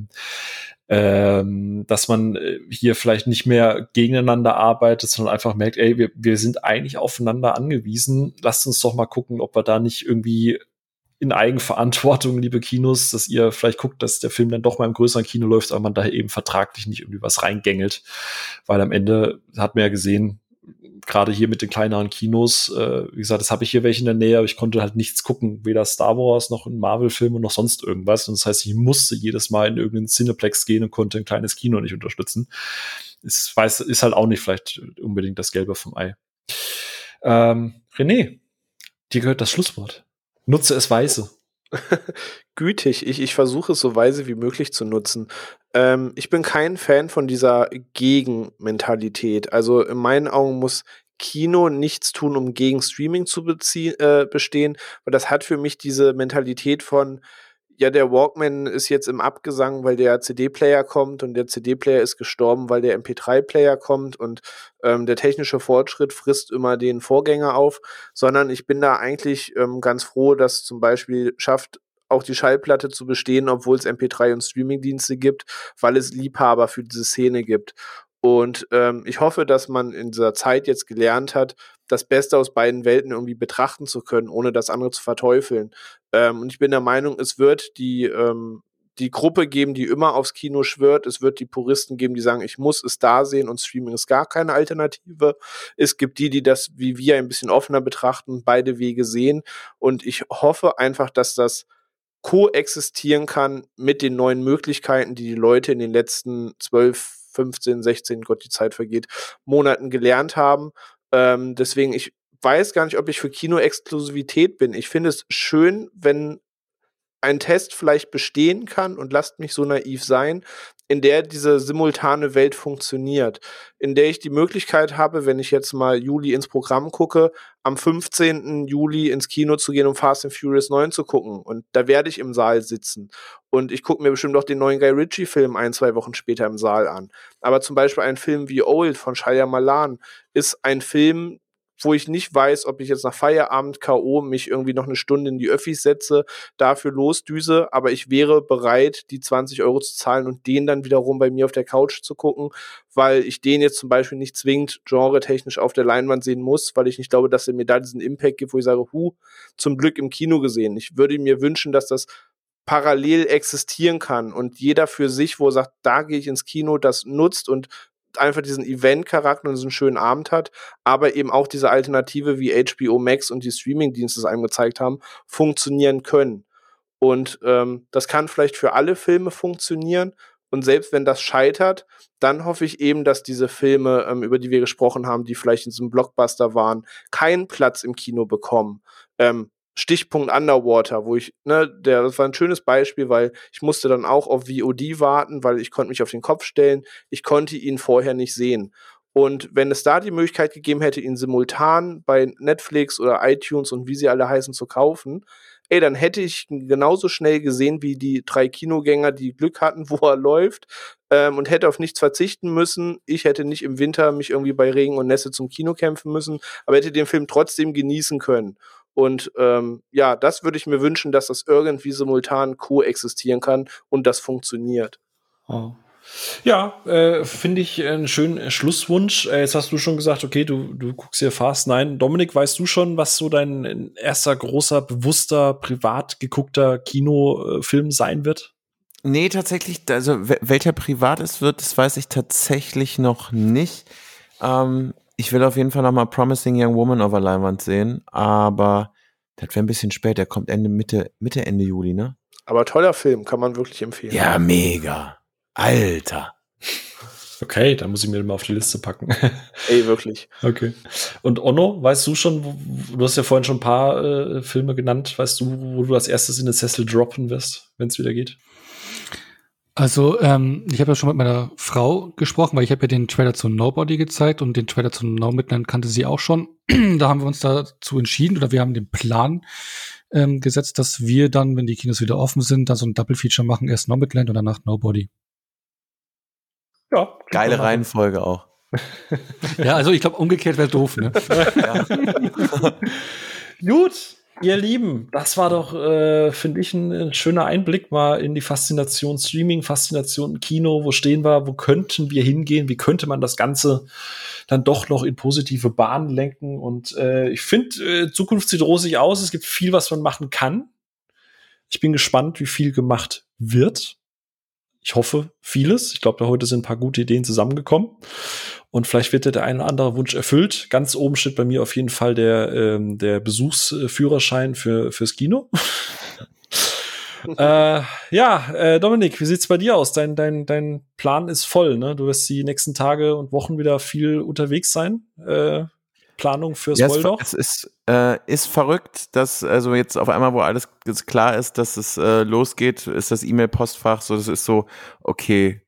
ähm, dass man äh, hier vielleicht nicht mehr gegeneinander arbeitet, sondern einfach merkt, ey, wir, wir sind eigentlich aufeinander angewiesen. Lasst uns doch mal gucken, ob wir da nicht irgendwie in Eigenverantwortung, liebe Kinos, dass ihr vielleicht guckt, dass der Film dann doch mal im größeren Kino läuft, aber man da eben vertraglich nicht irgendwie was reingängelt. Weil am Ende hat man ja gesehen, gerade hier mit den kleineren Kinos, äh, wie gesagt, das habe ich hier welche in der Nähe, aber ich konnte halt nichts gucken, weder Star Wars noch ein Marvel-Film und noch sonst irgendwas. Und das heißt, ich musste jedes Mal in irgendeinen Cineplex gehen und konnte ein kleines Kino nicht unterstützen. Ich weiß, ist halt auch nicht vielleicht unbedingt das Gelbe vom Ei. Ähm, René, dir gehört das Schlusswort. Nutze es weise. Gütig, ich, ich versuche es so weise wie möglich zu nutzen. Ähm, ich bin kein Fan von dieser Gegenmentalität. Also in meinen Augen muss Kino nichts tun, um gegen Streaming zu äh, bestehen, weil das hat für mich diese Mentalität von, ja, der Walkman ist jetzt im Abgesang, weil der CD-Player kommt und der CD-Player ist gestorben, weil der MP3-Player kommt und ähm, der technische Fortschritt frisst immer den Vorgänger auf, sondern ich bin da eigentlich ähm, ganz froh, dass zum Beispiel schafft, auch die Schallplatte zu bestehen, obwohl es MP3 und Streamingdienste gibt, weil es Liebhaber für diese Szene gibt. Und ähm, ich hoffe, dass man in dieser Zeit jetzt gelernt hat, das Beste aus beiden Welten irgendwie betrachten zu können, ohne das andere zu verteufeln. Ähm, und ich bin der Meinung, es wird die, ähm, die Gruppe geben, die immer aufs Kino schwört. Es wird die Puristen geben, die sagen, ich muss es da sehen und Streaming ist gar keine Alternative. Es gibt die, die das wie wir ein bisschen offener betrachten, beide Wege sehen. Und ich hoffe einfach, dass das koexistieren kann mit den neuen Möglichkeiten, die die Leute in den letzten zwölf 15, 16, Gott, die Zeit vergeht, Monaten gelernt haben. Ähm, deswegen, ich weiß gar nicht, ob ich für Kino-Exklusivität bin. Ich finde es schön, wenn ein Test vielleicht bestehen kann und lasst mich so naiv sein, in der diese simultane Welt funktioniert, in der ich die Möglichkeit habe, wenn ich jetzt mal Juli ins Programm gucke, am 15. Juli ins Kino zu gehen, um Fast and Furious 9 zu gucken. Und da werde ich im Saal sitzen. Und ich gucke mir bestimmt auch den neuen Guy Ritchie-Film ein, zwei Wochen später im Saal an. Aber zum Beispiel ein Film wie Old von Shia Malan ist ein Film, wo ich nicht weiß, ob ich jetzt nach Feierabend K.O. mich irgendwie noch eine Stunde in die Öffis setze, dafür losdüse, aber ich wäre bereit, die 20 Euro zu zahlen und den dann wiederum bei mir auf der Couch zu gucken, weil ich den jetzt zum Beispiel nicht zwingend genre-technisch auf der Leinwand sehen muss, weil ich nicht glaube, dass er mir da diesen Impact gibt, wo ich sage, hu, zum Glück im Kino gesehen. Ich würde mir wünschen, dass das parallel existieren kann und jeder für sich, wo er sagt, da gehe ich ins Kino, das nutzt und einfach diesen Event-Charakter und diesen schönen Abend hat, aber eben auch diese Alternative wie HBO Max und die Streaming-Dienste es einem gezeigt haben, funktionieren können. Und ähm, das kann vielleicht für alle Filme funktionieren. Und selbst wenn das scheitert, dann hoffe ich eben, dass diese Filme, ähm, über die wir gesprochen haben, die vielleicht in so einem Blockbuster waren, keinen Platz im Kino bekommen. Ähm, Stichpunkt Underwater, wo ich, ne, der, das war ein schönes Beispiel, weil ich musste dann auch auf VOD warten, weil ich konnte mich auf den Kopf stellen. Ich konnte ihn vorher nicht sehen. Und wenn es da die Möglichkeit gegeben hätte, ihn simultan bei Netflix oder iTunes und wie sie alle heißen zu kaufen, ey, dann hätte ich ihn genauso schnell gesehen wie die drei Kinogänger, die Glück hatten, wo er läuft ähm, und hätte auf nichts verzichten müssen. Ich hätte nicht im Winter mich irgendwie bei Regen und Nässe zum Kino kämpfen müssen, aber hätte den Film trotzdem genießen können. Und ähm, ja, das würde ich mir wünschen, dass das irgendwie simultan koexistieren kann und das funktioniert. Oh. Ja, äh, finde ich einen schönen Schlusswunsch. Äh, jetzt hast du schon gesagt, okay, du, du guckst hier Fast Nein. Dominik, weißt du schon, was so dein erster großer, bewusster, privat geguckter Kinofilm sein wird? Nee, tatsächlich, also welcher privat es wird, das weiß ich tatsächlich noch nicht. Ähm, ich will auf jeden Fall nochmal Promising Young Woman auf der Leinwand sehen, aber das wäre ein bisschen spät. Der kommt Ende, Mitte, Mitte, Ende Juli, ne? Aber toller Film, kann man wirklich empfehlen. Ja, mega. Alter. Okay, dann muss ich mir den mal auf die Liste packen. Ey, wirklich. Okay. Und Onno, weißt du schon, wo, du hast ja vorhin schon ein paar äh, Filme genannt, weißt du, wo du als erstes in den Sessel droppen wirst, wenn es wieder geht? Also, ähm, ich habe ja schon mit meiner Frau gesprochen, weil ich habe ja den Trailer zu Nobody gezeigt und den Trailer zu No Midnight kannte sie auch schon. da haben wir uns dazu entschieden oder wir haben den Plan ähm, gesetzt, dass wir dann, wenn die Kinos wieder offen sind, dann so ein Double Feature machen, erst Nomadland und danach Nobody. Ja. Geile Reihenfolge auch. ja, also ich glaube, umgekehrt wäre doof, ne? Gut, Ihr Lieben, das war doch, äh, finde ich, ein, ein, schöner Einblick mal in die Faszination Streaming, Faszination Kino. Wo stehen wir? Wo könnten wir hingehen? Wie könnte man das Ganze dann doch noch in positive Bahnen lenken? Und äh, ich finde, äh, Zukunft sieht rosig aus. Es gibt viel, was man machen kann. Ich bin gespannt, wie viel gemacht wird. Ich hoffe, vieles. Ich glaube, da heute sind ein paar gute Ideen zusammengekommen. Und vielleicht wird der ein oder andere Wunsch erfüllt. Ganz oben steht bei mir auf jeden Fall der, ähm, der Besuchsführerschein für, fürs Kino. äh, ja, äh, Dominik, wie sieht's bei dir aus? Dein, dein, dein Plan ist voll, ne? Du wirst die nächsten Tage und Wochen wieder viel unterwegs sein. Äh, Planung fürs ja, Moldau? Es ist, äh, ist verrückt, dass also jetzt auf einmal, wo alles klar ist, dass es äh, losgeht, ist das E-Mail-Postfach so, das ist so, okay,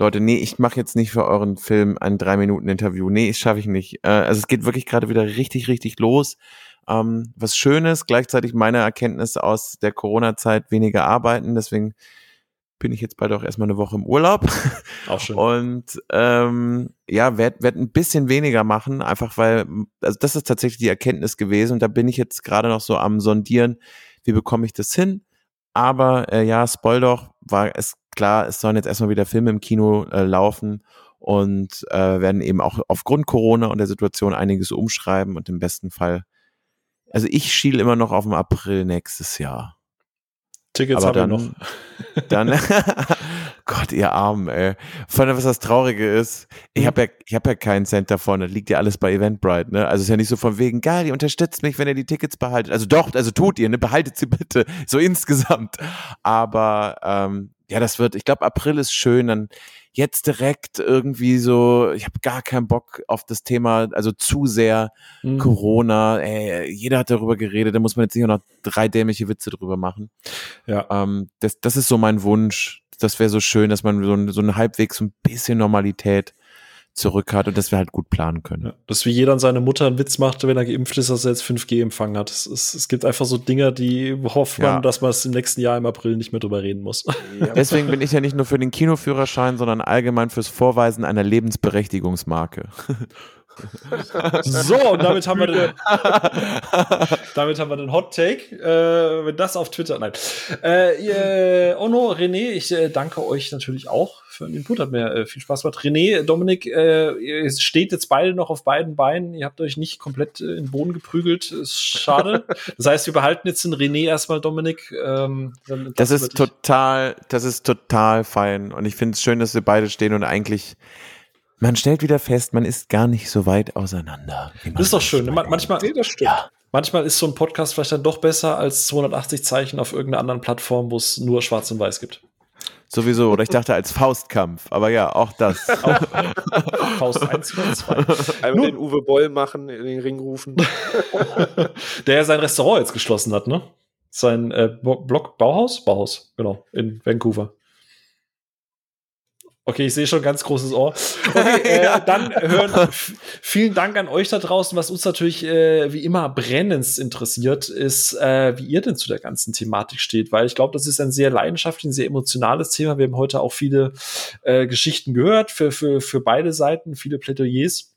Leute, nee, ich mache jetzt nicht für euren Film ein drei Minuten Interview. Nee, das schaffe ich nicht. Äh, also es geht wirklich gerade wieder richtig, richtig los. Ähm, was Schönes, gleichzeitig meine Erkenntnis aus der Corona-Zeit weniger arbeiten. Deswegen bin ich jetzt bald auch erstmal eine Woche im Urlaub. Auch schön. Und ähm, ja, werde werd ein bisschen weniger machen, einfach weil, also das ist tatsächlich die Erkenntnis gewesen. Und da bin ich jetzt gerade noch so am Sondieren, wie bekomme ich das hin. Aber äh, ja, spoil doch, war es klar, es sollen jetzt erstmal wieder Filme im Kino äh, laufen und äh, werden eben auch aufgrund Corona und der Situation einiges umschreiben und im besten Fall, also ich schiele immer noch auf den April nächstes Jahr. Tickets Aber haben dann, wir noch. Dann, Gott, ihr Armen, ey. Vor allem, was das Traurige ist, ich Mhm. habe ja, ich hab ja keinen Cent davon, das liegt ja alles bei Eventbrite, ne? Also ist ja nicht so von wegen, geil, ihr unterstützt mich, wenn ihr die Tickets behaltet. Also doch, also tut ihr, ne? Behaltet sie bitte, so insgesamt. Aber ähm, ja, das wird, ich glaube, April ist schön, dann jetzt direkt irgendwie so, ich habe gar keinen Bock auf das Thema, also zu sehr Mhm. Corona, ey, jeder hat darüber geredet, da muss man jetzt nicht noch drei dämliche Witze drüber machen. Ja. Ähm, das, das ist so mein Wunsch. Das wäre so schön, dass man so, ein, so ein halbwegs so ein bisschen Normalität zurück hat und dass wir halt gut planen können. Ja, dass wie jeder an seine Mutter einen Witz macht, wenn er geimpft ist, dass er jetzt 5G empfangen hat. Es, es, es gibt einfach so Dinge, die hofft man, Ja. dass man es im nächsten Jahr im April nicht mehr drüber reden muss. Deswegen bin ich ja nicht nur für den Kinoführerschein, sondern allgemein fürs Vorweisen einer Lebensberechtigungsmarke. So, und damit haben wir den, damit haben wir den Hot Take. Äh, wenn das auf Twitter, nein. Äh, Ono, René, ich äh, danke euch natürlich auch für den Input. Hat mir äh, viel Spaß gemacht. René, Dominik, äh, ihr steht jetzt beide noch auf beiden Beinen. Ihr habt euch nicht komplett äh, in den Boden geprügelt. Ist schade. das heißt, wir behalten jetzt den René erstmal, Dominik. Ähm, Das ist total, das ist total fein. Und ich finde es schön, dass wir beide stehen und eigentlich, man stellt wieder fest, man ist gar nicht so weit auseinander. Das ist doch schön. manchmal Man- Manchmal, Nee. Ja. manchmal ist so ein Podcast vielleicht dann doch besser als 280 Zeichen auf irgendeiner anderen Plattform, wo es nur Schwarz und Weiß gibt. Sowieso, oder ich dachte als Faustkampf, aber ja, auch das. Faust 1 oder 2. Einmal Nur- den Uwe Boll machen, in den Ring rufen. Der ja sein Restaurant jetzt geschlossen hat, ne? Sein äh, Block Bauhaus? Bauhaus, genau, in Vancouver. Okay, ich sehe schon ganz großes Ohr. Okay, äh, dann hören. f- Vielen Dank an euch da draußen. Was uns natürlich äh, wie immer brennendst interessiert, ist, äh, wie ihr denn zu der ganzen Thematik steht, weil ich glaube, das ist ein sehr leidenschaftliches, ein sehr emotionales Thema. Wir haben heute auch viele äh, Geschichten gehört für, für, für beide Seiten, viele Plädoyers.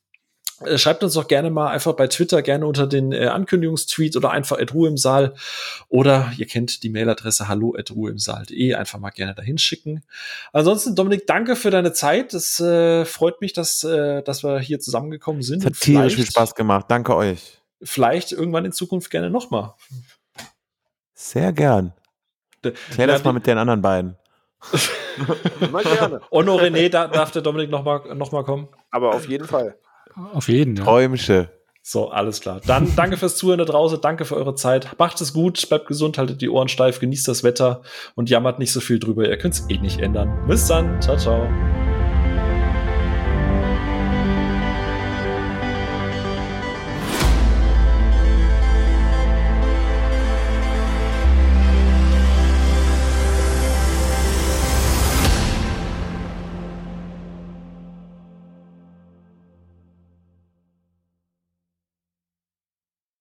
Äh, Schreibt uns doch gerne mal einfach bei Twitter, gerne unter den äh, Ankündigungstweet oder einfach at Ruhe im Saal. Oder ihr kennt die Mailadresse hallo at Ruhe im Saal.de. Einfach mal gerne dahin schicken. Ansonsten, Dominik, danke für deine Zeit. Es äh, freut mich, dass, äh, dass wir hier zusammengekommen sind. Es hat Und tierisch viel Spaß gemacht. Danke euch. Vielleicht irgendwann in Zukunft gerne nochmal. Sehr gern. Klär das mal mit den anderen beiden. Immer gerne. Onno René, da, darf der Dominik nochmal noch mal kommen? Aber auf jeden Fall. Auf jeden, ja. Träumsche. So, alles klar. Dann danke fürs Zuhören da draußen, danke für eure Zeit. Macht es gut, bleibt gesund, haltet die Ohren steif, genießt das Wetter und jammert nicht so viel drüber. Ihr könnt es eh nicht ändern. Bis dann. Ciao, ciao.